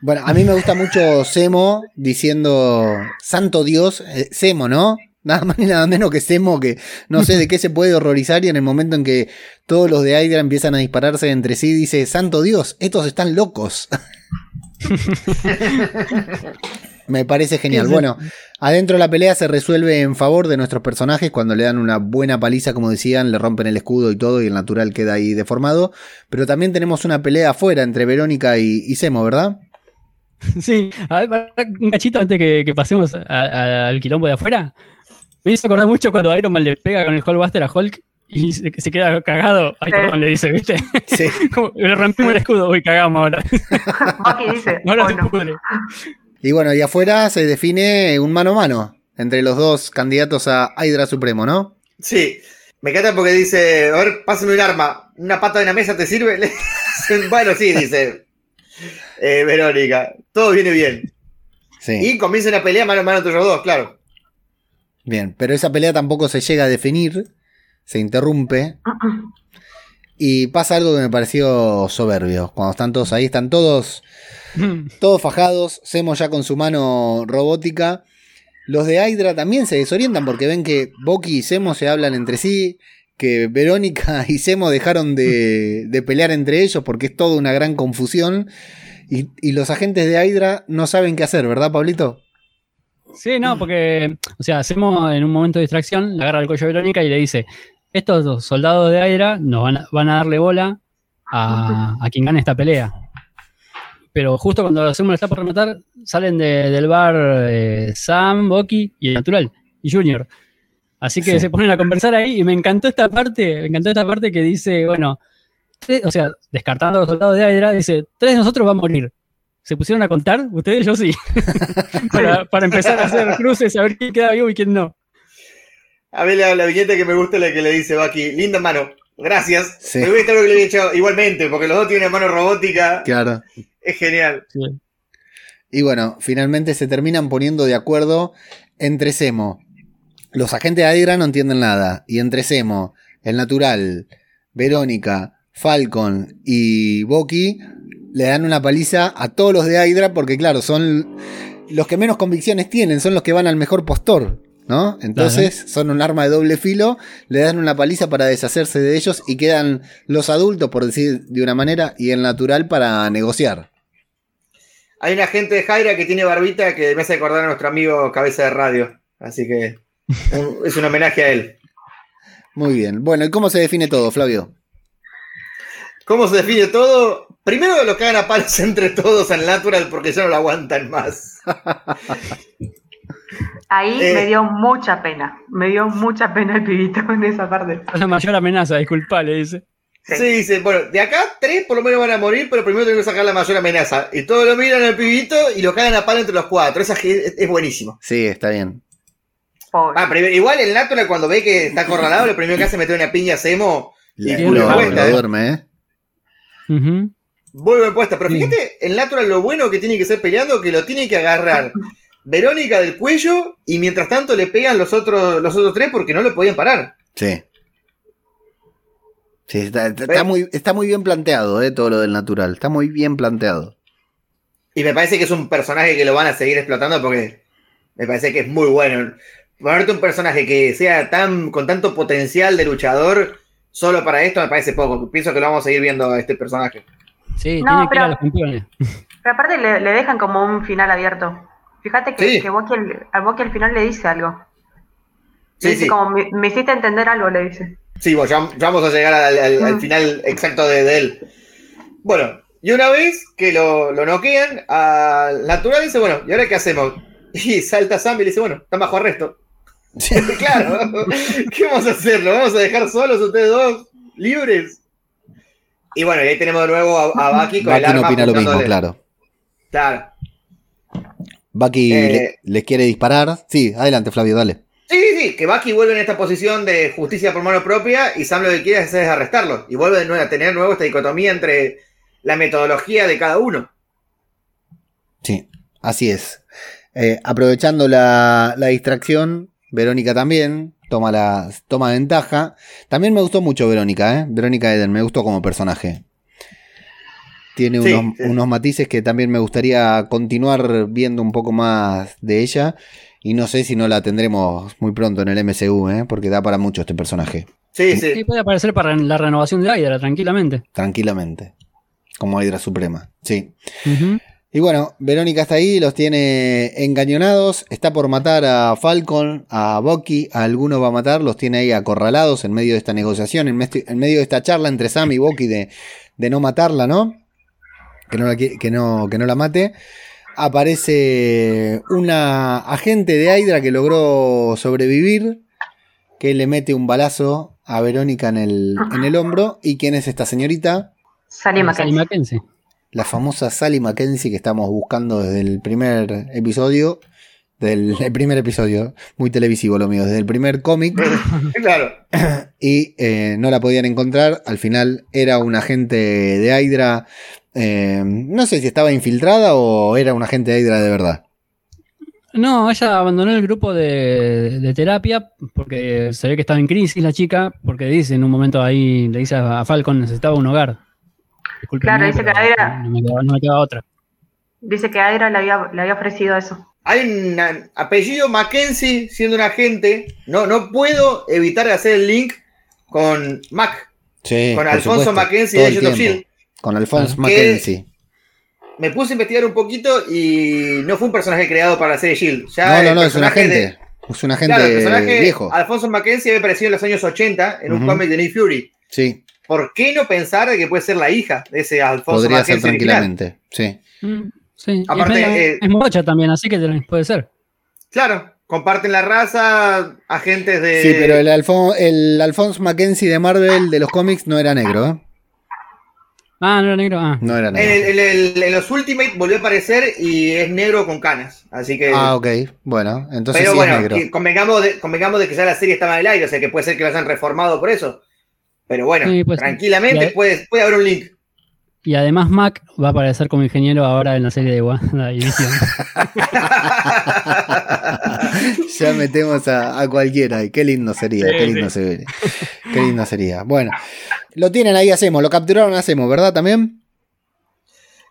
Bueno, a mí me gusta mucho Semo diciendo Santo Dios, eh, Semo, ¿no? Nada más ni nada menos que Semo, que no sé de qué se puede horrorizar y en el momento en que todos los de Hydra empiezan a dispararse entre sí, dice, Santo Dios, estos están locos. [laughs] Me parece genial. Bueno, adentro la pelea se resuelve en favor de nuestros personajes cuando le dan una buena paliza, como decían, le rompen el escudo y todo y el natural queda ahí deformado. Pero también tenemos una pelea afuera entre Verónica y, Semo, ¿verdad? [laughs] Sí, a ver, un cachito antes que, pasemos al quilombo de afuera. Me hizo acordar mucho cuando Iron Man le pega con el Hulkbuster a Hulk y se, se queda cagado. Ay, perdón, le dice, ¿viste? Sí. [laughs] le rompimos el escudo, uy, cagamos ahora. [laughs] Dice. Ahora se pudre. Y bueno, y afuera se define un mano a mano entre los dos candidatos a Hydra Supremo, ¿no? Sí. Me encanta porque dice, a ver, pásame un arma, una pata de una mesa te sirve. [laughs] bueno, sí, dice eh, Verónica, todo viene bien. Sí. Y comienza una pelea mano a mano entre los dos, claro. Bien, pero esa pelea tampoco se llega a definir, se interrumpe. Y pasa algo que me pareció soberbio. Cuando están todos ahí, están todos [laughs] Todos fajados, Semo ya con su mano robótica. Los de Hydra también se desorientan porque ven que Boki y Semo se hablan entre sí, que Verónica [laughs] y Semo dejaron de, pelear entre ellos porque es toda una gran confusión. Y, los agentes de Hydra no saben qué hacer, ¿verdad, Pablito? Sí, no, porque, o sea, Semo en un momento de distracción le agarra el cuello a Verónica y le dice: Estos dos soldados de Hydra nos van a, darle bola a, a quien gane esta pelea pero justo cuando hacemos está por rematar, salen del bar eh, Sam, Bucky y el natural, y Junior. Así que se ponen a conversar ahí y me encantó esta parte, me encantó esta parte que dice, bueno, o sea, descartando a los soldados de Hydra, dice, tres de nosotros van a morir. ¿Se pusieron a contar? Ustedes, yo sí. [laughs] para, empezar a hacer cruces, a ver quién queda vivo y quién no. A ver la, la viñeta que me gusta es la que le dice Bucky, linda mano, gracias. Me gusta lo que le he dicho igualmente, porque los dos tienen mano robótica. Claro. Es genial. Y bueno, finalmente se terminan poniendo de acuerdo entre Semo. Los agentes de Hydra no entienden nada. Y entre Semo, el natural, Verónica, Falcon y Boki le dan una paliza a todos los de Hydra porque claro, son los que menos convicciones tienen, son los que van al mejor postor. ¿No? Entonces son un arma de doble filo, le dan una paliza para deshacerse de ellos y quedan los adultos, por decir de una manera, y el natural para negociar. Hay una gente de Jaira que tiene barbita que me hace acordar a nuestro amigo Cabeza de Radio. Así que [laughs] es un homenaje a él. Muy bien. Bueno, ¿y cómo se define todo, Flavio? ¿Cómo se define todo? Primero lo cagan a palos [laughs] entre todos en Natural porque ya no lo aguantan más. [laughs] Ahí eh, me dio mucha pena. Me dio mucha pena el pibito en esa parte. La mayor amenaza, disculpa, le dice. Sí. dice, bueno, de acá tres por lo menos van a morir, pero primero tengo que sacar la mayor amenaza. Y todos lo miran al pibito y lo cagan a palo entre los cuatro. Esa es, es buenísimo. Sí, está bien. Ah, igual el Natural cuando ve que está acorralado, lo primero que hace es meter una piña a Semo y vuelve puesta. ¿eh? duerme, ¿eh? Vuelve puesta. Pero fíjate, el Natural lo bueno que tiene que ser peleando, que lo tiene que agarrar Verónica del cuello y mientras tanto le pegan los otros, los otros tres porque no lo podían parar. Sí. Sí, está, muy, está muy bien planteado, eh, todo lo del natural. Está muy bien planteado. Y me parece que es un personaje que lo van a seguir explotando porque me parece que es muy bueno. Ponerte un personaje que sea tan con tanto potencial de luchador solo para esto me parece poco. Pienso que lo vamos a seguir viendo a este personaje. Sí, tiene que ir a los campeones. Pero aparte le, dejan como un final abierto. Fíjate que, que Boki al final le dice algo. Sí, sí. Como me hiciste entender algo, le dice. Sí, bueno, ya, vamos a llegar al, final exacto de, él. Bueno, y una vez que lo, lo noquean, al natural dice, bueno, ¿y ahora qué hacemos? [laughs] Y salta Sam y le dice, bueno, están bajo arresto. [laughs] claro, [laughs] ¿qué vamos a hacer? ¿Lo vamos a dejar solos ustedes dos, libres? Y bueno, y ahí tenemos de nuevo a, a Bucky con el arma. no opina lo mismo, claro. Claro. Bucky eh, les quiere disparar. Sí, adelante, Flavio, dale. Sí, sí, sí, que Bucky vuelve en esta posición de justicia por mano propia y Sam lo que quiere hacer es arrestarlo. Y vuelve de nuevo a tener nuevo esta dicotomía entre la metodología de cada uno. Sí, así es. Eh, aprovechando la, distracción, Verónica también toma, la, toma ventaja. También me gustó mucho Verónica, ¿eh? Verónica Eden, me gustó como personaje. Tiene unos, unos matices que también me gustaría continuar viendo un poco más de ella. Y no sé si no la tendremos muy pronto en el MCU, ¿eh? porque da para mucho este personaje. Sí, Sí, sí. puede aparecer para la renovación de Hydra, tranquilamente. Tranquilamente. Como Hydra Suprema. Sí. Y bueno, Verónica está ahí, los tiene engañonados, está por matar a Falcon, a Bucky, a alguno va a matar, los tiene ahí acorralados en medio de esta negociación, en medio de esta charla entre Sam y Bucky de, de no matarla, ¿no? Que no, la, que, no, que no la mate. Aparece una agente de Hydra que logró sobrevivir, que le mete un balazo a Verónica en el, en el hombro. ¿Y quién es esta señorita? Sally. Mackenzie. la famosa Sally Mackenzie que estamos buscando desde el primer episodio. Del el primer episodio, muy televisivo lo mío, desde el primer cómic, [laughs] Claro. y eh, no la podían encontrar. Al final era un agente de Hydra, eh, no sé si estaba infiltrada o era un agente de Hydra de verdad. No, ella abandonó el grupo de, de terapia porque se ve que estaba en crisis la chica, porque dice en un momento ahí, le dice a Falcon necesitaba un hogar. Claro, dice que era- no me, quedaba, no me quedaba otra. Dice que Hydra le había, le había ofrecido eso. Hay un apellido Mackenzie siendo un agente. No, no puedo evitar hacer el link con Mac, Sí, con Alfonso supuesto, Mackenzie de. Shield. Con Ah. Mackenzie. Me puse a investigar un poquito y no fue un personaje creado para la serie Shield. Ya No, no, no, es un agente. de- Es un agente claro, el personaje viejo. Alfonso Mackenzie había aparecido en los años 80 en un cómic de Nick Fury. Sí, ¿Por qué no pensar de que puede ser la hija de ese Alfonso podría ser original? tranquilamente. Sí. Mm, Sí, Aparte, es, eh, es morocha también, así que puede ser. Claro, comparten la raza, agentes de. Sí, pero el, Alfon el Alphonse Mackenzie de Marvel de los cómics no era negro, ¿eh? Ah, no era negro. Ah. No era En, negro. el- en el- en los Ultimate volvió a aparecer y es negro con canas. Así que. Ah, ok. Bueno, entonces pero sí bueno, es negro. convengamos, de, convengamos de que ya la serie estaba en el aire, o sea que puede ser que lo hayan reformado por eso. Pero bueno, Sí, ser. tranquilamente puede, puede haber un link. Y además Mac va a aparecer como ingeniero ahora en la serie de WandaVision. [laughs] [laughs] ya metemos a, a cualquiera. y Qué lindo sería, Sí, qué lindo sí. sería. Qué lindo sería. Bueno, lo tienen ahí, hacemos. Lo capturaron, hacemos, ¿verdad? También.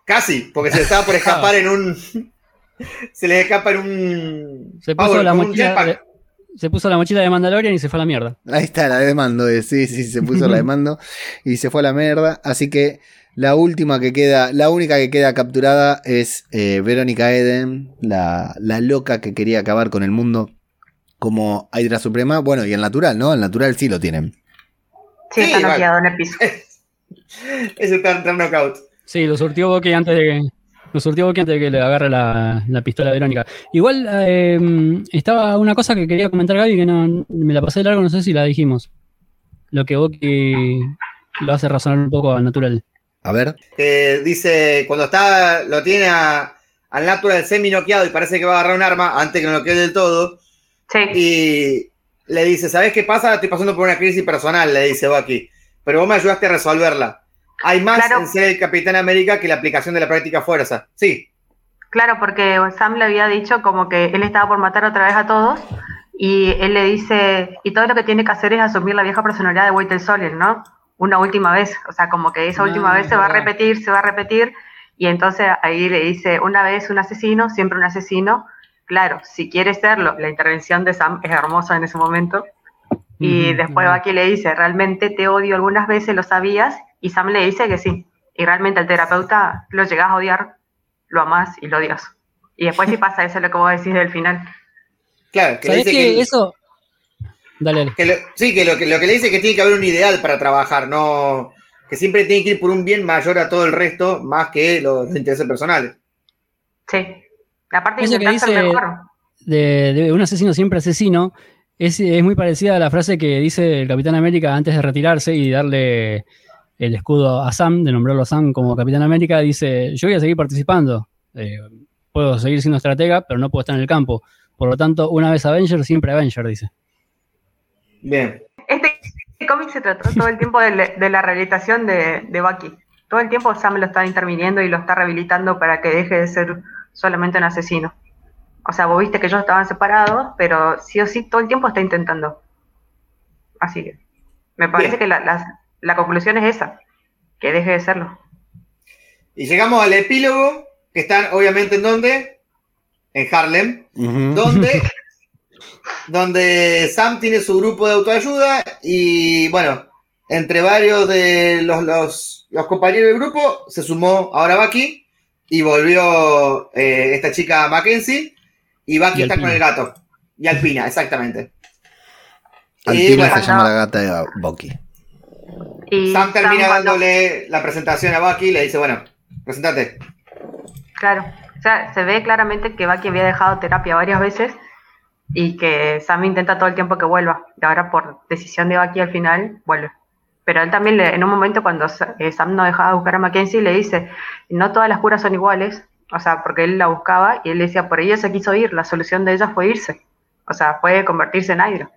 Casi, porque se le estaba por escapar en un. [laughs] se le escapa en un. Se puso, Power- la mochila se puso la mochila de Mandalorian y se fue a la mierda. Ahí está la de mando, eh, sí, sí, se puso la de mando y se fue a la mierda. Así que la última que queda, la única que queda capturada es eh, Verónica Eden, la, la loca que quería acabar con el mundo como Hydra Suprema. Bueno, y el natural, ¿no? El natural sí lo tienen. Sí, Sí, está vale. noqueado en el piso. Ese está en knockout. Sí, lo surtió Bucky antes de que. Lo surtió Bucky antes de que le agarre la, la pistola a Verónica. Igual eh, estaba una cosa que quería comentar Gaby que no me la pasé de largo, no sé si la dijimos. Lo que Bucky lo hace razonar un poco al natural. A ver. Que dice, cuando está, lo tiene a- al natural semi noqueado y parece que va a agarrar un arma antes que lo noquee del todo. Sí, Y le dice, ¿sabes qué pasa? Estoy pasando por una crisis personal, le dice Bucky. Pero vos me ayudaste a resolverla. Hay más Claro. en ser el Capitán América que la aplicación de la práctica fuerza. Sí, claro, porque Sam le había dicho como que él estaba por matar otra vez a todos y él le dice, y todo lo que tiene que hacer es asumir la vieja personalidad de White Soldier, ¿no? Una última vez, o sea, como que esa Ah, última vez se va a verdad. repetir, se va a repetir, y entonces ahí le dice, una vez un asesino, siempre un asesino. Claro, si quiere serlo, la intervención de Sam es hermosa en ese momento. Y después ujú. aquí le dice, realmente te odio algunas veces, lo sabías, y Sam le dice que sí. Y realmente el terapeuta lo llegas a odiar, lo amás y lo odias. Y después sí [laughs] pasa eso es lo que vos decís del final. claro. Que ¿Sabés dice que que, eso? Dale, dale. que lo- sí, que lo, que lo que le dice es que tiene que haber un ideal para trabajar, no que siempre tiene que ir por un bien mayor a todo el resto, más que los intereses personales. Sí. La parte de Eso que dice- mejor. de, de un asesino siempre asesino es, es muy parecida a la frase que dice el Capitán América antes de retirarse y darle el escudo a Sam, de nombrarlo a Sam como Capitán América. Dice: Yo voy a seguir participando. Eh, puedo seguir siendo estratega, pero no puedo estar en el campo. Por lo tanto, una vez Avenger, siempre Avenger, dice. Bien. Este cómic se trató todo el tiempo de, la- de la rehabilitación de, de Bucky. Todo el tiempo Sam lo está interviniendo y lo está rehabilitando para que deje de ser solamente un asesino. O sea, vos viste que ellos estaban separados, pero sí o sí todo el tiempo está intentando. Así que me parece Bien. que la, la- la conclusión es esa, que deje de serlo. Y llegamos al epílogo, que están obviamente en dónde? En Harlem, Ujú. donde [laughs] donde Sam tiene su grupo de autoayuda y bueno, entre varios de los, los, los compañeros del grupo se sumó ahora Bucky y volvió eh, esta chica Mackenzie y Bucky Y está con el gato. Y Alpina, exactamente. Y Alpina bueno, se llama la gata de Bucky. Y Sam termina dándole la presentación a Bucky y le dice, bueno, presentate. Claro, o sea, se ve claramente que Bucky había dejado terapia varias veces y que Sam intenta todo el tiempo que vuelva. Y ahora por decisión de Bucky al final vuelve. Pero él también, le- en un momento cuando eh, Sam no dejaba de buscar a Mackenzie, le dice, no todas las curas son iguales, o sea, porque él la buscaba y él decía, por ella se quiso ir, la solución de ella fue irse, o sea, fue convertirse en Hydra,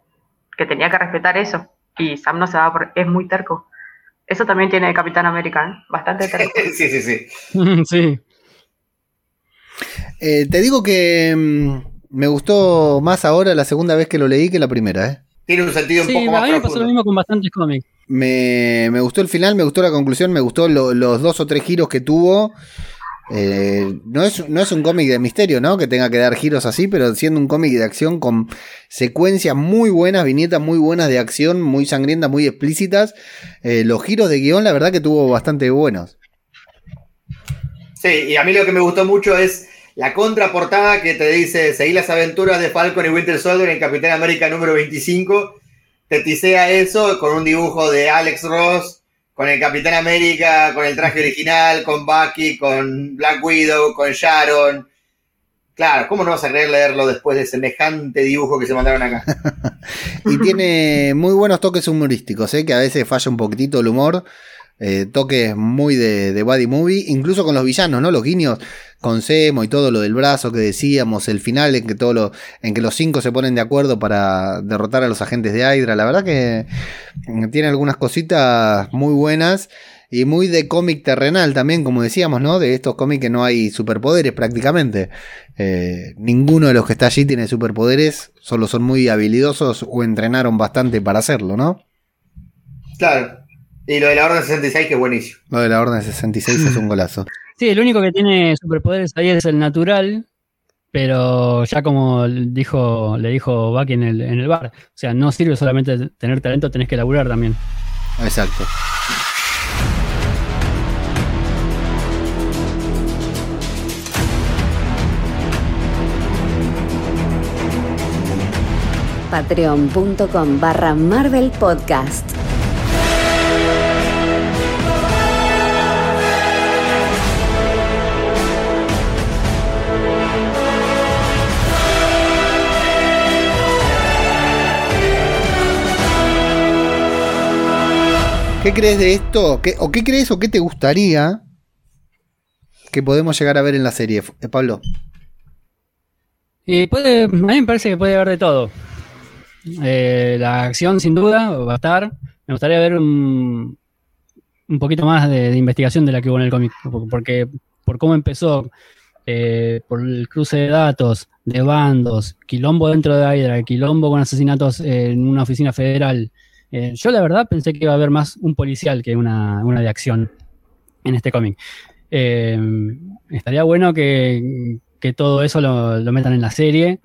que tenía que respetar eso. Y Sam no se va, por, es muy terco. Eso también tiene Capitán América, ¿eh? bastante terco. [laughs] sí, sí, sí. [laughs] sí. Eh, te digo que mm, me gustó más ahora la segunda vez que lo leí que la primera, ¿eh? Tiene un sentido un Sí, poco a más mí me pasó lo mismo con bastantes cómics. Me, me gustó el final, me gustó la conclusión, me gustó lo- los dos o tres giros que tuvo. Eh, no, es, no es un cómic de misterio, ¿no? Que tenga que dar giros así, pero siendo un cómic de acción con secuencias muy buenas, viñetas muy buenas de acción, muy sangrientas, muy explícitas. Eh, los giros de guion, la verdad que tuvo bastante buenos. Sí, y a mí lo que me gustó mucho es la contraportada que te dice, seguí las aventuras de Falcon y Winter Soldier en Capitán América número 25. Te tisea eso con un dibujo de Alex Ross, con el Capitán América, con el traje original, con Bucky, con Black Widow, con Sharon. Claro, ¿cómo no vas a querer leerlo después de semejante dibujo que se mandaron acá? [laughs] Y tiene muy buenos toques humorísticos, ¿eh? que a veces falla un poquitito el humor. Eh, toques muy de, de body movie, incluso con los villanos, ¿no? Los guiños con Semo y todo lo del brazo que decíamos, el final en que todo lo, en que los cinco se ponen de acuerdo para derrotar a los agentes de Hydra. La verdad que mm, tiene algunas cositas muy buenas. Y muy de cómic terrenal también, como decíamos, ¿no? De estos cómics que no hay superpoderes prácticamente. Eh, ninguno de los que está allí tiene superpoderes, solo son muy habilidosos o entrenaron bastante para hacerlo, ¿no? Claro. Y lo de la Orden 66 que es buenísimo. Lo de la Orden 66 es un [clears throat] golazo. Sí, el único que tiene superpoderes ahí es el natural, pero ya como dijo, le dijo Bucky en el, en el bar, o sea, no sirve solamente tener talento, tenés que laburar también. Exacto. Patreon.com barra Marvel Podcast. ¿Qué crees de esto? ¿Qué- ¿O qué crees o qué te gustaría que podemos llegar a ver en la serie, eh, Pablo? Y puede, a mí me parece que puede haber de todo. Eh, la acción, sin duda, va a estar. Me gustaría ver un, un poquito más de, de investigación de la que hubo en el cómic, porque por cómo empezó, eh, por el cruce de datos, de bandos, quilombo dentro de Hydra, quilombo con asesinatos en una oficina federal. Eh, yo la verdad pensé que iba a haber más un policial que una, una de acción en este cómic. Eh, estaría bueno que, que todo eso lo, lo metan en la serie.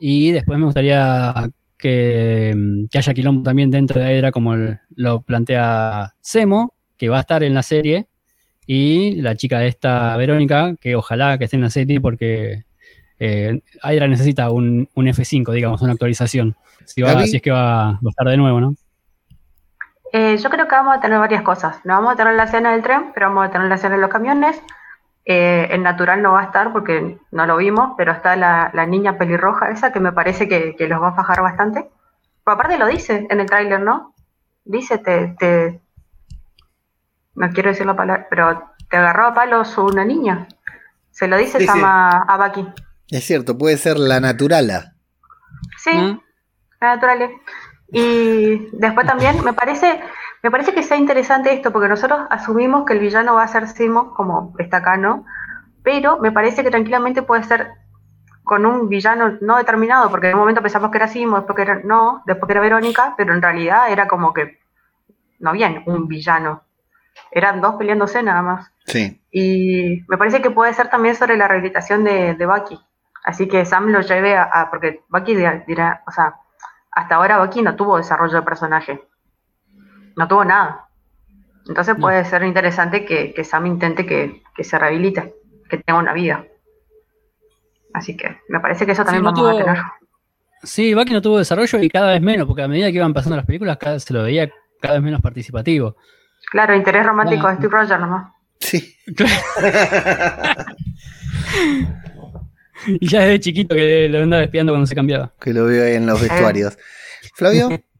Y después me gustaría que, que haya quilombo también dentro de Hydra, como lo plantea Semo, que va a estar en la serie. Y la chica esta, Verónica, que ojalá que esté en la serie porque eh, Hydra necesita un, un F5, digamos, una actualización. Si, va, si es que va a estar de nuevo, ¿no? Eh, yo creo que vamos a tener varias cosas. No vamos a tener la escena del tren, pero vamos a tener la escena de los camiones. Eh, el natural no va a estar porque no lo vimos, pero está la, la niña pelirroja esa que me parece que, que los va a fajar bastante. Pero aparte lo dice en el tráiler, ¿no? Dice, te, te... No quiero decir la palabra, pero te agarró a palos una niña. Se lo dice Sí, sí. a, Bucky. Es cierto, puede ser la naturala. Sí, ¿Mm? la naturales. Y después también me parece, me parece que sea interesante esto, porque nosotros asumimos que el villano va a ser Simo, como está acá, ¿no? Pero me parece que tranquilamente puede ser con un villano no determinado, porque en un momento pensamos que era Simo, después que era no, después que era Verónica, pero en realidad era como que no bien un villano. Eran dos peleándose nada más. Sí. Y me parece que puede ser también sobre la rehabilitación de, de Bucky. Así que Sam lo lleve a, porque Bucky dirá, o sea, hasta ahora Bucky no tuvo desarrollo de personaje. No tuvo nada. Entonces puede ser interesante que, Sam intente que, se rehabilite, que tenga una vida. Así que me parece que eso también vamos a tener. Sí, Bucky no tuvo desarrollo y cada vez menos, porque a medida que iban pasando las películas, cada, se lo veía cada vez menos participativo. Claro, interés romántico de Steve Rogers nomás. Sí. [laughs] [laughs] [laughs] y ya desde chiquito que lo andaba espiando cuando se cambiaba. Que lo veo ahí en los vestuarios. Flavio. [laughs]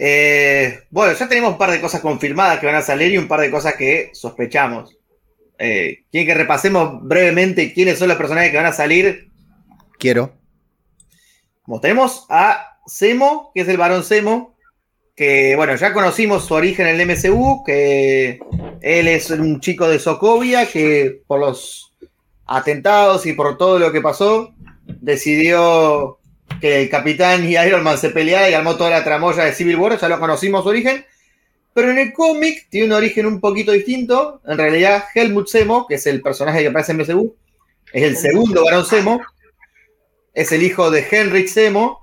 Eh, bueno, ya tenemos un par de cosas confirmadas que van a salir y un par de cosas que sospechamos. Eh, ¿Quieren que repasemos brevemente quiénes son los personajes que van a salir? Quiero. tenemos a Semo, que es el varón Semo, que bueno, ya conocimos su origen en el MCU, que él es un chico de Sokovia que por los atentados y por todo lo que pasó, decidió que el Capitán y Iron Man se pelearan y armó toda la tramoya de Civil War, ya lo conocimos su origen, pero en el cómic tiene un origen un poquito distinto, en realidad Helmut Semo, que es el personaje que aparece en MCU, es el segundo varón Semo, es el hijo de Henrik Semo,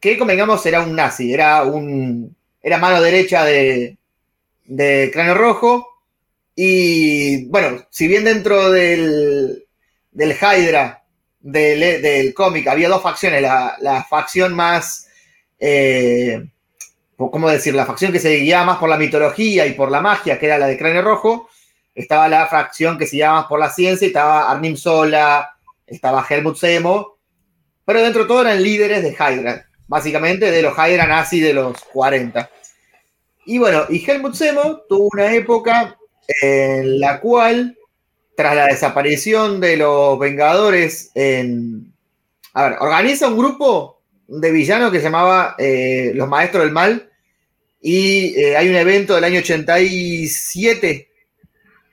que convengamos era un nazi, era un era mano derecha de, de Cráneo Rojo. Y bueno, si bien dentro del, del Hydra del, del cómic había dos facciones, la, facción más, eh, ¿cómo decir? La facción que se guiaba más por la mitología y por la magia, que era la de Cráneo Rojo, estaba la facción que se guiaba más por la ciencia, estaba Arnim Sola, estaba Helmut Semo, pero dentro de todo eran líderes de Hydra, básicamente de los Hydra nazi de los 40. Y bueno, y Helmut Semo tuvo una época en la cual, tras la desaparición de los Vengadores, en, a ver, organiza un grupo de villanos que se llamaba eh, Los Maestros del Mal. Y eh, hay un evento del año 87,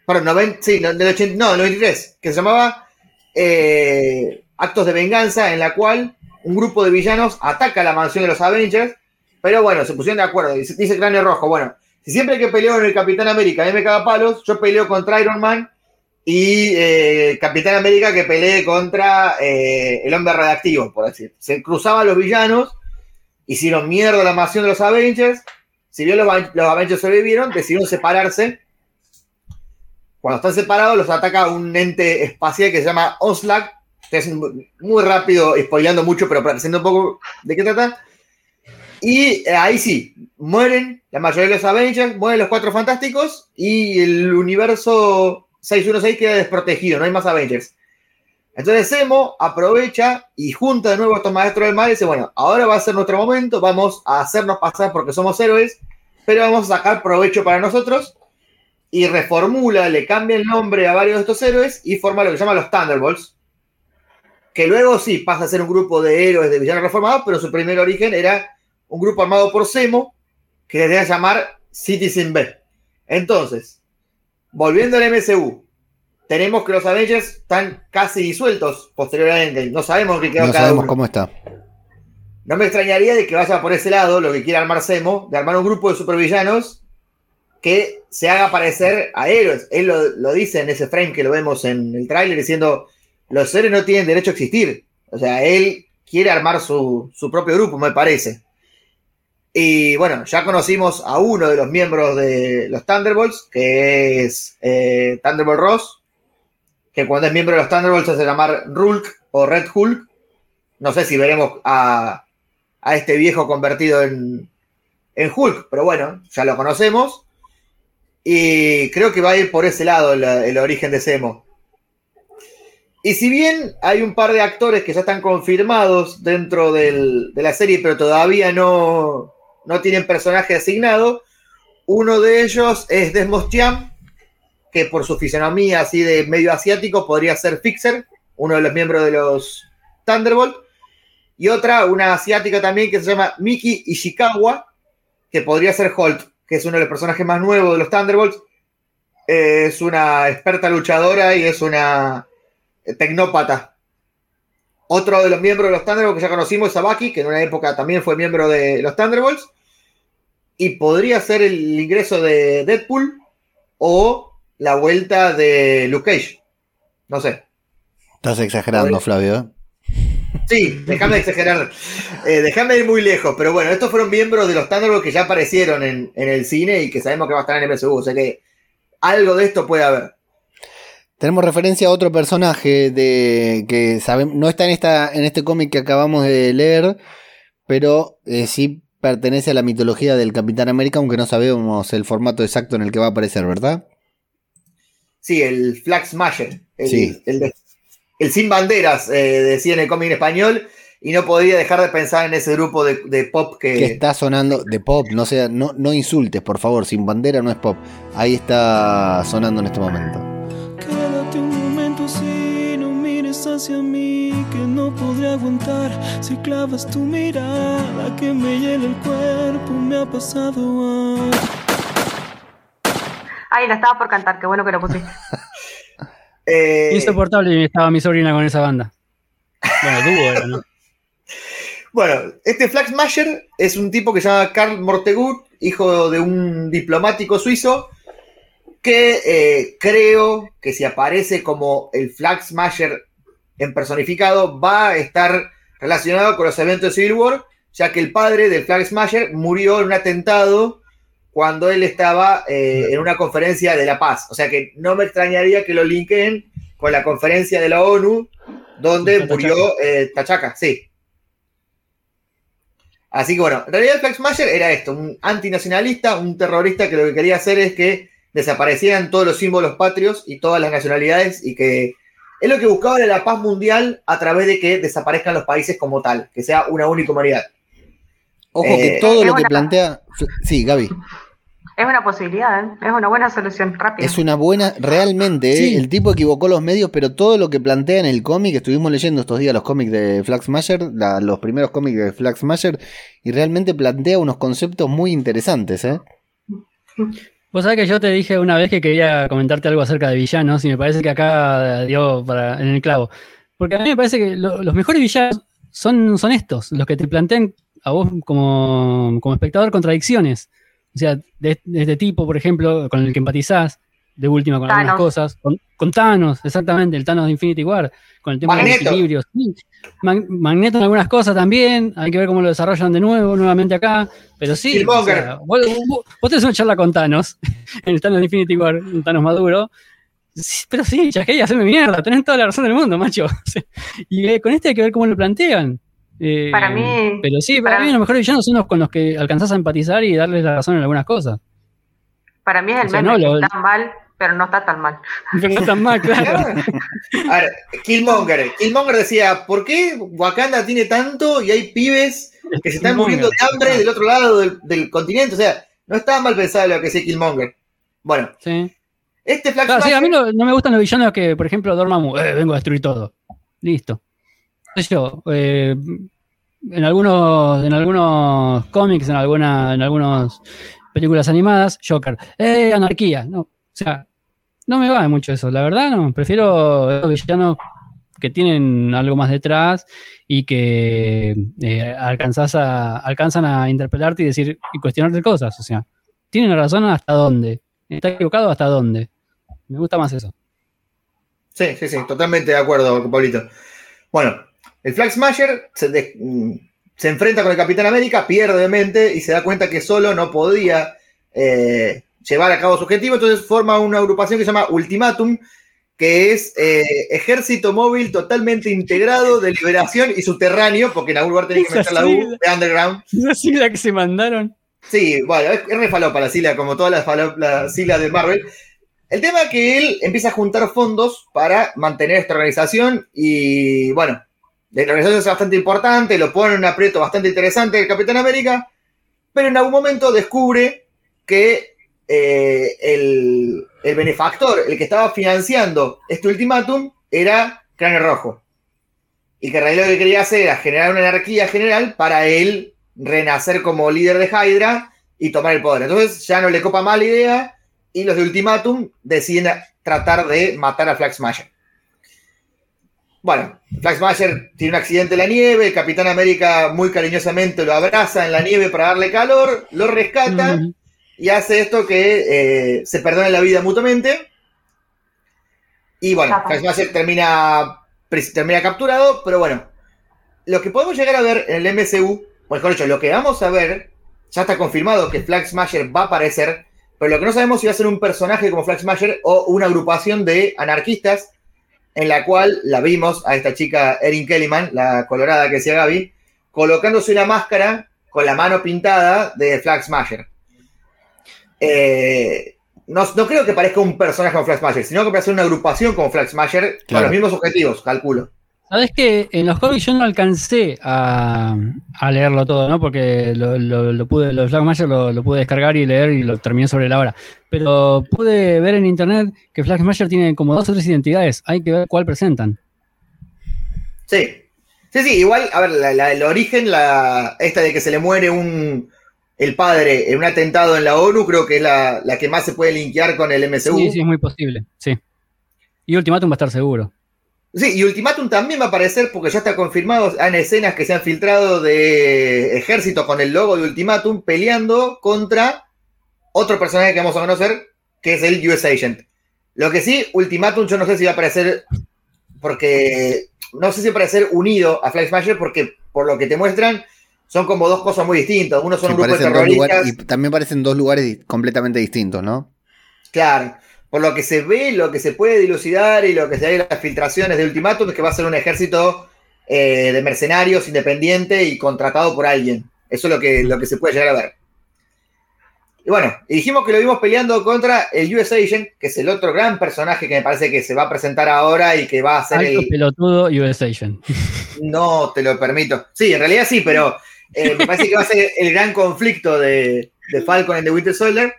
perdón, 90, sí, del 80, no, 93, que se llamaba eh, Actos de Venganza, en la cual un grupo de villanos ataca la mansión de los Avengers pero bueno, se pusieron de acuerdo. Dice, dice Rojo, bueno, si siempre que peleo en el Capitán América a mí me caga palos, yo peleo contra Iron Man y eh, Capitán América que pelee contra eh, el hombre redactivo, por decir. Se cruzaban los villanos, hicieron mierda la mansión de los Avengers. Si bien los, Avengers sobrevivieron, decidieron separarse. Cuando están separados, los ataca un ente espacial que se llama Oslag. es muy rápido, spoileando mucho, pero para un poco de qué trata y eh, ahí sí, mueren la mayoría de los Avengers, mueren los cuatro fantásticos y el universo 616 queda desprotegido, no hay más Avengers. Entonces Zemo aprovecha y junta de nuevo a estos maestros del mal y dice, bueno, ahora va a ser nuestro momento, vamos a hacernos pasar porque somos héroes, pero vamos a sacar provecho para nosotros. Y reformula, le cambia el nombre a varios de estos héroes y forma lo que se llama los Thunderbolts, que luego sí pasa a ser un grupo de héroes de villanos reformados, pero su primer origen era un grupo armado por Semo que se debe llamar Citizen B. Entonces, volviendo al MCU, tenemos que los Avengers están casi disueltos posteriormente. No sabemos qué quedó no sabemos cómo está. No me extrañaría de que vaya por ese lado lo que quiera armar Semo, de armar un grupo de supervillanos que se haga parecer a héroes. Él lo, dice en ese frame que lo vemos en el tráiler diciendo, los héroes no tienen derecho a existir. O sea, él quiere armar su, su propio grupo, me parece. Y bueno, ya conocimos a uno de los miembros de los Thunderbolts, que es eh, Thunderbolt Ross, que cuando es miembro de los Thunderbolts se hace llamar Rulk o Red Hulk. No sé si veremos a, este viejo convertido en, en, Hulk, pero bueno, ya lo conocemos. Y creo que va a ir por ese lado el, origen de Semo. Y si bien hay un par de actores que ya están confirmados dentro de la serie, pero todavía no, no tienen personaje asignado. Uno de ellos es Desmostian, que por su fisonomía así de medio asiático podría ser Fixer, uno de los miembros de los Thunderbolt. Y otra, una asiática también que se llama Miki Ishikawa, que podría ser Holt, que es uno de los personajes más nuevos de los Thunderbolts. es una experta luchadora y es una tecnópata otro de los miembros de los Thunderbolts que ya conocimos es Sabaki, que en una época también fue miembro de los Thunderbolts. Y podría ser el ingreso de Deadpool o la vuelta de Luke Cage. No sé. Estás exagerando, Flavio. Sí, déjame exagerar. Eh, déjame ir muy lejos. Pero bueno, estos fueron miembros de los Thunderbolts que ya aparecieron en, en el cine y que sabemos que va a estar en MSU. O sea que algo de esto puede haber. Tenemos referencia a otro personaje de que sabemos, no está en esta en este cómic que acabamos de leer, pero eh, sí pertenece a la mitología del Capitán América, aunque no sabemos el formato exacto en el que va a aparecer, ¿verdad? Sí, el Flag Smasher. El, Sí. el, de- el sin banderas, eh, decía en el cómic en español. Y no podía dejar de pensar en ese grupo de, de pop que. Que está sonando de pop, no sea, no, no insultes, por favor, sin bandera no es pop. Ahí está sonando en este momento. Quédate un momento así, no mires hacia mí, no podré aguantar si clavas tu mirada que me hiela el cuerpo, me ha pasado a... Ay, la estaba por cantar, qué bueno que lo pusiste. [laughs] eh, Insoportable estaba mi sobrina con esa banda. Bueno, dúo era, ¿no? Bueno, este Flag Smasher es un tipo que se llama Karl Mortegut, hijo de un diplomático suizo, que eh, creo que si aparece como el Flag Smasher en personificado, va a estar relacionado con los eventos de Civil War, ya que el padre del Flag Smasher murió en un atentado cuando él estaba eh, en una conferencia de la paz. O sea que no me extrañaría que lo linkeen con la conferencia de la ONU, donde Tachaca. murió eh, Tachaca, sí. Así que bueno, en realidad el Flag Smasher era esto, un antinacionalista, un terrorista que lo que quería hacer es que desaparecieran todos los símbolos patrios y todas las nacionalidades y que es lo que buscaba era la paz mundial a través de que desaparezcan los países como tal, que sea una única humanidad. Ojo Eh, que todo es lo que una- plantea. Sí, Gaby. Es una posibilidad, ¿eh? es una buena solución rápida. Es una buena, realmente, ¿eh? Sí. el tipo equivocó los medios, pero todo lo que plantea en el cómic, estuvimos leyendo estos días los cómics de Flag Smasher, la- los primeros cómics de Flag Smasher, y realmente plantea unos conceptos muy interesantes, ¿eh? Vos sabés que yo te dije una vez que quería comentarte algo acerca de villanos y me parece que acá dio para, en el clavo. Porque a mí me parece que lo- los mejores villanos son, son estos, los que te plantean a vos como, como espectador contradicciones. O sea, de, de este tipo, por ejemplo, con el que empatizás, de última con algunas cosas. Con, con Thanos, exactamente, el Thanos de Infinity War, con el tema de los Magneto. equilibrios. Sí, Mag- Magneto en algunas cosas también, hay que ver cómo lo desarrollan de nuevo, nuevamente acá. Pero sí, o sea, vos, vos- vos tenés una charla con Thanos, [laughs] en el Thanos de Infinity War, un Thanos maduro. Sí, pero sí, chasqueí, haceme mierda, tenés toda la razón del mundo, macho. [laughs] Y eh, con este hay que ver cómo lo plantean. Eh, Para mí- Pero sí, para, para- mí los mejores villanos son los con los que alcanzás a empatizar y darles la razón en algunas cosas. Para mí es el O sea, meme no, que lo- está mal, pero no está tan mal. Pero no tan mal, claro. [laughs] A ver, Killmonger. Killmonger decía, ¿por qué Wakanda tiene tanto y hay pibes que se están muriendo de hambre del otro lado del, del continente? O sea, no estaba mal pensado lo que decía Killmonger. Bueno, Sí. este Flag Claro, sí, a mí no, no me gustan los villanos que, por ejemplo, Dormammu, eh, vengo a destruir todo. Listo. Yo, eh, en algunos, en algunos cómics, en alguna, en algunas películas animadas, Joker, eh, anarquía. No, sea, no me va mucho eso, la verdad no. Prefiero esos villanos que tienen algo más detrás y que eh, alcanzás a, alcanzan a interpelarte y decir y cuestionarte cosas. O sea, tienen razón hasta dónde. Está equivocado hasta dónde. Me gusta más eso. Sí, sí, sí, totalmente de acuerdo Pablito. Bueno, el Flag Smasher se, mm, enfrenta con el Capitán América, pierde de mente y se da cuenta que solo no podía eh, llevar a cabo su objetivo, entonces forma una agrupación que se llama Ultimatum, que es eh, ejército móvil totalmente integrado de liberación y subterráneo, porque en algún lugar tenía que meter la U de underground. Esa sigla que se mandaron. Sí, bueno, es, es re falopa la sigla, como todas las siglas de Marvel. El tema es que él empieza a juntar fondos para mantener esta organización y, bueno, la organización es bastante importante, lo pone en un aprieto bastante interesante el Capitán América, pero en algún momento descubre que eh, el, benefactor, el que estaba financiando este ultimátum, era Cráneo Rojo. Y que en realidad lo que quería hacer era generar una anarquía general para él renacer como líder de Hydra y tomar el poder. Entonces ya no le copa más la idea y los de Ultimatum deciden tratar de matar a Flag Smasher. Bueno, Flag Smasher tiene un accidente en la nieve, el Capitán América muy cariñosamente lo abraza en la nieve para darle calor, lo rescata y hace esto que eh, se perdone la vida mutuamente. Y bueno, Smasher termina termina capturado, pero bueno, lo que podemos llegar a ver en el MCU, mejor dicho, lo que vamos a ver, ya está confirmado que Flag Smasher va a aparecer, pero lo que no sabemos si va a ser un personaje como Flag Smasher o una agrupación de anarquistas en la cual la vimos a esta chica Erin Kellyman, la colorada que decía Gaby, colocándose una máscara con la mano pintada de Flag Smasher. Eh, no, no creo que parezca un personaje como Flag Smasher, sino que parece una agrupación como Flag Smasher con Claro. los mismos objetivos, calculo. Sabes que en los cómics yo no alcancé a, a leerlo todo, ¿no? Porque lo, lo- lo pude, los Flag Smasher lo, lo pude descargar y leer y lo terminé sobre la hora. Pero pude ver en internet que Flag Smasher tiene como dos o tres identidades. Hay que ver cuál presentan. Sí. Sí, sí, igual, a ver, la- la- el origen, la, esta de que se le muere un, el padre en un atentado en la ONU, creo que es la, la que más se puede linkear con el MCU. Sí, sí, es muy posible. Sí. Y Ultimatum va a estar seguro. Sí, y Ultimatum también va a aparecer porque ya está confirmado, hay escenas que se han filtrado de ejército con el logo de Ultimatum peleando contra otro personaje que vamos a conocer, que es el US Agent. Lo que sí, Ultimatum yo no sé si va a aparecer porque no sé si va a aparecer unido a Flag Smasher porque por lo que te muestran son como dos cosas muy distintas. Uno son Sí, un grupo de terroristas. lugares- y también parecen dos lugares completamente distintos, ¿no? Claro, por lo que se ve, lo que se puede dilucidar y lo que se ve en las filtraciones de Ultimatum es que va a ser un ejército eh, de mercenarios independiente y contratado por alguien. Eso es lo que, lo que se puede llegar a ver. Y bueno, y dijimos que lo vimos peleando contra el US Agent, que es el otro gran personaje que me parece que se va a presentar ahora y que va a ser Alto el. pelotudo US Agent. No te lo permito. Sí, en realidad sí, pero eh, me parece que va a ser el gran conflicto de, de Falcon en The Winter Soldier.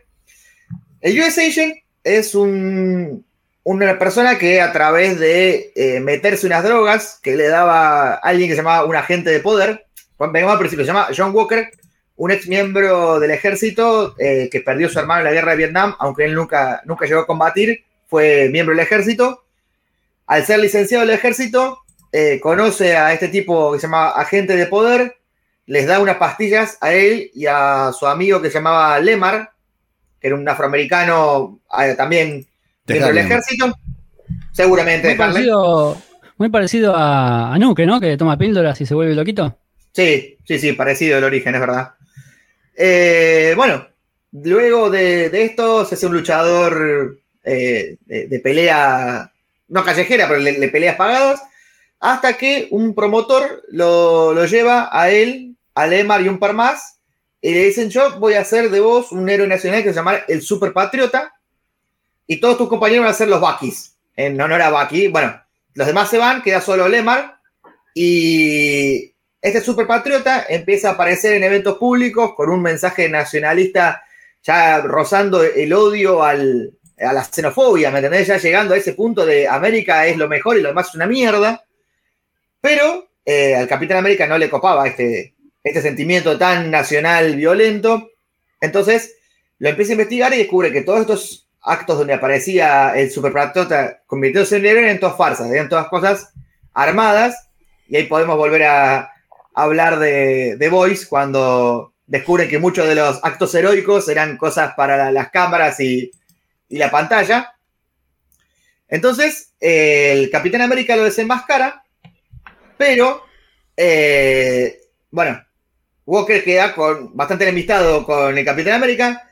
El US Agent es un, una persona que a través de eh, meterse unas drogas que le daba a alguien que se llamaba un agente de poder, vengamos al principio, se llama John Walker, un ex miembro del ejército eh, que perdió a su hermano en la guerra de Vietnam, aunque él nunca, nunca llegó a combatir, fue miembro del ejército. Al ser licenciado del ejército, conoce a este tipo que se llama agente de poder, les da unas pastillas a él y a su amigo que se llamaba Lemar, que era un afroamericano eh, también De miembro del ejército, seguramente Muy de parecido, muy parecido a, a Nuke, ¿no? Que toma píldoras y se vuelve loquito. Sí, sí, sí, parecido el origen, es verdad. Eh, bueno, luego de, de esto se hace un luchador eh, de, de pelea, no callejera, pero le peleas pagadas, hasta que un promotor lo, lo lleva a él, a Lemar y un par más, y le dicen, yo voy a hacer de vos un héroe nacional que se llama el Super Patriota, y todos tus compañeros van a ser los Buckys, en honor a Bucky. Bueno, los demás se van, queda solo Lemar, y este superpatriota empieza a aparecer en eventos públicos con un mensaje nacionalista ya rozando el odio al, a la xenofobia, ¿me entendés? Ya llegando a ese punto de América es lo mejor y lo demás es una mierda. Pero eh, al Capitán América no le copaba este, este sentimiento tan nacional violento. Entonces lo empieza a investigar y descubre que todos estos actos donde aparecía el superpatriota convirtiéndose en héroe eran todas farsas, eran todas cosas armadas. Y ahí podemos volver a, hablar de, de cuando descubren que muchos de los actos heroicos eran cosas para la- las cámaras y, y la pantalla. Entonces, el Capitán América lo desenmascara, pero, eh, bueno, Walker queda con, bastante enemistado con el Capitán América.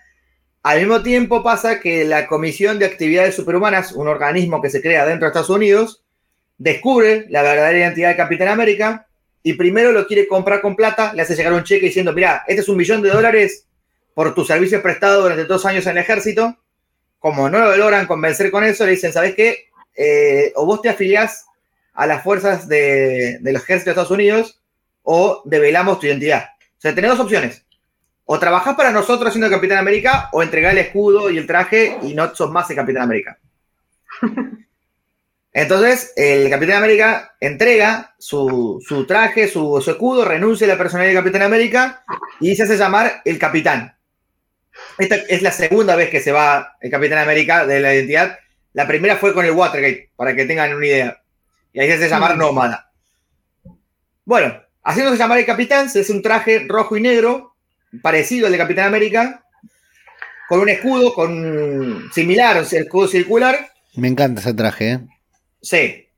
Al mismo tiempo pasa que la Comisión de Actividades Superhumanas, un organismo que se crea dentro de Estados Unidos, descubre la verdadera identidad del Capitán América y primero lo quiere comprar con plata, le hace llegar un cheque diciendo, mira, este es un millón de dólares por tus servicios prestados durante dos años en el ejército. Como no lo logran convencer con eso, le dicen, ¿sabes qué? Eh, o vos te afiliás a las fuerzas de, del ejército de Estados Unidos o develamos tu identidad. O sea, tenés dos opciones. O trabajás para nosotros siendo Capitán América o entregás el escudo y el traje y no sos más el Capitán América. [laughs] Entonces, el Capitán América entrega su, su traje, su, su escudo, renuncia a la personalidad de Capitán América y se hace llamar el Capitán. Esta es la segunda vez que se va el Capitán América de la identidad. La primera fue con el Watergate, para que tengan una idea. Y ahí se hace llamar Nómada. Bueno, haciéndose llamar el Capitán, se hace un traje rojo y negro, parecido al de Capitán América, con un escudo con similar, o sea, escudo circular, Me encanta ese traje, ¿eh? Sí.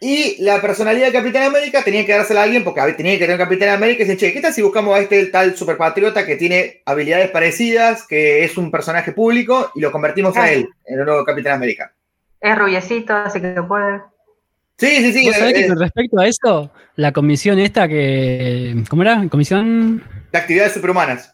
Y la personalidad de Capitán América tenía que dársela a alguien porque tenía que tener Capitán América y dice, che, ¿qué tal si buscamos a este tal superpatriota que tiene habilidades parecidas, que es un personaje público y lo convertimos a él en el nuevo Capitán América? Es rubiecito, así que puede. Sí, sí, sí. ¿Vos sabés eh, que con respecto a eso, la comisión esta que. ¿Cómo era? Comisión. de actividades superhumanas.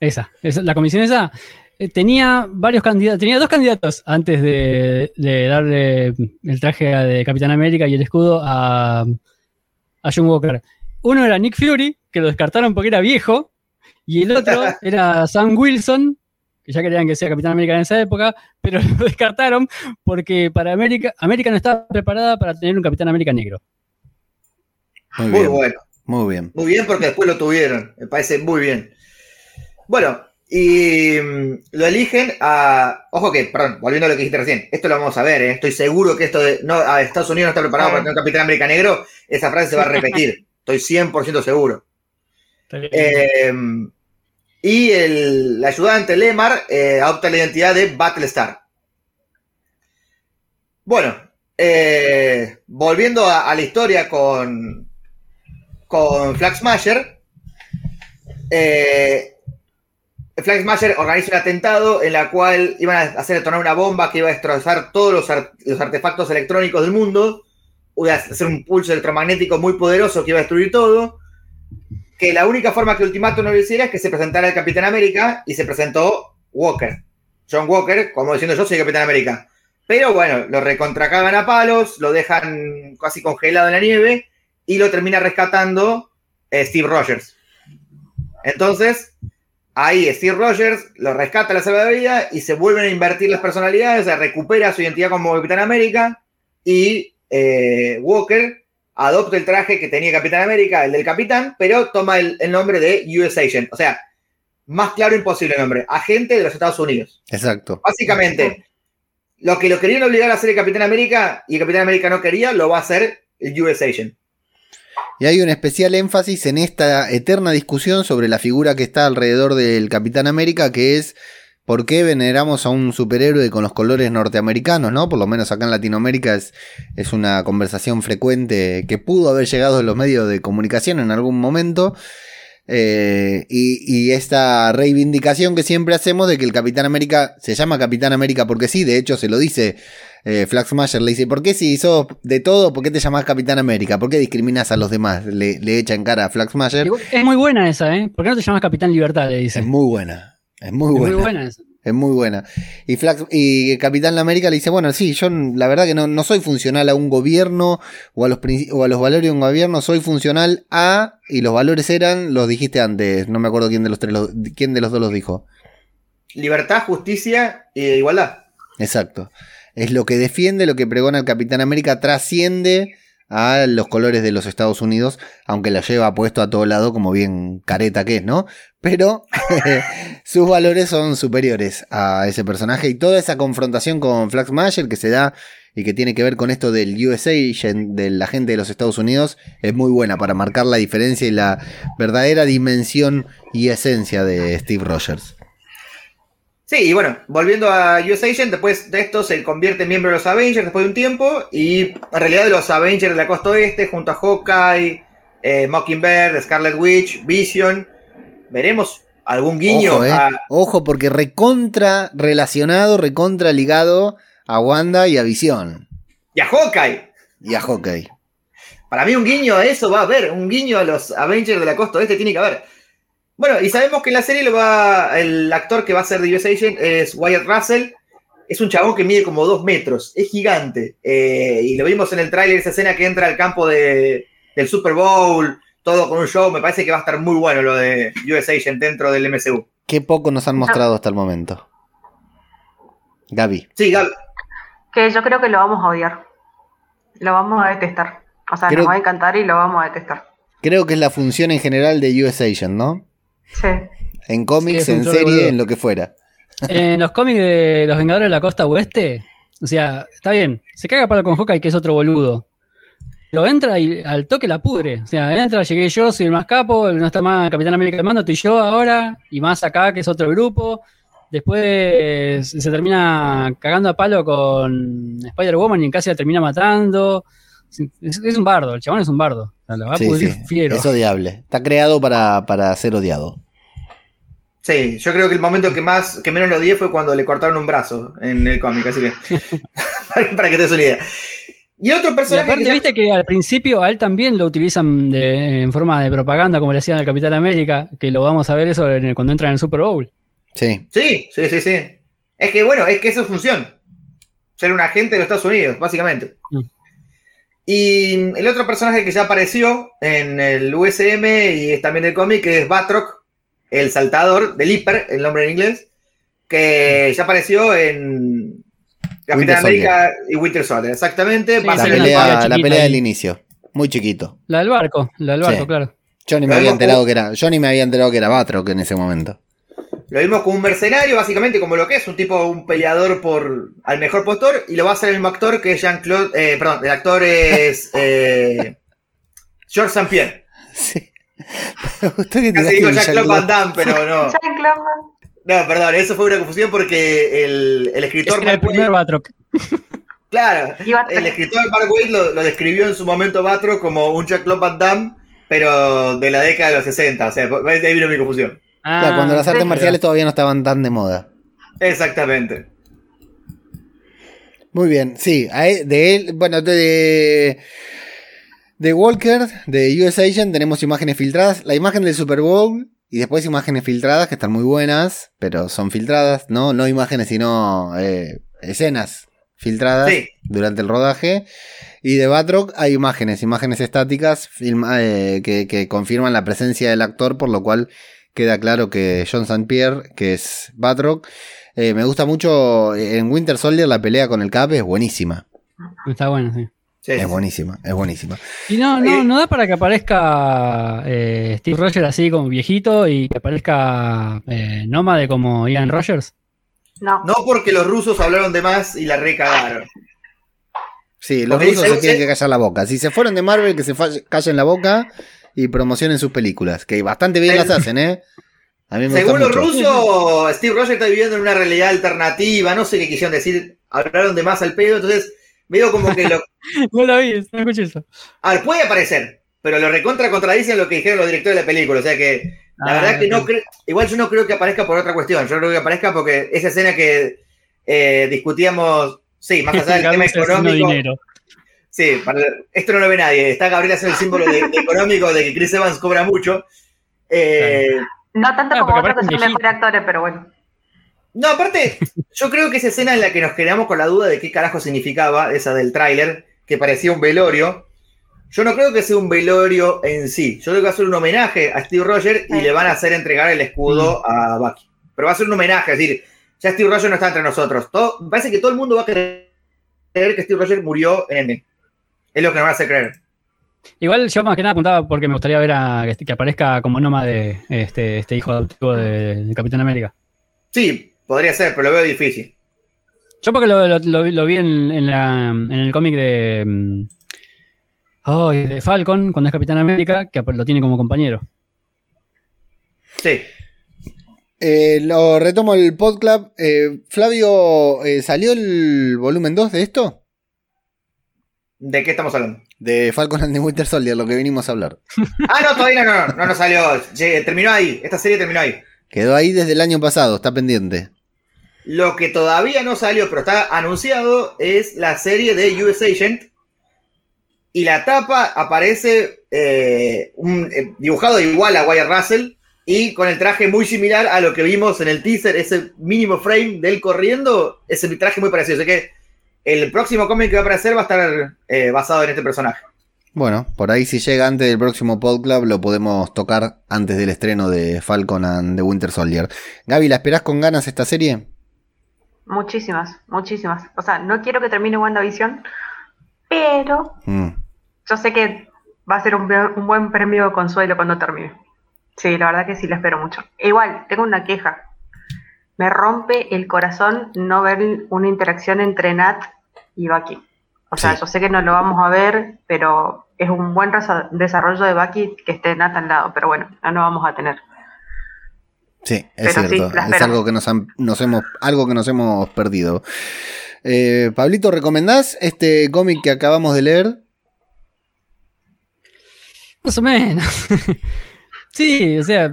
Esa, esa- la comisión esa eh, tenía varios candidatos, tenía dos candidatos antes de, de darle el traje de Capitán América y el escudo a, a John Walker. Uno era Nick Fury, que lo descartaron porque era viejo, y el otro [laughs] era Sam Wilson, que ya querían que sea Capitán América en esa época, pero [laughs] lo descartaron porque para América, América no estaba preparada para tener un Capitán América negro. Muy Muy bien. bueno. Muy bien. Muy bien porque después lo tuvieron. Me parece muy bien. Bueno, y mm, lo eligen a... Ojo que, perdón, volviendo a lo que dijiste recién. Esto lo vamos a ver, ¿eh? Estoy seguro que esto de... No, a Estados Unidos no está preparado para tener un Capitán América negro. Esa frase se va a repetir. [laughs] Estoy 100% seguro. Eh, y el, ayudante Lemar eh, adopta la identidad de Battlestar. Bueno, eh, volviendo a, la historia con, con Flag eh, organiza un atentado en la cual iban a hacer detonar una bomba que iba a destrozar todos los, los artefactos electrónicos del mundo, iba a hacer un pulso electromagnético muy poderoso que iba a destruir todo que la única forma que Ultimatum no lo hiciera es que se presentara el Capitán América y se presentó Walker. John Walker, como diciendo yo soy Capitán América. Pero bueno, lo recontracagan a palos, lo dejan casi congelado en la nieve y lo termina rescatando eh, Steve Rogers. Entonces, ahí Steve Rogers lo rescata, la salva de vida y se vuelven a invertir las personalidades, se recupera su identidad como Capitán América y eh, Walker adopta el traje que tenía Capitán América, el del Capitán, pero toma el, el nombre de US Agent. O sea, más claro imposible el nombre. Agente de los Estados Unidos. Exacto. Básicamente, lo que lo querían obligar a hacer el Capitán América y el Capitán América no quería, lo va a hacer el US Agent. Y hay un especial énfasis en esta eterna discusión sobre la figura que está alrededor del Capitán América, que es por qué veneramos a un superhéroe con los colores norteamericanos, ¿no? Por lo menos acá en Latinoamérica es, es una conversación frecuente que pudo haber llegado en los medios de comunicación en algún momento. Eh, y, y esta reivindicación que siempre hacemos de que el Capitán América se llama Capitán América porque sí, de hecho se lo dice eh, Flag Smasher, le dice, ¿por qué si sos de todo, por qué te llamás Capitán América? ¿Por qué discriminas a los demás? Le, le echa en cara a. Igual- Es muy buena esa, ¿eh? ¿Por qué no te llamas Capitán Libertad? Le dice. Es muy buena, es muy Es buena. muy buena esa. Es muy buena. Y, Flax, y Capitán América le dice, bueno, sí, yo la verdad que no, no soy funcional a un gobierno o a, los, o a los valores de un gobierno, soy funcional a... Y los valores eran, los dijiste antes, no me acuerdo quién de los, tres, los- quién de los dos los dijo. Libertad, justicia e igualdad. Exacto. Es lo que defiende, lo que pregona el Capitán América, trasciende a los colores de los Estados Unidos, aunque la lleva puesto a todo lado como bien careta que es, ¿no? Pero [laughs] sus valores son superiores a ese personaje y toda esa confrontación con Flag Smasher que se da y que tiene que ver con esto del USA Agent, del agente de los Estados Unidos, es muy buena para marcar la diferencia y la verdadera dimensión y esencia de Steve Rogers. Sí, y bueno, volviendo a US Agent, después de esto se convierte en miembro de los Avengers después de un tiempo. Y en realidad de los Avengers de la costa oeste, junto a Hawkeye, eh, Mockingbird, Scarlet Witch, Vision. Veremos algún guiño Ojo, eh. a. Ojo, porque recontra relacionado, recontra ligado a Wanda y a Visión. Y a Hawkeye. Y a Hawkeye. Para mí un guiño a eso va a haber. Un guiño a los Avengers de la costa oeste tiene que haber. Bueno, y sabemos que en la serie lo va. El actor que va a ser de US Agent es Wyatt Russell. Es un chabón que mide como dos metros. Es gigante. Eh, y lo vimos en el tráiler, esa escena que entra al campo de- del Super Bowl. Todo con un show. Me parece que va a estar muy bueno lo de US Agent dentro del MCU. Qué poco nos han mostrado hasta el momento. Gaby. Sí, Gab, Que yo creo que lo vamos a odiar. Lo vamos a detestar. O sea, Creo- nos va a encantar y lo vamos a detestar. Creo que es la función en general de US Agent, ¿no? Sí. En cómics, Sí, en serie, boludo. en lo que fuera. En los cómics de los Vengadores de la Costa Oeste, o sea, está bien, se caga palo con Hawkeye, que es otro boludo. Lo entra y al toque la pudre. O sea, entra, llegué yo, soy el más capo, no está más Capitán América de mando, estoy yo ahora, y más acá, que es otro grupo. Después se termina cagando a palo con Spider-Woman y casi la termina matando. Es, es un bardo, el chabón es un bardo. O sea, la va a pudrir sí, fiero. es odiable. Está creado para, para ser odiado. Sí, yo creo que el momento que más, que menos lo odié fue cuando le cortaron un brazo en el cómic, así que. [laughs] para, que te des una idea. Y otro Y personaje. aparte, que ya- viste que al principio a él también lo utilizan de- en forma de propaganda, como le hacían al Capitán América, que lo vamos a ver eso en el- cuando entra en el Super Bowl. Sí. Sí, sí, sí, sí. Es que bueno, es que eso es función. Ser un agente de los Estados Unidos, básicamente. Mm. Y el otro personaje que ya apareció en el USM y es también del cómic es Batroc, el saltador del Hiper, el nombre en inglés, que ya apareció en Capitán América y Winter Soldier, exactamente. Sí, Va a La pelea, la pelea del inicio. Muy chiquito. La del barco, la del barco, Sí. claro. Yo ni me había enterado que era. Yo ni me había enterado que era Batroc en ese momento. Lo vimos como un mercenario, básicamente, como lo que es, un tipo, un peleador por al mejor postor, y lo va a hacer el mismo actor que es Jean-Claude, eh, perdón, el actor es eh, [laughs] George St. Pierre. Sí. [laughs] Me gustó que Casi digo Jean-Claude. Van Damme, pero no. [laughs] Jean-Claude. No, perdón, eso fue una confusión porque el, el escritor Ese era el primer Batroc. claro, [laughs] el escritor Mark Waid lo, lo describió en su momento Batro como un Jean-Claude Van Damme, pero de la década de los 60, o sea, de ahí vino mi confusión. Claro, cuando las sí. artes marciales todavía no estaban tan de moda. Exactamente. Muy bien, sí. de él, bueno, de, de Walker, de US Agent, tenemos imágenes filtradas. La imagen del Super Bowl y después imágenes filtradas que están muy buenas, pero son filtradas, ¿no? No imágenes, sino eh, escenas filtradas Sí. durante el rodaje. Y de Batroc hay imágenes, imágenes estáticas filma- eh, que, que confirman la presencia del actor, por lo cual queda claro que John St. Pierre, que es Batroc, eh, me gusta mucho en Winter Soldier la pelea con el Cap es buenísima. Está bueno, sí. Sí, Es sí. buenísima, es buenísima. Y no, no, Eh, no da para que aparezca eh, Steve Rogers así como viejito y que aparezca eh, nómade como Ian Rogers. No. No porque los rusos hablaron de más y la recagaron. Sí, los Porque rusos dice- se tienen que callar la boca. Si se fueron de Marvel, que se callen la boca y promocionen sus películas, que bastante bien las hacen, ¿eh? A mí me Según los rusos, Steve Rogers está viviendo en una realidad alternativa, no sé qué quisieron decir, hablaron de más al pedo, entonces veo como que lo... [laughs] No la vi, no escuché eso. A ver, puede aparecer, pero lo recontra contradicen lo que dijeron los directores de la película, o sea que la Ah, verdad que no creo, igual yo no creo que aparezca por otra cuestión, yo creo que aparezca porque esa escena que eh, discutíamos, sí, más allá del tema económico, dinero. sí, para- esto no lo ve nadie, está Gabriel haciendo el símbolo de, de económico de que Chris Evans cobra mucho. Eh, No tanto Ah, como otros que son mejores actores, pero bueno. No, aparte, yo creo que esa escena en la que nos quedamos con la duda de qué carajo significaba, esa del tráiler, que parecía un velorio, yo no creo que sea un velorio en sí. Yo creo que va a ser un homenaje a Steve Rogers y Sí. le van a hacer entregar el escudo a Bucky. Pero va a ser un homenaje, es decir, ya Steve Rogers no está entre nosotros. Todo, me parece que todo el mundo va a creer que Steve Rogers murió en Endgame. Es lo que nos van a hacer creer. Igual yo más que nada apuntaba porque me gustaría ver a que, que aparezca como nómade este, este hijo adoptivo de, de Capitán América. Sí, podría ser, pero lo veo difícil. Yo porque lo, lo- lo vi- lo vi en, en la- en el cómic de, ay, de Falcon, cuando es Capitán América, que lo tiene como compañero. Sí. Eh, lo retomo el podclub. Eh, Flavio, eh, ¿salió el volumen 2 de esto? ¿De qué estamos hablando? De Falcon and the Winter Soldier, lo que vinimos a hablar. Ah, no, todavía no, no, no, no salió. Che, terminó ahí. Esta serie terminó ahí. Quedó ahí desde el año pasado, está pendiente. Lo que todavía no salió, pero está anunciado, es la serie de US Agent. Y la tapa aparece eh, eh, dibujado igual a Wyatt Russell y con el traje muy similar a lo que vimos en el teaser, ese mínimo frame de él corriendo, ese traje muy parecido. Así que el próximo cómic que va a aparecer va a estar eh, basado en este personaje. Bueno, por ahí si llega antes del próximo podclub lo podemos tocar antes del estreno de Falcon and the Winter Soldier. Gaby, ¿la esperás con ganas esta serie? Muchísimas, muchísimas. O sea, no quiero que termine WandaVision, pero Mm. yo sé que va a ser un, un buen premio de consuelo cuando termine. Sí, la verdad que sí la espero mucho. Igual, tengo una queja. Me rompe el corazón no ver una interacción entre Nat y Bucky. O sea, Sí. yo sé que no lo vamos a ver, pero es un buen desarrollo de Bucky que esté Nat al lado. Pero bueno, no lo vamos a tener. Sí, es Pero cierto. es algo que nos, han- nos hemos, algo que nos hemos perdido. Eh, Pablito, ¿recomendás este cómic que acabamos de leer? Más o menos. [laughs] sí, o sea,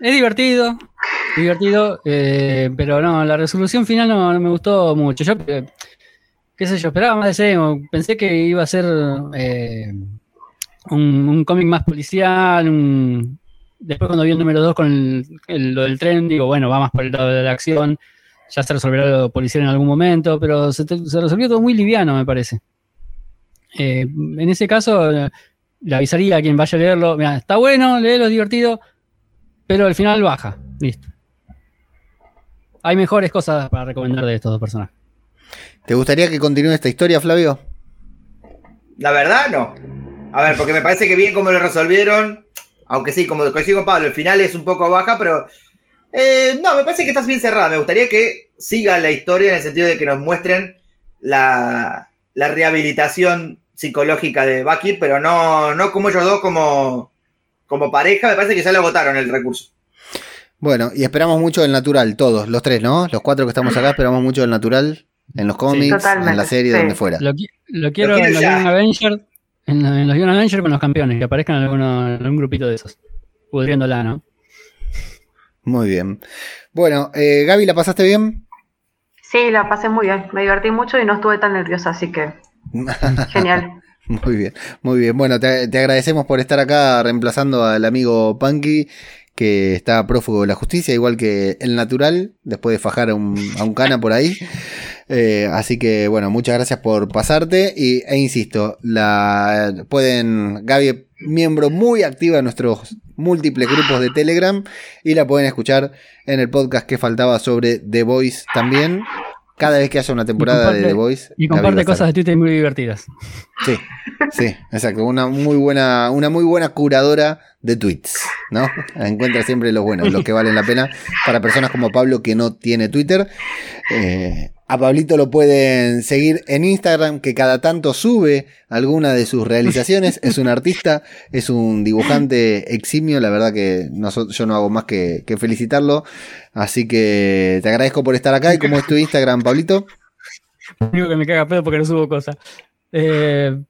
es divertido, divertido, eh, pero no, la resolución final no, no me gustó mucho. Yo, eh, qué sé yo, esperaba más de ese, pensé que iba a ser eh, un, cómic más policial, después cuando vi el número 2 con el- lo del tren, digo, bueno, va más por el lado de la acción, ya se resolverá lo policial en algún momento, pero se, resolvió todo muy liviano, me parece. Eh, en ese caso, le avisaría a quien vaya a leerlo, mira, está bueno, léelo, es divertido, pero al final baja, listo. Hay mejores cosas para recomendar de estos dos personajes. ¿Te gustaría que continúe esta historia, Flavio? La verdad, no. A ver, porque me parece que bien como lo resolvieron, aunque sí, como coincido con Pablo, el final es un poco baja, pero eh, no, me parece que estás bien cerrada. Me gustaría que siga la historia en el sentido de que nos muestren la, la rehabilitación psicológica de Bucky, pero no, no como ellos dos como, como pareja. Me parece que ya lo agotaron el recurso. Bueno, y esperamos mucho del natural, todos, los tres, ¿no? Los cuatro que estamos acá esperamos mucho del natural en los cómics, en la serie, sí. donde fuera. Lo, qui- lo quiero quiero en los. Young Avengers, en, en los Young Avengers con los campeones, que aparezcan en, alguno, en algún grupito de esos. Pudriéndola, ¿no? Muy bien. Bueno, eh, Gaby, ¿la pasaste bien? Sí, la pasé muy bien. Me divertí mucho y no estuve tan nerviosa, así que [laughs] genial. Muy bien, muy bien. Bueno, te, te agradecemos por estar acá reemplazando al amigo Punky, que está prófugo de la justicia, igual que el natural, después de fajar a un, a un cana por ahí. Eh, así que, bueno, muchas gracias por pasarte. Y, e insisto, la pueden, Gaby, miembro muy activa de nuestros múltiples grupos de Telegram, y la pueden escuchar en el podcast que faltaba sobre The Voice también. Cada vez que haya una temporada de The Voice. Y comparte cosas de Twitter muy divertidas. Sí, sí, exacto. Una muy buena, una muy buena curadora de tweets, ¿no? [laughs] Encuentra siempre los buenos, los que valen la pena para personas como Pablo que no tiene Twitter. Eh, a Pablito lo pueden seguir en Instagram, que cada tanto sube alguna de sus realizaciones. [laughs] Es un artista, es un dibujante eximio. La verdad que yo no hago más que, que felicitarlo. Así que te agradezco por estar acá. ¿Y cómo es tu Instagram, Pablito? Único que me caga pedo porque no subo cosas. Eh,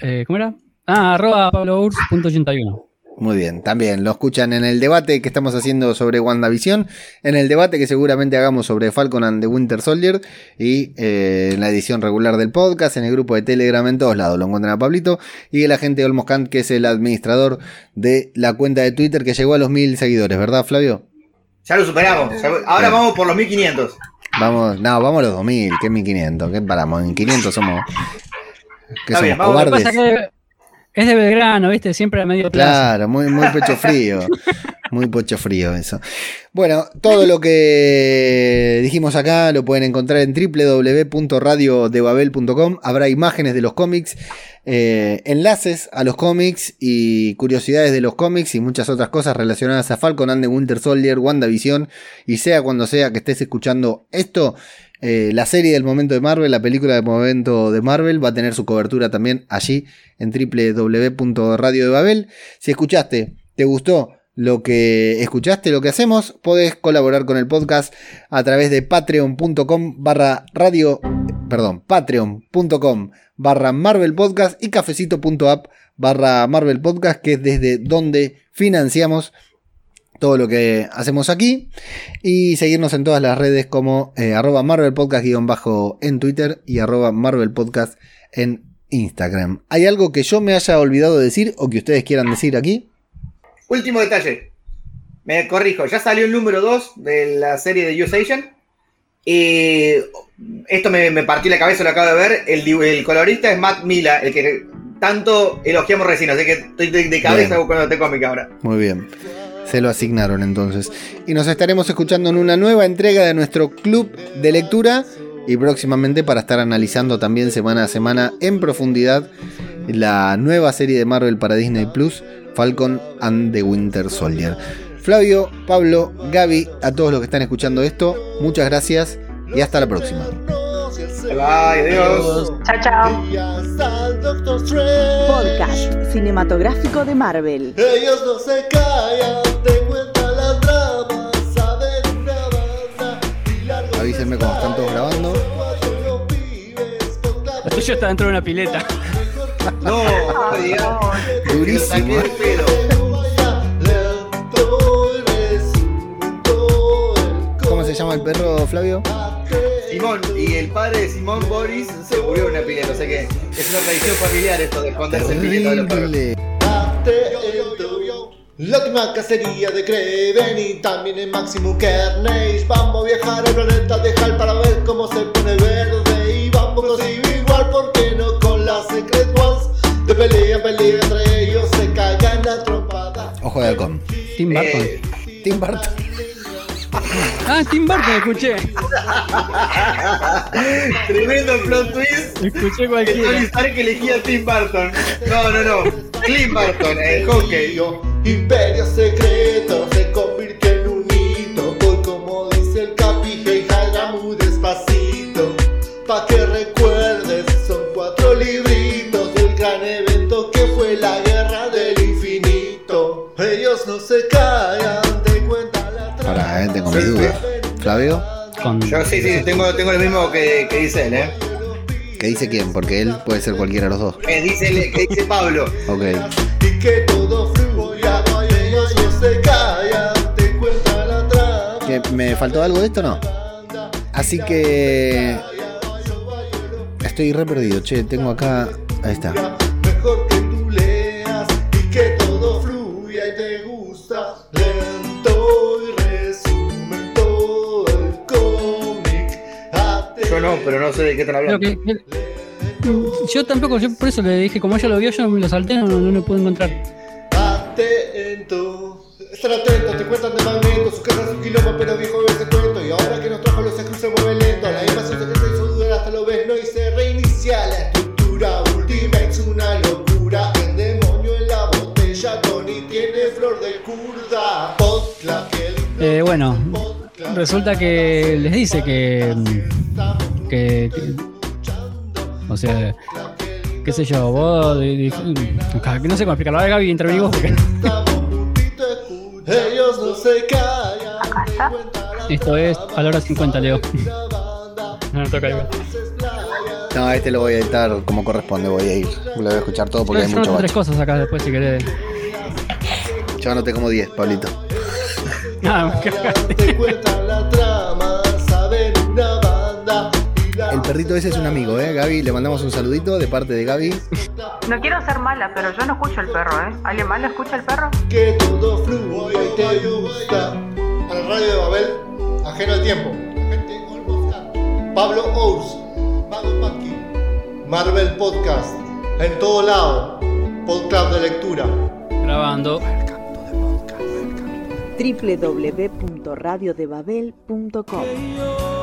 eh, ¿Cómo era? Ah, arroba pablours.81. Muy bien, también lo escuchan en el debate que estamos haciendo sobre WandaVision, en el debate que seguramente hagamos sobre Falcon and the Winter Soldier y eh, en la edición regular del podcast, en el grupo de Telegram, en todos lados lo encuentran a Pablito y el agente Olmos Kant, que es el administrador de la cuenta de Twitter que llegó a los mil seguidores, ¿verdad, Flavio? Ya lo superamos. Ahora vamos por los 1500. Vamos, no, vamos a los 2000, que 1500, que paramos, en 500 somos, que Está somos bien, cobardes. Es de Belgrano, ¿viste? Siempre a medio plazo. Claro, muy, muy pecho [laughs] frío. Muy pecho frío eso. Bueno, todo lo que dijimos acá lo pueden encontrar en www.radiodebabel.com. Habrá imágenes de los cómics, eh, enlaces a los cómics y curiosidades de los cómics y muchas otras cosas relacionadas a Falcon and the Winter Soldier, WandaVision y sea cuando sea que estés escuchando esto. Eh, la serie del momento de Marvel, la película del momento de Marvel, va a tener su cobertura también allí en www.radio de Babel. Si escuchaste, te gustó lo que escuchaste, lo que hacemos, podés colaborar con el podcast a través de patreon.com barra radio, perdón, patreon.com barra Marvel Podcast y cafecito.app barra Marvel Podcast, que es desde donde financiamos todo lo que hacemos aquí y seguirnos en todas las redes como eh, arroba Marvel Podcast guion bajo en Twitter y arroba Marvel Podcast en Instagram. ¿Hay algo que yo me haya olvidado de decir o que ustedes quieran decir aquí? Último detalle. Me corrijo, ya salió el número 2 de la serie de US Agent. Y esto me, me partió la cabeza, lo acabo de ver. El colorista es Matt Mila, el que tanto elogiamos recién. Así que estoy de, de cabeza Bien. buscando este cómic ahora. Muy bien. Se lo asignaron entonces. Y nos estaremos escuchando en una nueva entrega de nuestro club de lectura. Y próximamente para estar analizando también semana a semana en profundidad la nueva serie de Marvel para Disney Plus, Falcon and the Winter Soldier. Flavio, Pablo, Gaby, a todos los que están escuchando esto, muchas gracias y hasta la próxima. Bye, adiós. Chao, chao. Podcast cinematográfico de Marvel. Ellos no se callan, Avísenme cuando están todos grabando. Lo tuyo está dentro de una pileta. No, no Durísimo. ¿Cómo se llama el perro, Flavio? Simón y el padre de Simón Boris se murió en una pileta, o sea que es una tradición familiar esto de esconderse en pileta de los perros. La última cacería de Kraven y también en Maximus Carnage Vamos a viajar al planeta de Hal para ver cómo se pone verde Y vamos a conseguir igual, ¿por qué no? Con las Secret Ones De pelea en pelea entre ellos se cagan a trompadas Ojo de halcón. Tim Burton. Eh, Tim Burton. Ah, Tim Burton, escuché. tremendo plot twist. Escuché Que Tony cualquiera. Stark elegía a Tim Burton. No, no, no. Clint Burton, el hockey. Yo, Imperio secreto se Tengo mis dudas. Flavio, Con... Yo sí, sí, tengo, tengo lo mismo que, que dice él, ¿eh? ¿qué dice quién? Porque él puede ser cualquiera de los dos. Que dice, él- que dice Pablo. Ok. Y que todo fluya, ellos no se callan, te cuentan la trama ¿Que ¿Me faltó algo de esto no? Así que. Estoy re perdido, che. Tengo acá. Ahí está. Mejor que Yo no, pero no sé de qué están hablando. que- que- yo tampoco, yo por eso le dije, como ella lo vio, yo me lo salté, no, no lo pude encontrar. Atento. Estar atento, te cuentan de magneto, su casa es un quilombo, pero viejo ese cuento. Y ahora que nos trajo los Screws se mueve lento. La invasión secreta hizo dudar hasta lo ves, no y se reinicia la estructura. Ultimates una locura. El demonio en la botella, Tony tiene flor de curda. Podclub, que lindo Eh, bueno. Resulta que les dice que, mm, que, que- o sea, qué sé yo, vos, di- di- que no sé cómo explicarlo, ahora Gaby intervení vos porque. Ellos no se callan. Acá está. esto es palabra 50, Leo. No, no toca igual. No, este lo voy a editar como corresponde. Voy a ir. Lo voy a escuchar todo porque Yo hay mucho tres cosas acá después si querés. Yo anoté como 10, Pablito. Ah, me cagaste. Te cuentan la trama, saben una banda. y la El perrito ese es un amigo, ¿eh? Gaby, le mandamos un saludito de parte de Gaby. No quiero ser mala, pero yo no escucho el perro, ¿eh? ¿Alguien más lo escucha el perro? que todo fluya y te gusta. A la radio de Babel, ajeno al tiempo. Pablo Ous, Mago Marvel Podcast, en todo lado, podcast de lectura. Grabando. www.radiodebabel.com